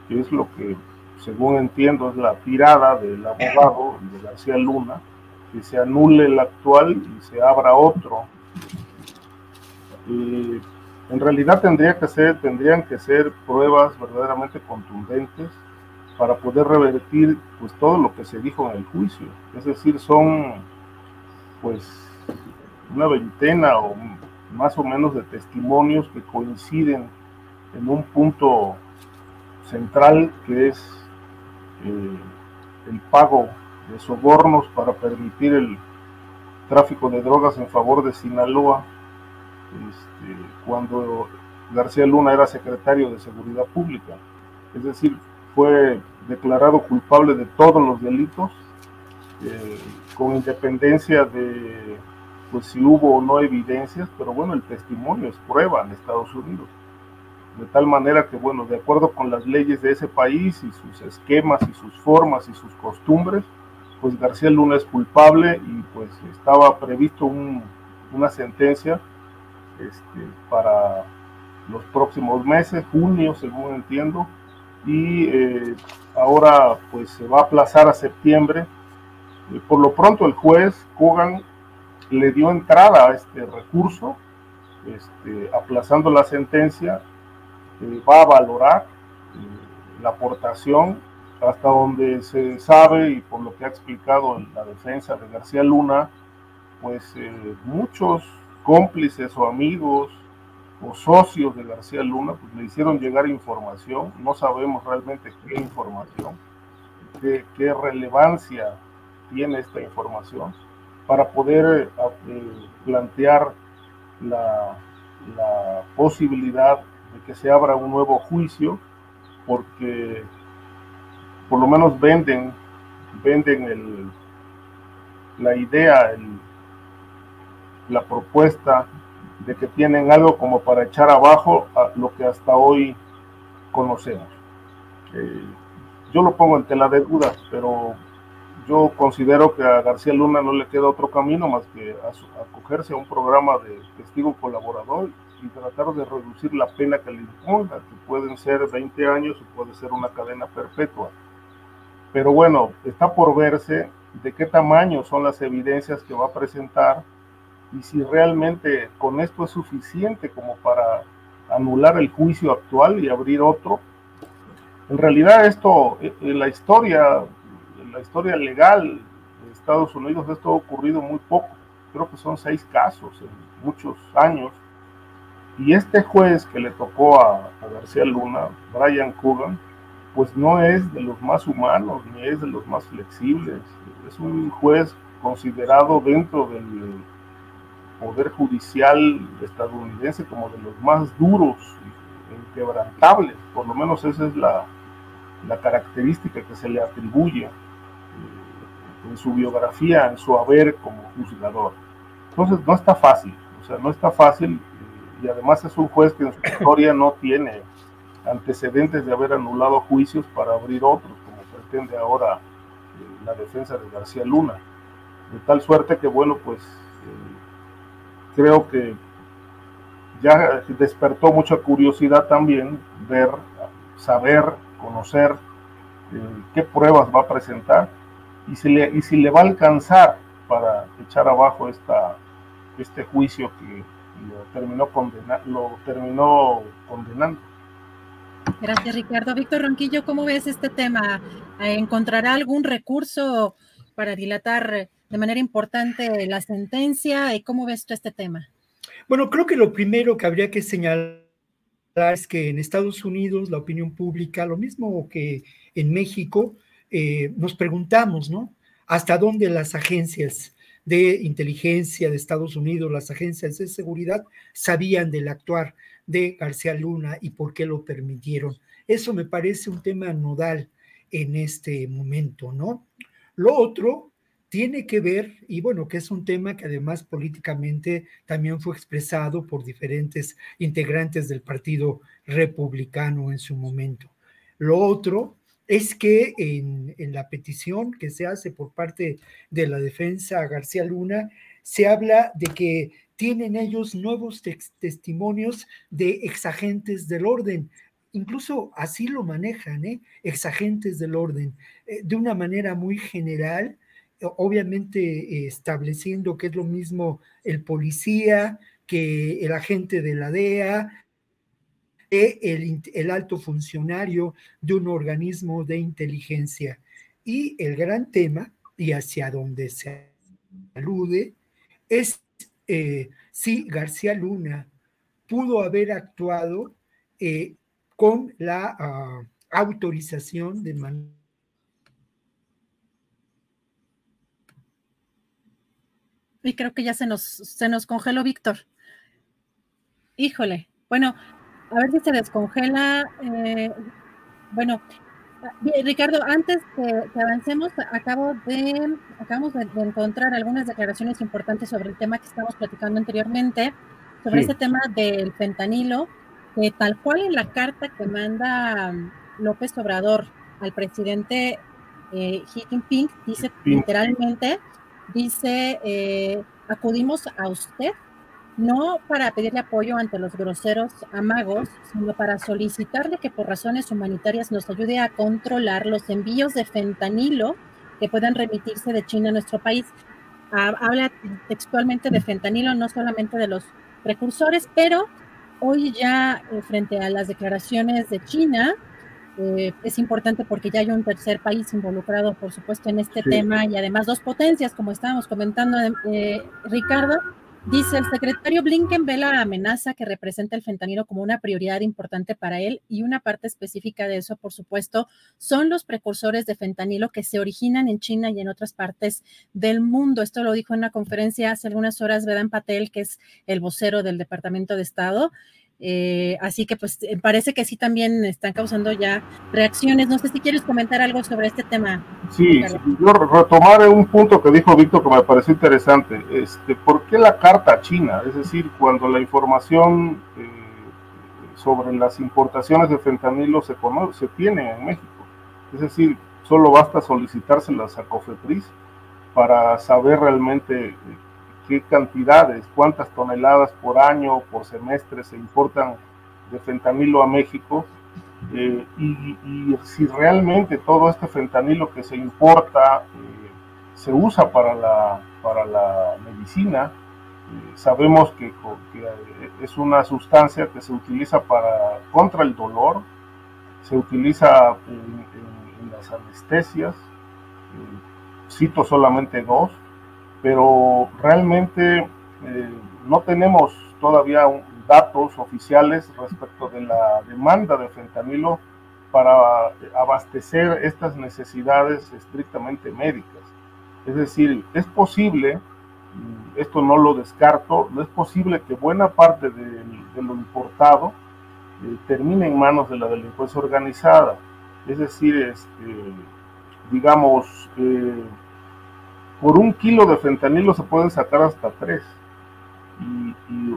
que es lo que, según entiendo, es la tirada del abogado de García Luna, que se anule el actual y se abra otro. Eh, en realidad tendría que ser, tendrían que ser pruebas verdaderamente contundentes para poder revertir pues todo lo que se dijo en el juicio. Es decir, son pues una veintena o más o menos de testimonios que coinciden en un punto central que es eh, el pago de sobornos para permitir el tráfico de drogas en favor de Sinaloa este, cuando García Luna era secretario de Seguridad Pública. Es decir, fue declarado culpable de todos los delitos, eh, con independencia de pues, si hubo o no evidencias, pero bueno, el testimonio es prueba en Estados Unidos. De tal manera que, bueno, de acuerdo con las leyes de ese país y sus esquemas y sus formas y sus costumbres, pues García Luna es culpable y pues estaba previsto una sentencia este, para los próximos meses, junio según entiendo, y eh, ahora pues se va a aplazar a septiembre. por lo pronto el juez Kogan le dio entrada a este recurso, este, aplazando la sentencia, eh, va a valorar eh, la aportación hasta donde se sabe y por lo que ha explicado la defensa de García Luna, pues muchos cómplices o amigos o socios de García Luna, pues le hicieron llegar información, no sabemos realmente qué información, qué, qué relevancia tiene esta información, para poder eh, plantear la, la, posibilidad de que se abra un nuevo juicio, porque por lo menos venden, venden el, la idea, el, la propuesta de que tienen algo como para echar abajo lo que hasta hoy conocemos. Eh, yo lo pongo en tela de dudas, pero yo considero que a García Luna no le queda otro camino más que acogerse a un programa de testigo colaborador y tratar de reducir la pena que le imponga, que pueden ser 20 años o puede ser una cadena perpetua. Pero bueno, está por verse de qué tamaño son las evidencias que va a presentar y si realmente con esto es suficiente como para anular el juicio actual y abrir otro. En realidad esto, en la historia, en la historia legal de Estados Unidos, esto ha ocurrido muy poco. Creo que son seis casos en muchos años. Y este juez que le tocó a, a García Luna, Brian Coogan, pues no es de los más humanos ni es de los más flexibles. Es un juez considerado dentro del poder judicial estadounidense como de los más duros, inquebrantables, por lo menos esa es la, la característica que se le atribuye eh, en su biografía, en su haber como juzgador. Entonces no está fácil, o sea, no está fácil y además es un juez que en su historia no tiene antecedentes de haber anulado juicios para abrir otros, como pretende ahora eh, la defensa de García Luna. De tal suerte que, bueno, pues creo que ya despertó mucha curiosidad también ver, saber, conocer eh, qué pruebas va a presentar y si, le, y si le va a alcanzar para echar abajo esta, este juicio que lo terminó, condena, lo terminó condenando. Gracias, Ricardo. Víctor Ronquillo, ¿cómo ves este tema? ¿Encontrará algún recurso para dilatar de manera importante la sentencia? ¿Y cómo ves tú este tema? Bueno, creo que lo primero que habría que señalar es que en Estados Unidos la opinión pública, lo mismo que en México, eh, nos preguntamos, ¿no? ¿Hasta dónde las agencias de inteligencia de Estados Unidos, las agencias de seguridad, sabían del actuar de García Luna y por qué lo permitieron. Eso me parece un tema nodal en este momento, ¿no? Lo otro tiene que ver, y bueno, que es un tema que además políticamente también fue expresado por diferentes integrantes del Partido Republicano en su momento. Lo otro es que en, la petición que se hace por parte de la defensa a García Luna, se habla de que tienen ellos nuevos testimonios de exagentes del orden. Incluso así lo manejan, ¿eh? exagentes del orden, eh, de una manera muy general, obviamente eh, estableciendo que es lo mismo el policía que el agente de la DEA, el, el alto funcionario de un organismo de inteligencia. Y el gran tema, y hacia donde se alude, es eh, si García Luna pudo haber actuado eh, con la uh, autorización de man Y creo que ya se nos, se nos congeló Víctor. Híjole. Bueno, a ver si se descongela. Eh, bueno, Ricardo, antes que, avancemos, acabo de, acabamos de, encontrar algunas declaraciones importantes sobre el tema que estamos platicando anteriormente, sobre ese tema del fentanilo, que tal cual en la carta que manda López Obrador al presidente eh, Xi Jinping, dice literalmente, dice, eh, acudimos a usted no para pedirle apoyo ante los groseros amagos, sino para solicitarle que por razones humanitarias nos ayude a controlar los envíos de fentanilo que puedan remitirse de China a nuestro país. Habla textualmente de fentanilo, no solamente de los precursores, pero hoy ya eh, frente a las declaraciones de China, eh, es importante porque ya hay un tercer país involucrado, por supuesto, en este tema y además dos potencias, como estábamos comentando, eh, Ricardo, Dice, el secretario Blinken ve la amenaza que representa el fentanilo como una prioridad importante para él y una parte específica de eso, por supuesto, son los precursores de fentanilo que se originan en China y en otras partes del mundo. Esto lo dijo en una conferencia hace algunas horas Vedan Patel, que es el vocero del Departamento de Estado. Eh, así que pues eh, parece que sí también están causando ya reacciones. No sé si quieres comentar algo sobre este tema. Sí, yo retomar un punto que dijo Víctor que me pareció interesante. Este, ¿Por qué la carta china? Es decir, cuando la información eh, sobre las importaciones de fentanilo se, conoce, se tiene en México. Es decir, solo basta solicitárselas a Cofepris para saber realmente qué cantidades, cuántas toneladas por año, por semestre se importan de fentanilo a México eh, y, si realmente todo este fentanilo que se importa eh, se usa para la, para la medicina sabemos que, es una sustancia que se utiliza para contra el dolor, se utiliza en las anestesias, cito solamente dos, pero realmente eh, no tenemos todavía datos oficiales respecto de la demanda de fentanilo para abastecer estas necesidades estrictamente médicas. Es decir, es posible, esto no lo descarto, es posible que buena parte de, lo importado eh, termine en manos de la delincuencia organizada. Es decir, este, digamos, eh, por un kilo de fentanilo se pueden sacar hasta tres. Y,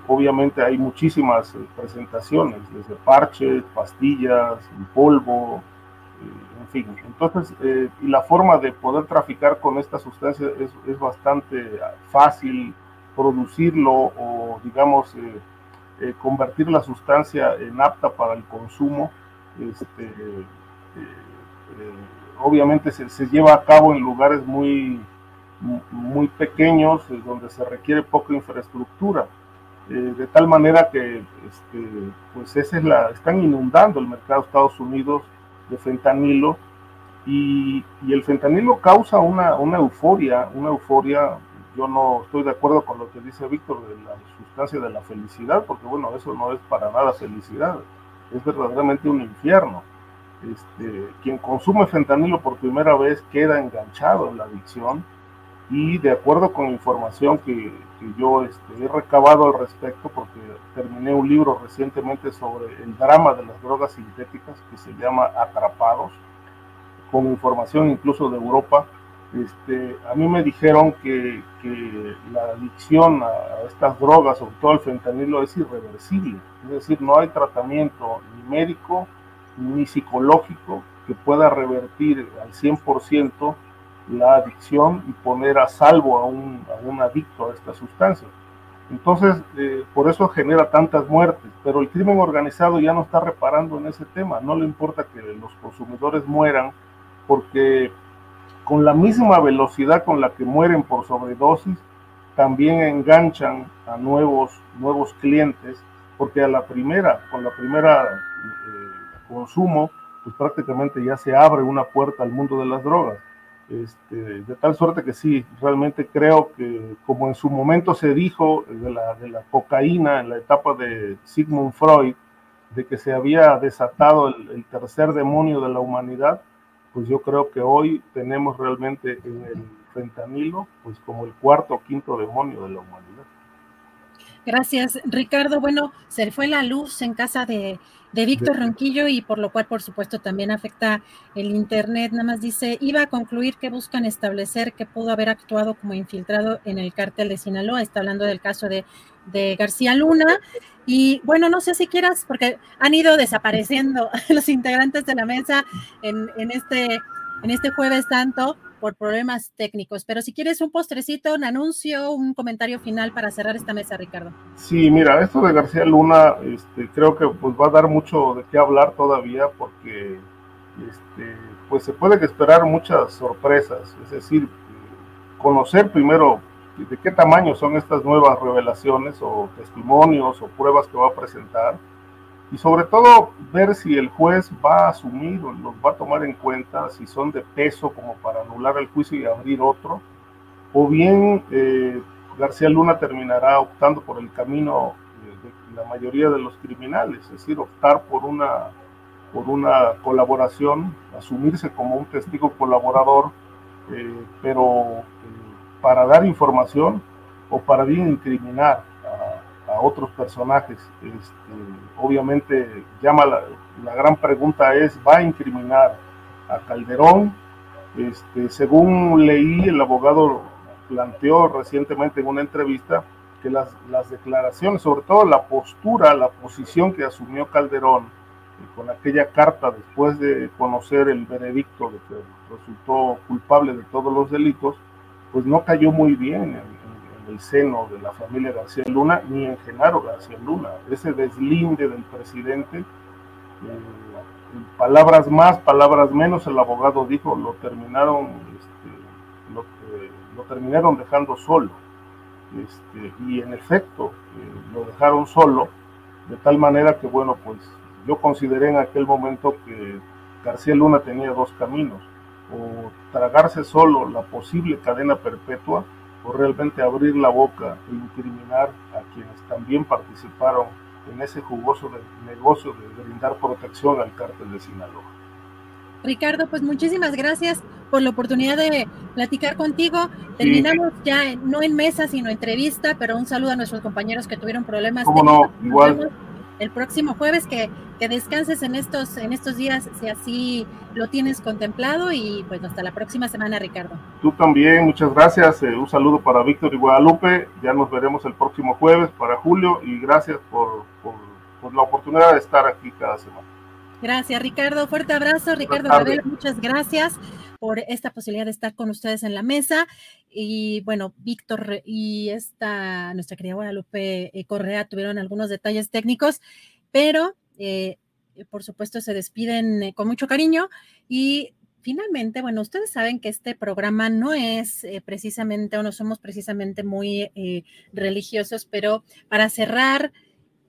obviamente hay muchísimas eh, presentaciones, desde parches, pastillas, polvo, eh, en fin. Entonces, eh, y la forma de poder traficar con esta sustancia es, bastante fácil producirlo o, digamos, convertir la sustancia en apta para el consumo. Este, obviamente se, se lleva a cabo en lugares muy muy pequeños, eh, donde se requiere poca infraestructura, eh, de tal manera que este, pues esa es la, están inundando el mercado de Estados Unidos de fentanilo y, y el fentanilo causa una, una, euforia, una euforia, yo no estoy de acuerdo con lo que dice Víctor de la sustancia de la felicidad, porque bueno, eso no es para nada felicidad, es verdaderamente un infierno. Este, quien consume fentanilo por primera vez queda enganchado en la adicción y de acuerdo con información que, yo este, he recabado al respecto, porque terminé un libro recientemente sobre el drama de las drogas sintéticas que se llama Atrapados, con información incluso de Europa, este, a mí me dijeron que, que la adicción a, estas drogas, sobre todo al fentanilo, es irreversible. Es decir, no hay tratamiento ni médico ni psicológico que pueda revertir al 100% la adicción y poner a salvo a un, a un adicto a esta sustancia. Entonces, eh, por eso genera tantas muertes, pero el crimen organizado ya no está reparando en ese tema, no le importa que los consumidores mueran, porque con la misma velocidad con la que mueren por sobredosis, también enganchan a nuevos, nuevos clientes, porque a la primera, con la primera eh, consumo, pues prácticamente ya se abre una puerta al mundo de las drogas. Este, de tal suerte que sí, realmente creo que como en su momento se dijo de la, de la cocaína en la etapa de Sigmund Freud, de que se había desatado el, tercer demonio de la humanidad, pues yo creo que hoy tenemos realmente en el fentanilo, pues como el cuarto o quinto demonio de la humanidad. Gracias, Ricardo. Bueno, se fue la luz en casa de, de Víctor Ronquillo y por lo cual, por supuesto, también afecta el Internet. Nada más dice, iba a concluir que buscan establecer que pudo haber actuado como infiltrado en el cártel de Sinaloa. Está hablando del caso de, de García Luna. Y bueno, no sé si quieras, porque han ido desapareciendo (laughs) los integrantes de la mesa en, en, este, en este jueves tanto por problemas técnicos. Pero si quieres un postrecito, un anuncio, un comentario final para cerrar esta mesa, Ricardo. Sí, mira, esto de García Luna, este, creo que pues va a dar mucho de qué hablar todavía porque este, pues se puede esperar muchas sorpresas, es decir, conocer primero de qué tamaño son estas nuevas revelaciones o testimonios o pruebas que va a presentar y sobre todo ver si el juez va a asumir o los va a tomar en cuenta, si son de peso como para anular el juicio y abrir otro, o bien eh, García Luna terminará optando por el camino de, la mayoría de los criminales, es decir, optar por una, por una colaboración, asumirse como un testigo colaborador, eh, pero eh, para dar información o para bien incriminar a otros personajes. Este, obviamente llama la, la, gran pregunta es, ¿va a incriminar a Calderón? Este, según leí, el abogado planteó recientemente en una entrevista que las, las declaraciones, sobre todo la postura, la posición que asumió Calderón eh, con aquella carta después de conocer el veredicto de que resultó culpable de todos los delitos, pues no cayó muy bien el seno de la familia García Luna, ni en Genaro García Luna. Ese deslinde del presidente, eh, palabras más, palabras menos, el abogado dijo, lo terminaron, este, lo, terminaron dejando solo. este, y en efecto eh, lo dejaron solo, de tal manera que, bueno, pues yo consideré en aquel momento que García Luna tenía dos caminos, o tragarse solo la posible cadena perpetua, o realmente abrir la boca e incriminar a quienes también participaron en ese jugoso negocio de brindar protección al cártel de Sinaloa. Ricardo, pues muchísimas gracias por la oportunidad de platicar contigo. Terminamos ya no en mesa, sino entrevista, pero un saludo a nuestros compañeros que tuvieron problemas. ¿Cómo no? Igual. El próximo jueves que, que, descanses en estos, en estos días, si así lo tienes contemplado, y pues hasta la próxima semana, Ricardo. Tú también, muchas gracias. Eh, un saludo para Víctor y Guadalupe. Ya nos veremos el próximo jueves para Julio y gracias por, por, por la oportunidad de estar aquí cada semana. Gracias, Ricardo. Fuerte abrazo. Ricardo muchas gracias por esta posibilidad de estar con ustedes en la mesa. Y bueno, Víctor y esta, nuestra querida Guadalupe eh, Correa tuvieron algunos detalles técnicos, pero eh, por supuesto se despiden eh, con mucho cariño. Y finalmente, bueno, ustedes saben que este programa no es precisamente, o no somos precisamente muy religiosos, pero para cerrar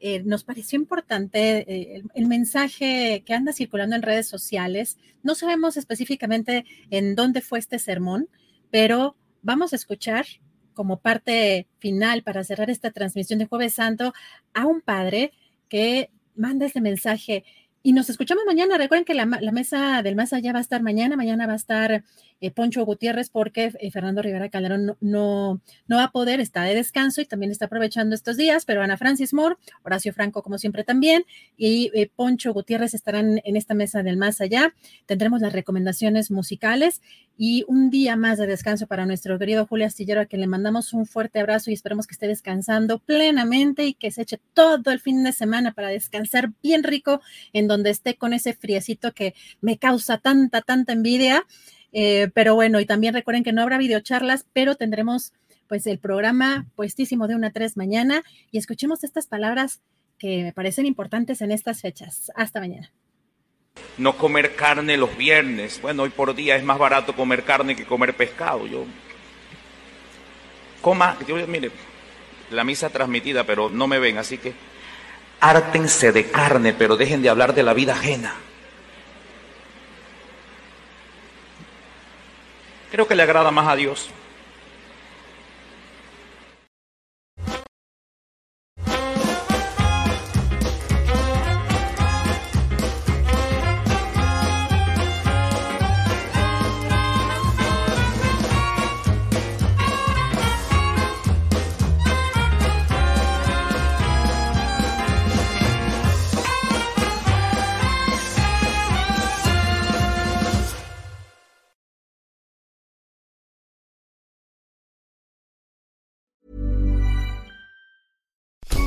eh, nos pareció importante eh, el, mensaje que anda circulando en redes sociales. No sabemos específicamente en dónde fue este sermón, pero vamos a escuchar como parte final para cerrar esta transmisión de Jueves Santo a un padre que manda este mensaje. Y nos escuchamos mañana. Recuerden que la, mesa del más allá va a estar mañana. Mañana va a estar eh, Poncho Gutiérrez porque eh, Fernando Rivera Calderón no, no, va a poder, está de descanso y también está aprovechando estos días, pero Ana Francis Moore, Horacio Franco como siempre también y eh, Poncho Gutiérrez estarán en esta mesa del más allá. Tendremos las recomendaciones musicales y un día más de descanso para nuestro querido Julio Astillero, a quien le mandamos un fuerte abrazo y esperemos que esté descansando plenamente y que se eche todo el fin de semana para descansar bien rico en donde esté con ese friecito que me causa tanta, tanta envidia. Eh, pero bueno, y también recuerden que no habrá videocharlas, pero tendremos pues el programa puestísimo de una a 3 mañana y escuchemos estas palabras que me parecen importantes en estas fechas. Hasta mañana. No comer carne los viernes. Bueno, hoy por día es más barato comer carne que comer pescado. Yo coma, yo, mire, la misa transmitida, pero no me ven, así que hártense de carne, pero dejen de hablar de la vida ajena. Creo que le agrada más a Dios.